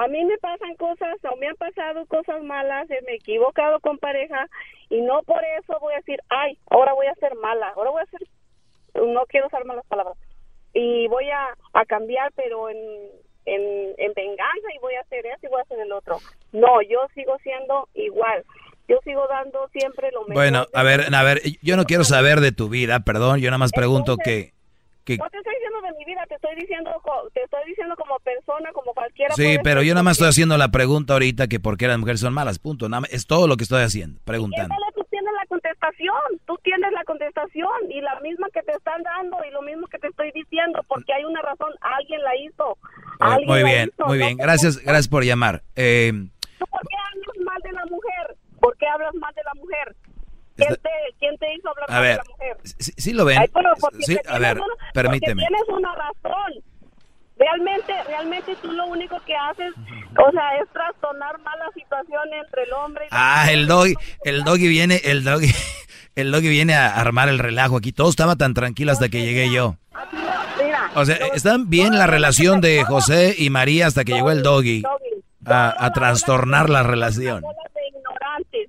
a mí me pasan cosas o me han pasado cosas malas, eh, me he equivocado con pareja y no por eso voy a decir, ay, ahora voy a ser mala, ahora voy a ser, no quiero usar malas palabras, y voy a, a cambiar, pero en, en, en venganza y voy a hacer eso y voy a hacer el otro. No, yo sigo siendo igual. Yo sigo dando siempre lo mejor. Bueno, a ver, a ver, yo no quiero saber de tu vida, perdón, yo nada más pregunto que, que No te estoy diciendo de mi vida, te estoy diciendo, te estoy diciendo como persona, como cualquiera. Sí, pero yo nada más estoy haciendo la pregunta ahorita que por qué las mujeres son malas, punto. Nada más- es todo lo que estoy haciendo, preguntando. Tú tienes la contestación, tú tienes la contestación y la misma que te están dando y lo mismo que te estoy diciendo, porque hay una razón, alguien la hizo. Alguien muy bien, hizo, muy no bien, te- gracias, gracias por llamar. Eh, ¿Tú ¿Por qué hablas mal de la mujer? ¿Por qué hablas mal de la mujer? ¿Quién te, quién te hizo hablar a ver, de la mujer? sí, sí lo ven. Ay, Sí, a ver, una- permíteme. Tienes una razón. Realmente, realmente tú lo único que haces, o sea, es trastornar más la situación entre el hombre y Ah, el doggy, el doggy viene, el doggy, el doggy viene a armar el relajo aquí. Todo estaba tan tranquilo hasta que llegué yo. Mira, O sea, está bien la relación de José y María hasta que llegó el doggy a, a trastornar la relación. de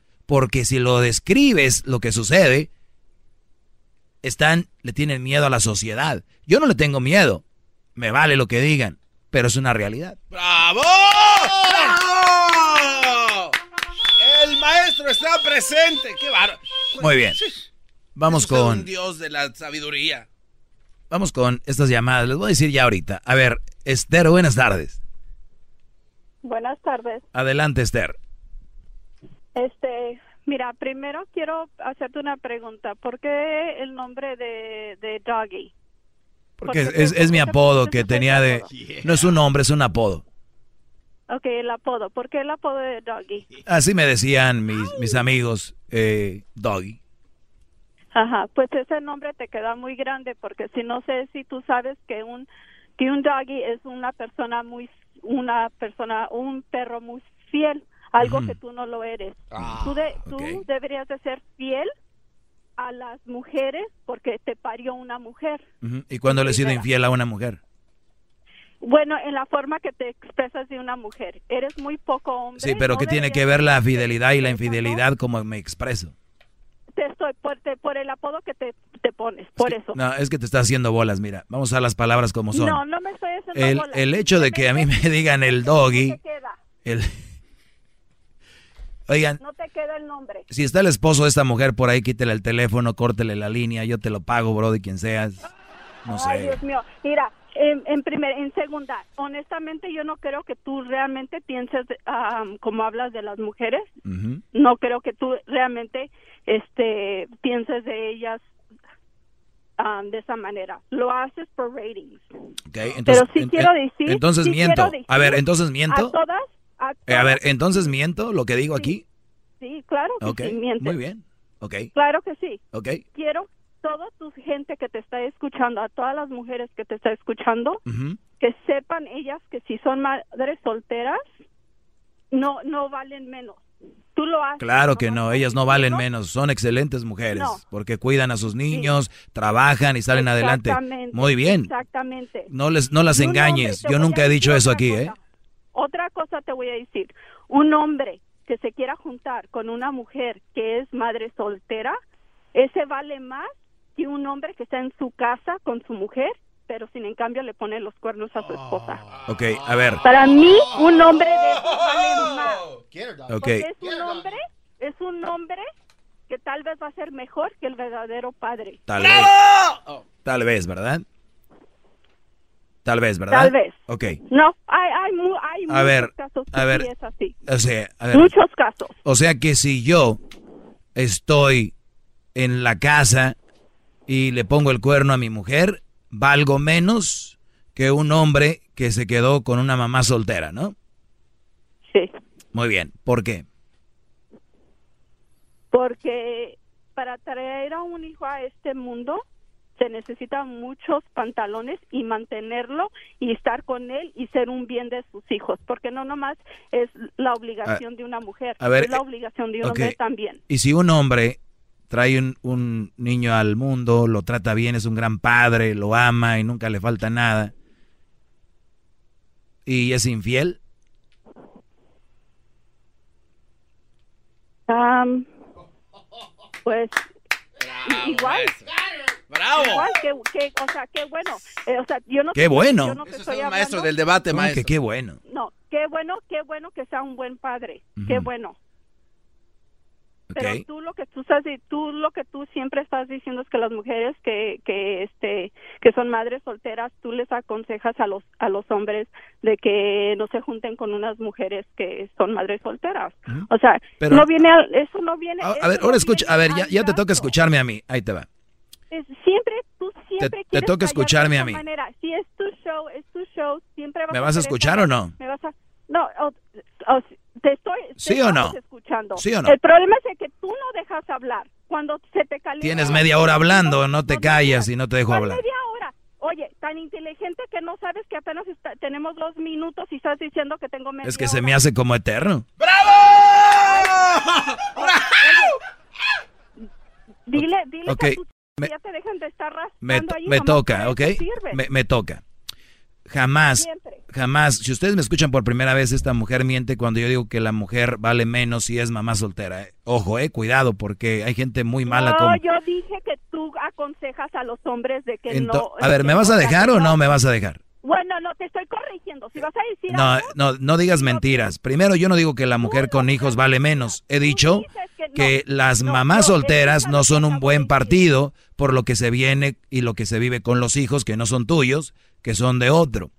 porque si lo describes lo que sucede, están, le tienen miedo a la sociedad. Yo no le tengo miedo, me vale lo que digan, pero es una realidad. ¡Bravo! ¡Bravo! El maestro está presente. ¡Qué bárbaro! Muy bien. Vamos con un dios de la sabiduría. vamos con estas llamadas. Les voy a decir ya ahorita. A ver, Esther, buenas tardes. Buenas tardes. Adelante, Esther. Este, mira, primero quiero hacerte una pregunta. ¿Por qué el nombre de, de Doggy? Porque es, es- es mi apodo que tenía de... No es un nombre, es un apodo. Ok, el apodo. ¿Por qué el apodo de Doggy? Así me decían mis, mis amigos, eh, Doggy. Ajá, pues ese nombre te queda muy grande porque si no sé si tú sabes que un que un doggy es una persona muy una persona un perro muy fiel, algo que tú no lo eres. Ah, tú de- tú ok. deberías de ser fiel a las mujeres porque te parió una mujer. ¿Y cuando le he sido infiel a una mujer? Bueno, en la forma que te expresas de una mujer, eres muy poco hombre. Sí, pero no ¿qué tiene que ver la fidelidad y la infidelidad como me expreso? Te estoy por, te- por el apodo que te, te pones, por eso. No, es que te está haciendo bolas, mira. Vamos a las palabras como son. No, no me estoy haciendo el, bolas. el hecho de que a mí me digan el doggy, el... Oigan, no te queda el nombre. si está el esposo de esta mujer por ahí, quítele el teléfono, córtele la línea, yo te lo pago, bro, de quien seas. No Ay, sé. Dios mío. Mira, en, en primer, en segunda, honestamente yo no creo que tú realmente pienses como hablas de las mujeres. No creo que tú realmente este pienses de ellas de esa manera. Lo haces por ratings. Ok, entonces, Pero sí en- quiero decir. Entonces sí miento. A ver, entonces miento. A todas. A Eh, a ver, entonces miento lo que digo aquí. Sí, claro que Ok, sí, mientes. muy bien. Ok, Claro que sí. ok. Quiero toda tu gente que te está escuchando, a todas las mujeres que te está escuchando, que sepan ellas que si son madres solteras, no no valen menos. Tú lo haces. Claro que no, ellas no valen menos, son excelentes mujeres, No. porque cuidan a sus niños, trabajan y salen adelante. Muy bien. Exactamente. No les no las engañes. Yo nunca he dicho eso aquí, cosa. ¿eh? Otra cosa te voy a decir. Un hombre que se quiera juntar con una mujer que es madre soltera, ese vale más que un hombre que está en su casa con su mujer, pero sin en cambio le pone los cuernos a su esposa. Ok, a ver. Para mí, un hombre de esos vale más. Ok. Porque es un hombre, es un hombre que tal vez va a ser mejor que el verdadero padre. Tal vez. Tal vez, ¿verdad? Tal vez, ¿verdad? Tal vez. Ok. No, hay, hay, hay muchos ver, casos que a ver. sí es así. O sea, a ver. Muchos casos. O sea que si yo estoy en la casa y le pongo el cuerno a mi mujer, valgo menos que un hombre que se quedó con una mamá soltera, ¿no? Sí. Muy bien. ¿Por qué? Porque para traer a un hijo a este mundo se necesitan muchos pantalones y mantenerlo y estar con él y ser un bien de sus hijos, porque no nomás es la obligación A- de una mujer, a ver, es la obligación de un hombre también. Y si un hombre trae un, un niño al mundo, lo trata bien, es un gran padre, lo ama y nunca le falta nada, y es infiel, pues igual. Bravo. Igual que, que- o sea, qué bueno. Eh, o sea, yo no Qué te- bueno. yo no te Eso es estoy un maestro del debate, ¿Cómo maestro. que qué bueno. No, qué bueno, qué bueno que sea un buen padre. Qué bueno. Pero tú lo que tú estás tú lo que tú siempre estás diciendo es que las mujeres que que este que son madres solteras, tú les aconsejas a los a los hombres de que no se junten con unas mujeres que son madres solteras. O sea, Pero- no viene al- eso no viene A, ver, no ahora escucha, a ver, ya, al ya te toca escucharme a mí. Ahí te va. Es- siempre tú siempre te quieres toca callar de escucharme a mí. manera. Si es tu show, es tu show, siempre vas ¿Me vas a escuchar o no? Me vas a No, o- o- te estoy te ¿Sí o no? escuchando. ¿Sí o no? El problema es que tú no dejas hablar. Cuando se te calienta Tienes media hora hablando, no te callas y no te dejo ¿Cuál hablar. media hora? Oye, tan inteligente que no sabes que apenas está- tenemos dos minutos y estás diciendo que tengo media Es que se me hace como eterno. Dile, dile Ok, que tú me- ya te dejan de estar Me, ahí, me toca, ¿ok? Me, me toca. Jamás, Siempre. jamás, si ustedes me escuchan por primera vez, esta mujer miente cuando yo digo que la mujer vale menos si es mamá soltera. eh. Ojo, eh, cuidado, porque hay gente muy mala no, como... yo dije que tú aconsejas a los hombres de que Ento- no. a ver, ¿me vas a dejar o no me vas a dejar? Bueno, no, te estoy corrigiendo. Si vas a decir No, algo, no, no digas mentiras. Primero, yo no digo que la mujer con hijos vale menos. He dicho que las mamás solteras no son un buen partido por lo que se viene y lo que se vive con los hijos que no son tuyos, que son de otro.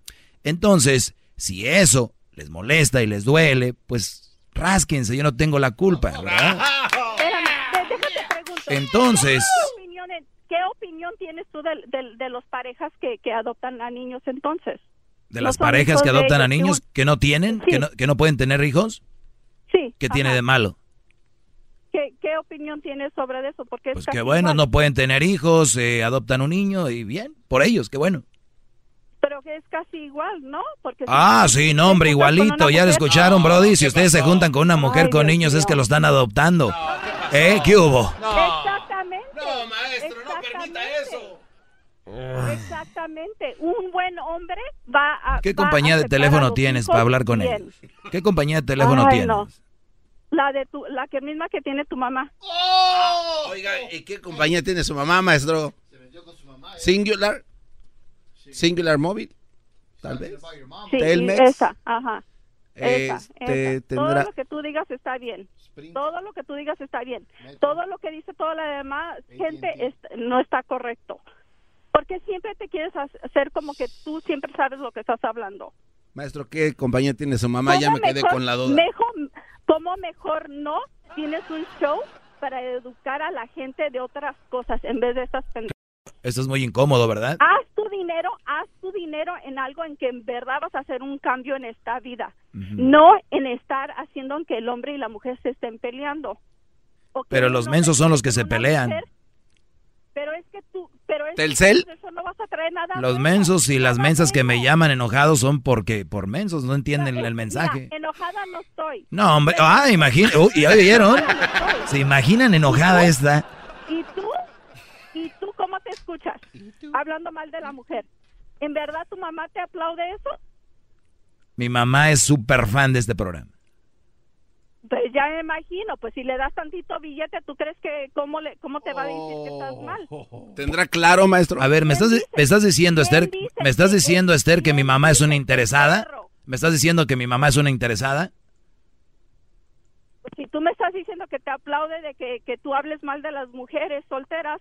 Entonces, si eso les molesta y les duele, pues rásquense, yo no tengo la culpa, ¿verdad? espérame, déjate pregunto. Entonces- ¿Qué opinión, qué opinión tienes tú de, de- de los parejas que, que adoptan a niños entonces? De las parejas que adoptan a niños que no tienen, que, no, que no pueden tener hijos, Sí. ¿qué tiene de malo? ¿Qué, ¿Qué opinión tienes sobre eso? Porque es Pues que bueno, igual. no pueden tener hijos, eh, adoptan un niño y bien, por ellos, qué bueno. Pero que es casi igual, ¿no? Porque si Ah, tú sí, no, hombre, igualito, ya lo escucharon, Brody. Si ustedes se juntan con una mujer Ay, con Dios niños, es mío. que lo están adoptando. ¿Eh? ¿Qué hubo? Exactamente. No, maestro, no permita eso. Exactamente. Un buen hombre va a. ¿Qué va a compañía de teléfono tienes para hablar con bien. ellos? ¿Qué compañía de teléfono Ay, tienes? La de tu, la que misma que tiene tu mamá. Oiga, ¿y qué compañía tiene su mamá, maestro? Singular. Singular Móvil. Tal vez. Sí, Telmex. esa, ajá. Esa, Este, esa. tendrá- Todo lo que tú digas está bien. Todo lo que tú digas está bien. Todo lo que dice toda la demás gente es- no está correcto. Porque siempre te quieres ha- hacer como que tú siempre sabes lo que estás hablando. Maestro, ¿qué compañía tiene su mamá? Ya ¿Cómo me quedé con la duda. Mejor, ¿Cómo mejor no tienes un show para educar a la gente de otras cosas en vez de estas pendejadas? Esto es muy incómodo, ¿verdad? Haz tu dinero, haz tu dinero en algo en que en verdad vas a hacer un cambio en esta vida. No en estar haciendo que el hombre y la mujer se estén peleando. Pero los mensos son los que se pelean. mujer, pero es que tú, pero es ¿Telcel? que eso no vas a traer nada Los mensos y las mensas que me llaman enojados son porque por mensos no entienden el mensaje. Mira, enojada no estoy. No, hombre, ah, imagina, uy, ¿ya oyeron? ¿Se imaginan enojada esta? ¿Y tú? ¿Y tú cómo te escuchas? Hablando mal de la mujer. ¿En verdad tu mamá te aplaude eso? Mi mamá es súper fan de este programa. Pues ya me imagino, pues si le das tantito billete, ¿tú crees que cómo, le, cómo te va a decir que estás mal? ¿Tendrá claro, maestro? A ver, ¿me estás, me estás diciendo, Esther, me estás diciendo, Esther, que mi mamá es una interesada? ¿Me estás diciendo que mi mamá es una interesada? Si tú me estás diciendo que te aplaude de que, que tú hables mal de las mujeres solteras,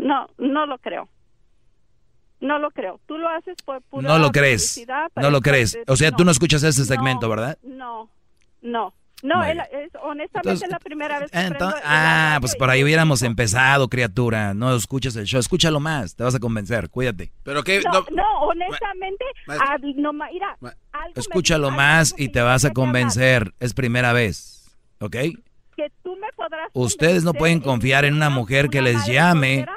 no, no lo creo. No lo creo. Tú lo haces por pura No lo crees. No lo crees. O sea, tú no escuchas ese segmento, no, ¿verdad? No, no. No, es, es- honestamente Entonces- es la primera vez que Entonces, prendo el ah, pues por ahí hubiéramos empezado, criatura. No escuchas el show. Escúchalo más. Te vas a convencer. Cuídate. Pero qué. No, no, honestamente, Maestro. ah, no, ma- mira, algo Escúchalo más y te vas a convencer. Es primera vez. ¿Ok? que tú me podrás Ustedes no pueden confiar en una mujer que les llame. soltera?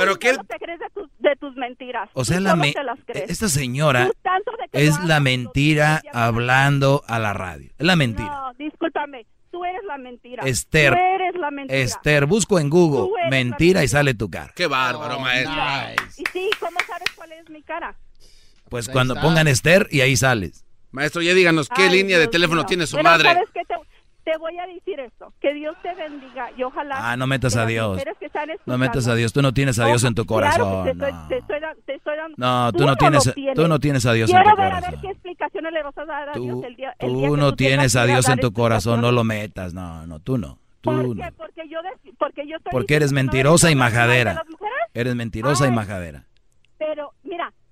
Pero te crees de tus, de tus mentiras. O sea, la me- te las crees. esta señora es la mentira hablando a la radio. Es la mentira. No, discúlpame. Tú eres la mentira. Esther. Tú eres la mentira. Esther, busco en Google mentira y sale tu cara. Qué bárbaro, maestro. Y sí, ¿cómo sabes cuál es mi cara? Pues ahí cuando está. pongan Esther y ahí sales. Maestro, ya díganos qué Ay, línea de teléfono mío. tiene su Bueno, madre. ¿sabes qué? Te, te voy a decir esto. Que Dios te bendiga y ojalá... Ah, no metas a Dios. No metas a Dios. Tú no tienes a Dios en tu que corazón. no. tú no tienes- tú no tienes a Dios en Quiero tu ver a corazón. ver qué explicaciones le vas a dar a Dios el día, el día tú no tienes a Dios en tu corazón, no lo metas. No, no, tú no. Tú ¿Por no. qué? Porque yo, porque yo estoy Porque eres mentirosa y majadera. Eres mentirosa y majadera. Pero,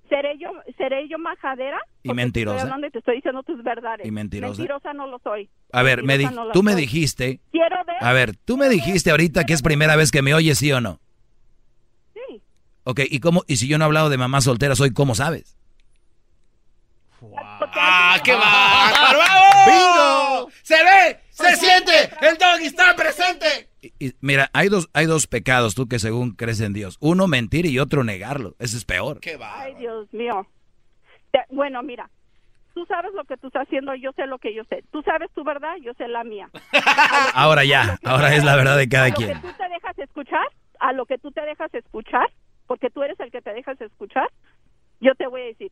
¿seré yo, seré yo majadera? Y mentirosa. Te estoy hablando y te estoy diciendo tus verdades. Y mentirosa. Mentirosa no lo soy. A ver, me no tú me soy. dijiste. Quiero ver. A ver, tú me dijiste ahorita que es primera vez que me oyes, ¿sí o no? Sí. Ok, ¿y cómo? Y si yo no he hablado de mamá soltera, soy ¿cómo sabes? ¡Ah, qué bárbaro! ¡Bingo! ¡Se ve! ¡Se siente! ¡El doggy está presente! Y mira, hay dos, hay dos pecados, tú que según crees en Dios. Uno, mentir y otro, negarlo. Ese es peor. Ay, Dios mío. Te- bueno, mira. Tú sabes lo que tú estás haciendo, yo sé lo que yo sé. Tú sabes tu verdad, yo sé la mía. Ahora ya, ahora es la verdad de a cada lo quien. que tú te dejas escuchar, a lo que tú te dejas escuchar, porque tú eres el que te dejas escuchar, yo te voy a decir,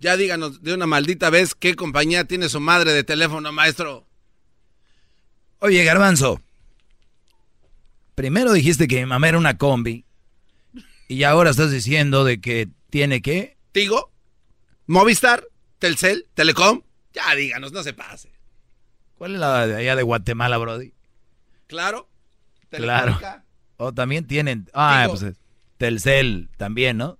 Ya díganos de una maldita vez qué compañía tiene su madre de teléfono, maestro. Oye, Garbanzo. Primero dijiste que mi mamá era una combi. Y ahora estás diciendo de que tiene que. ¿Tigo? ¿Movistar? ¿Telcel? ¿Telecom? Ya díganos, no se pase. ¿Cuál es la de allá de Guatemala, Brody? ¿Claro? Claro. ¿Telefónica? O también tienen. Ah, Tigo. pues Telcel también, ¿no?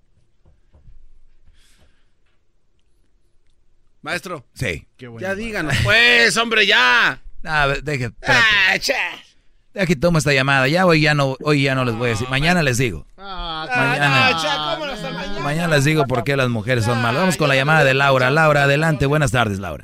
Maestro. Sí. Ya díganos, pues, hombre, ya. A ver, deje. Ah, cha. Deja que tomo esta llamada. Ya hoy ya no, hoy ya no les voy a decir. Mañana les digo. Mañana. Ah, cha, ¿cómo no está mañana? Mañana les digo por qué las mujeres son malas. Vamos con la llamada de Laura. Laura, adelante. Buenas tardes, Laura.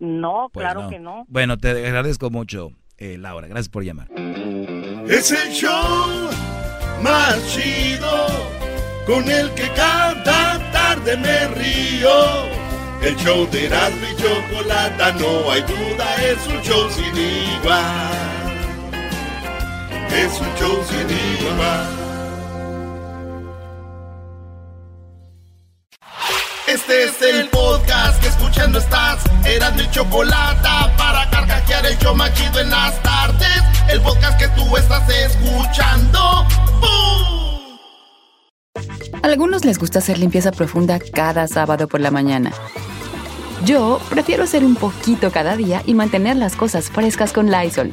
No, Pues claro que no. Bueno, te agradezco mucho, eh, Laura. Gracias por llamar. Es el show más chido con el que cada tarde me río. El show de Erasmo y Chocolata, no hay duda, es un show sin igual. Es un show sin igual. Este es el podcast que escuchando estás. Erasmo y Chocolata para carcajear el show más chido en las tardes. El podcast que tú estás escuchando. ¡Bum! Algunos les gusta hacer limpieza profunda cada sábado por la mañana. Yo prefiero hacer un poquito cada día y mantener las cosas frescas con Lysol.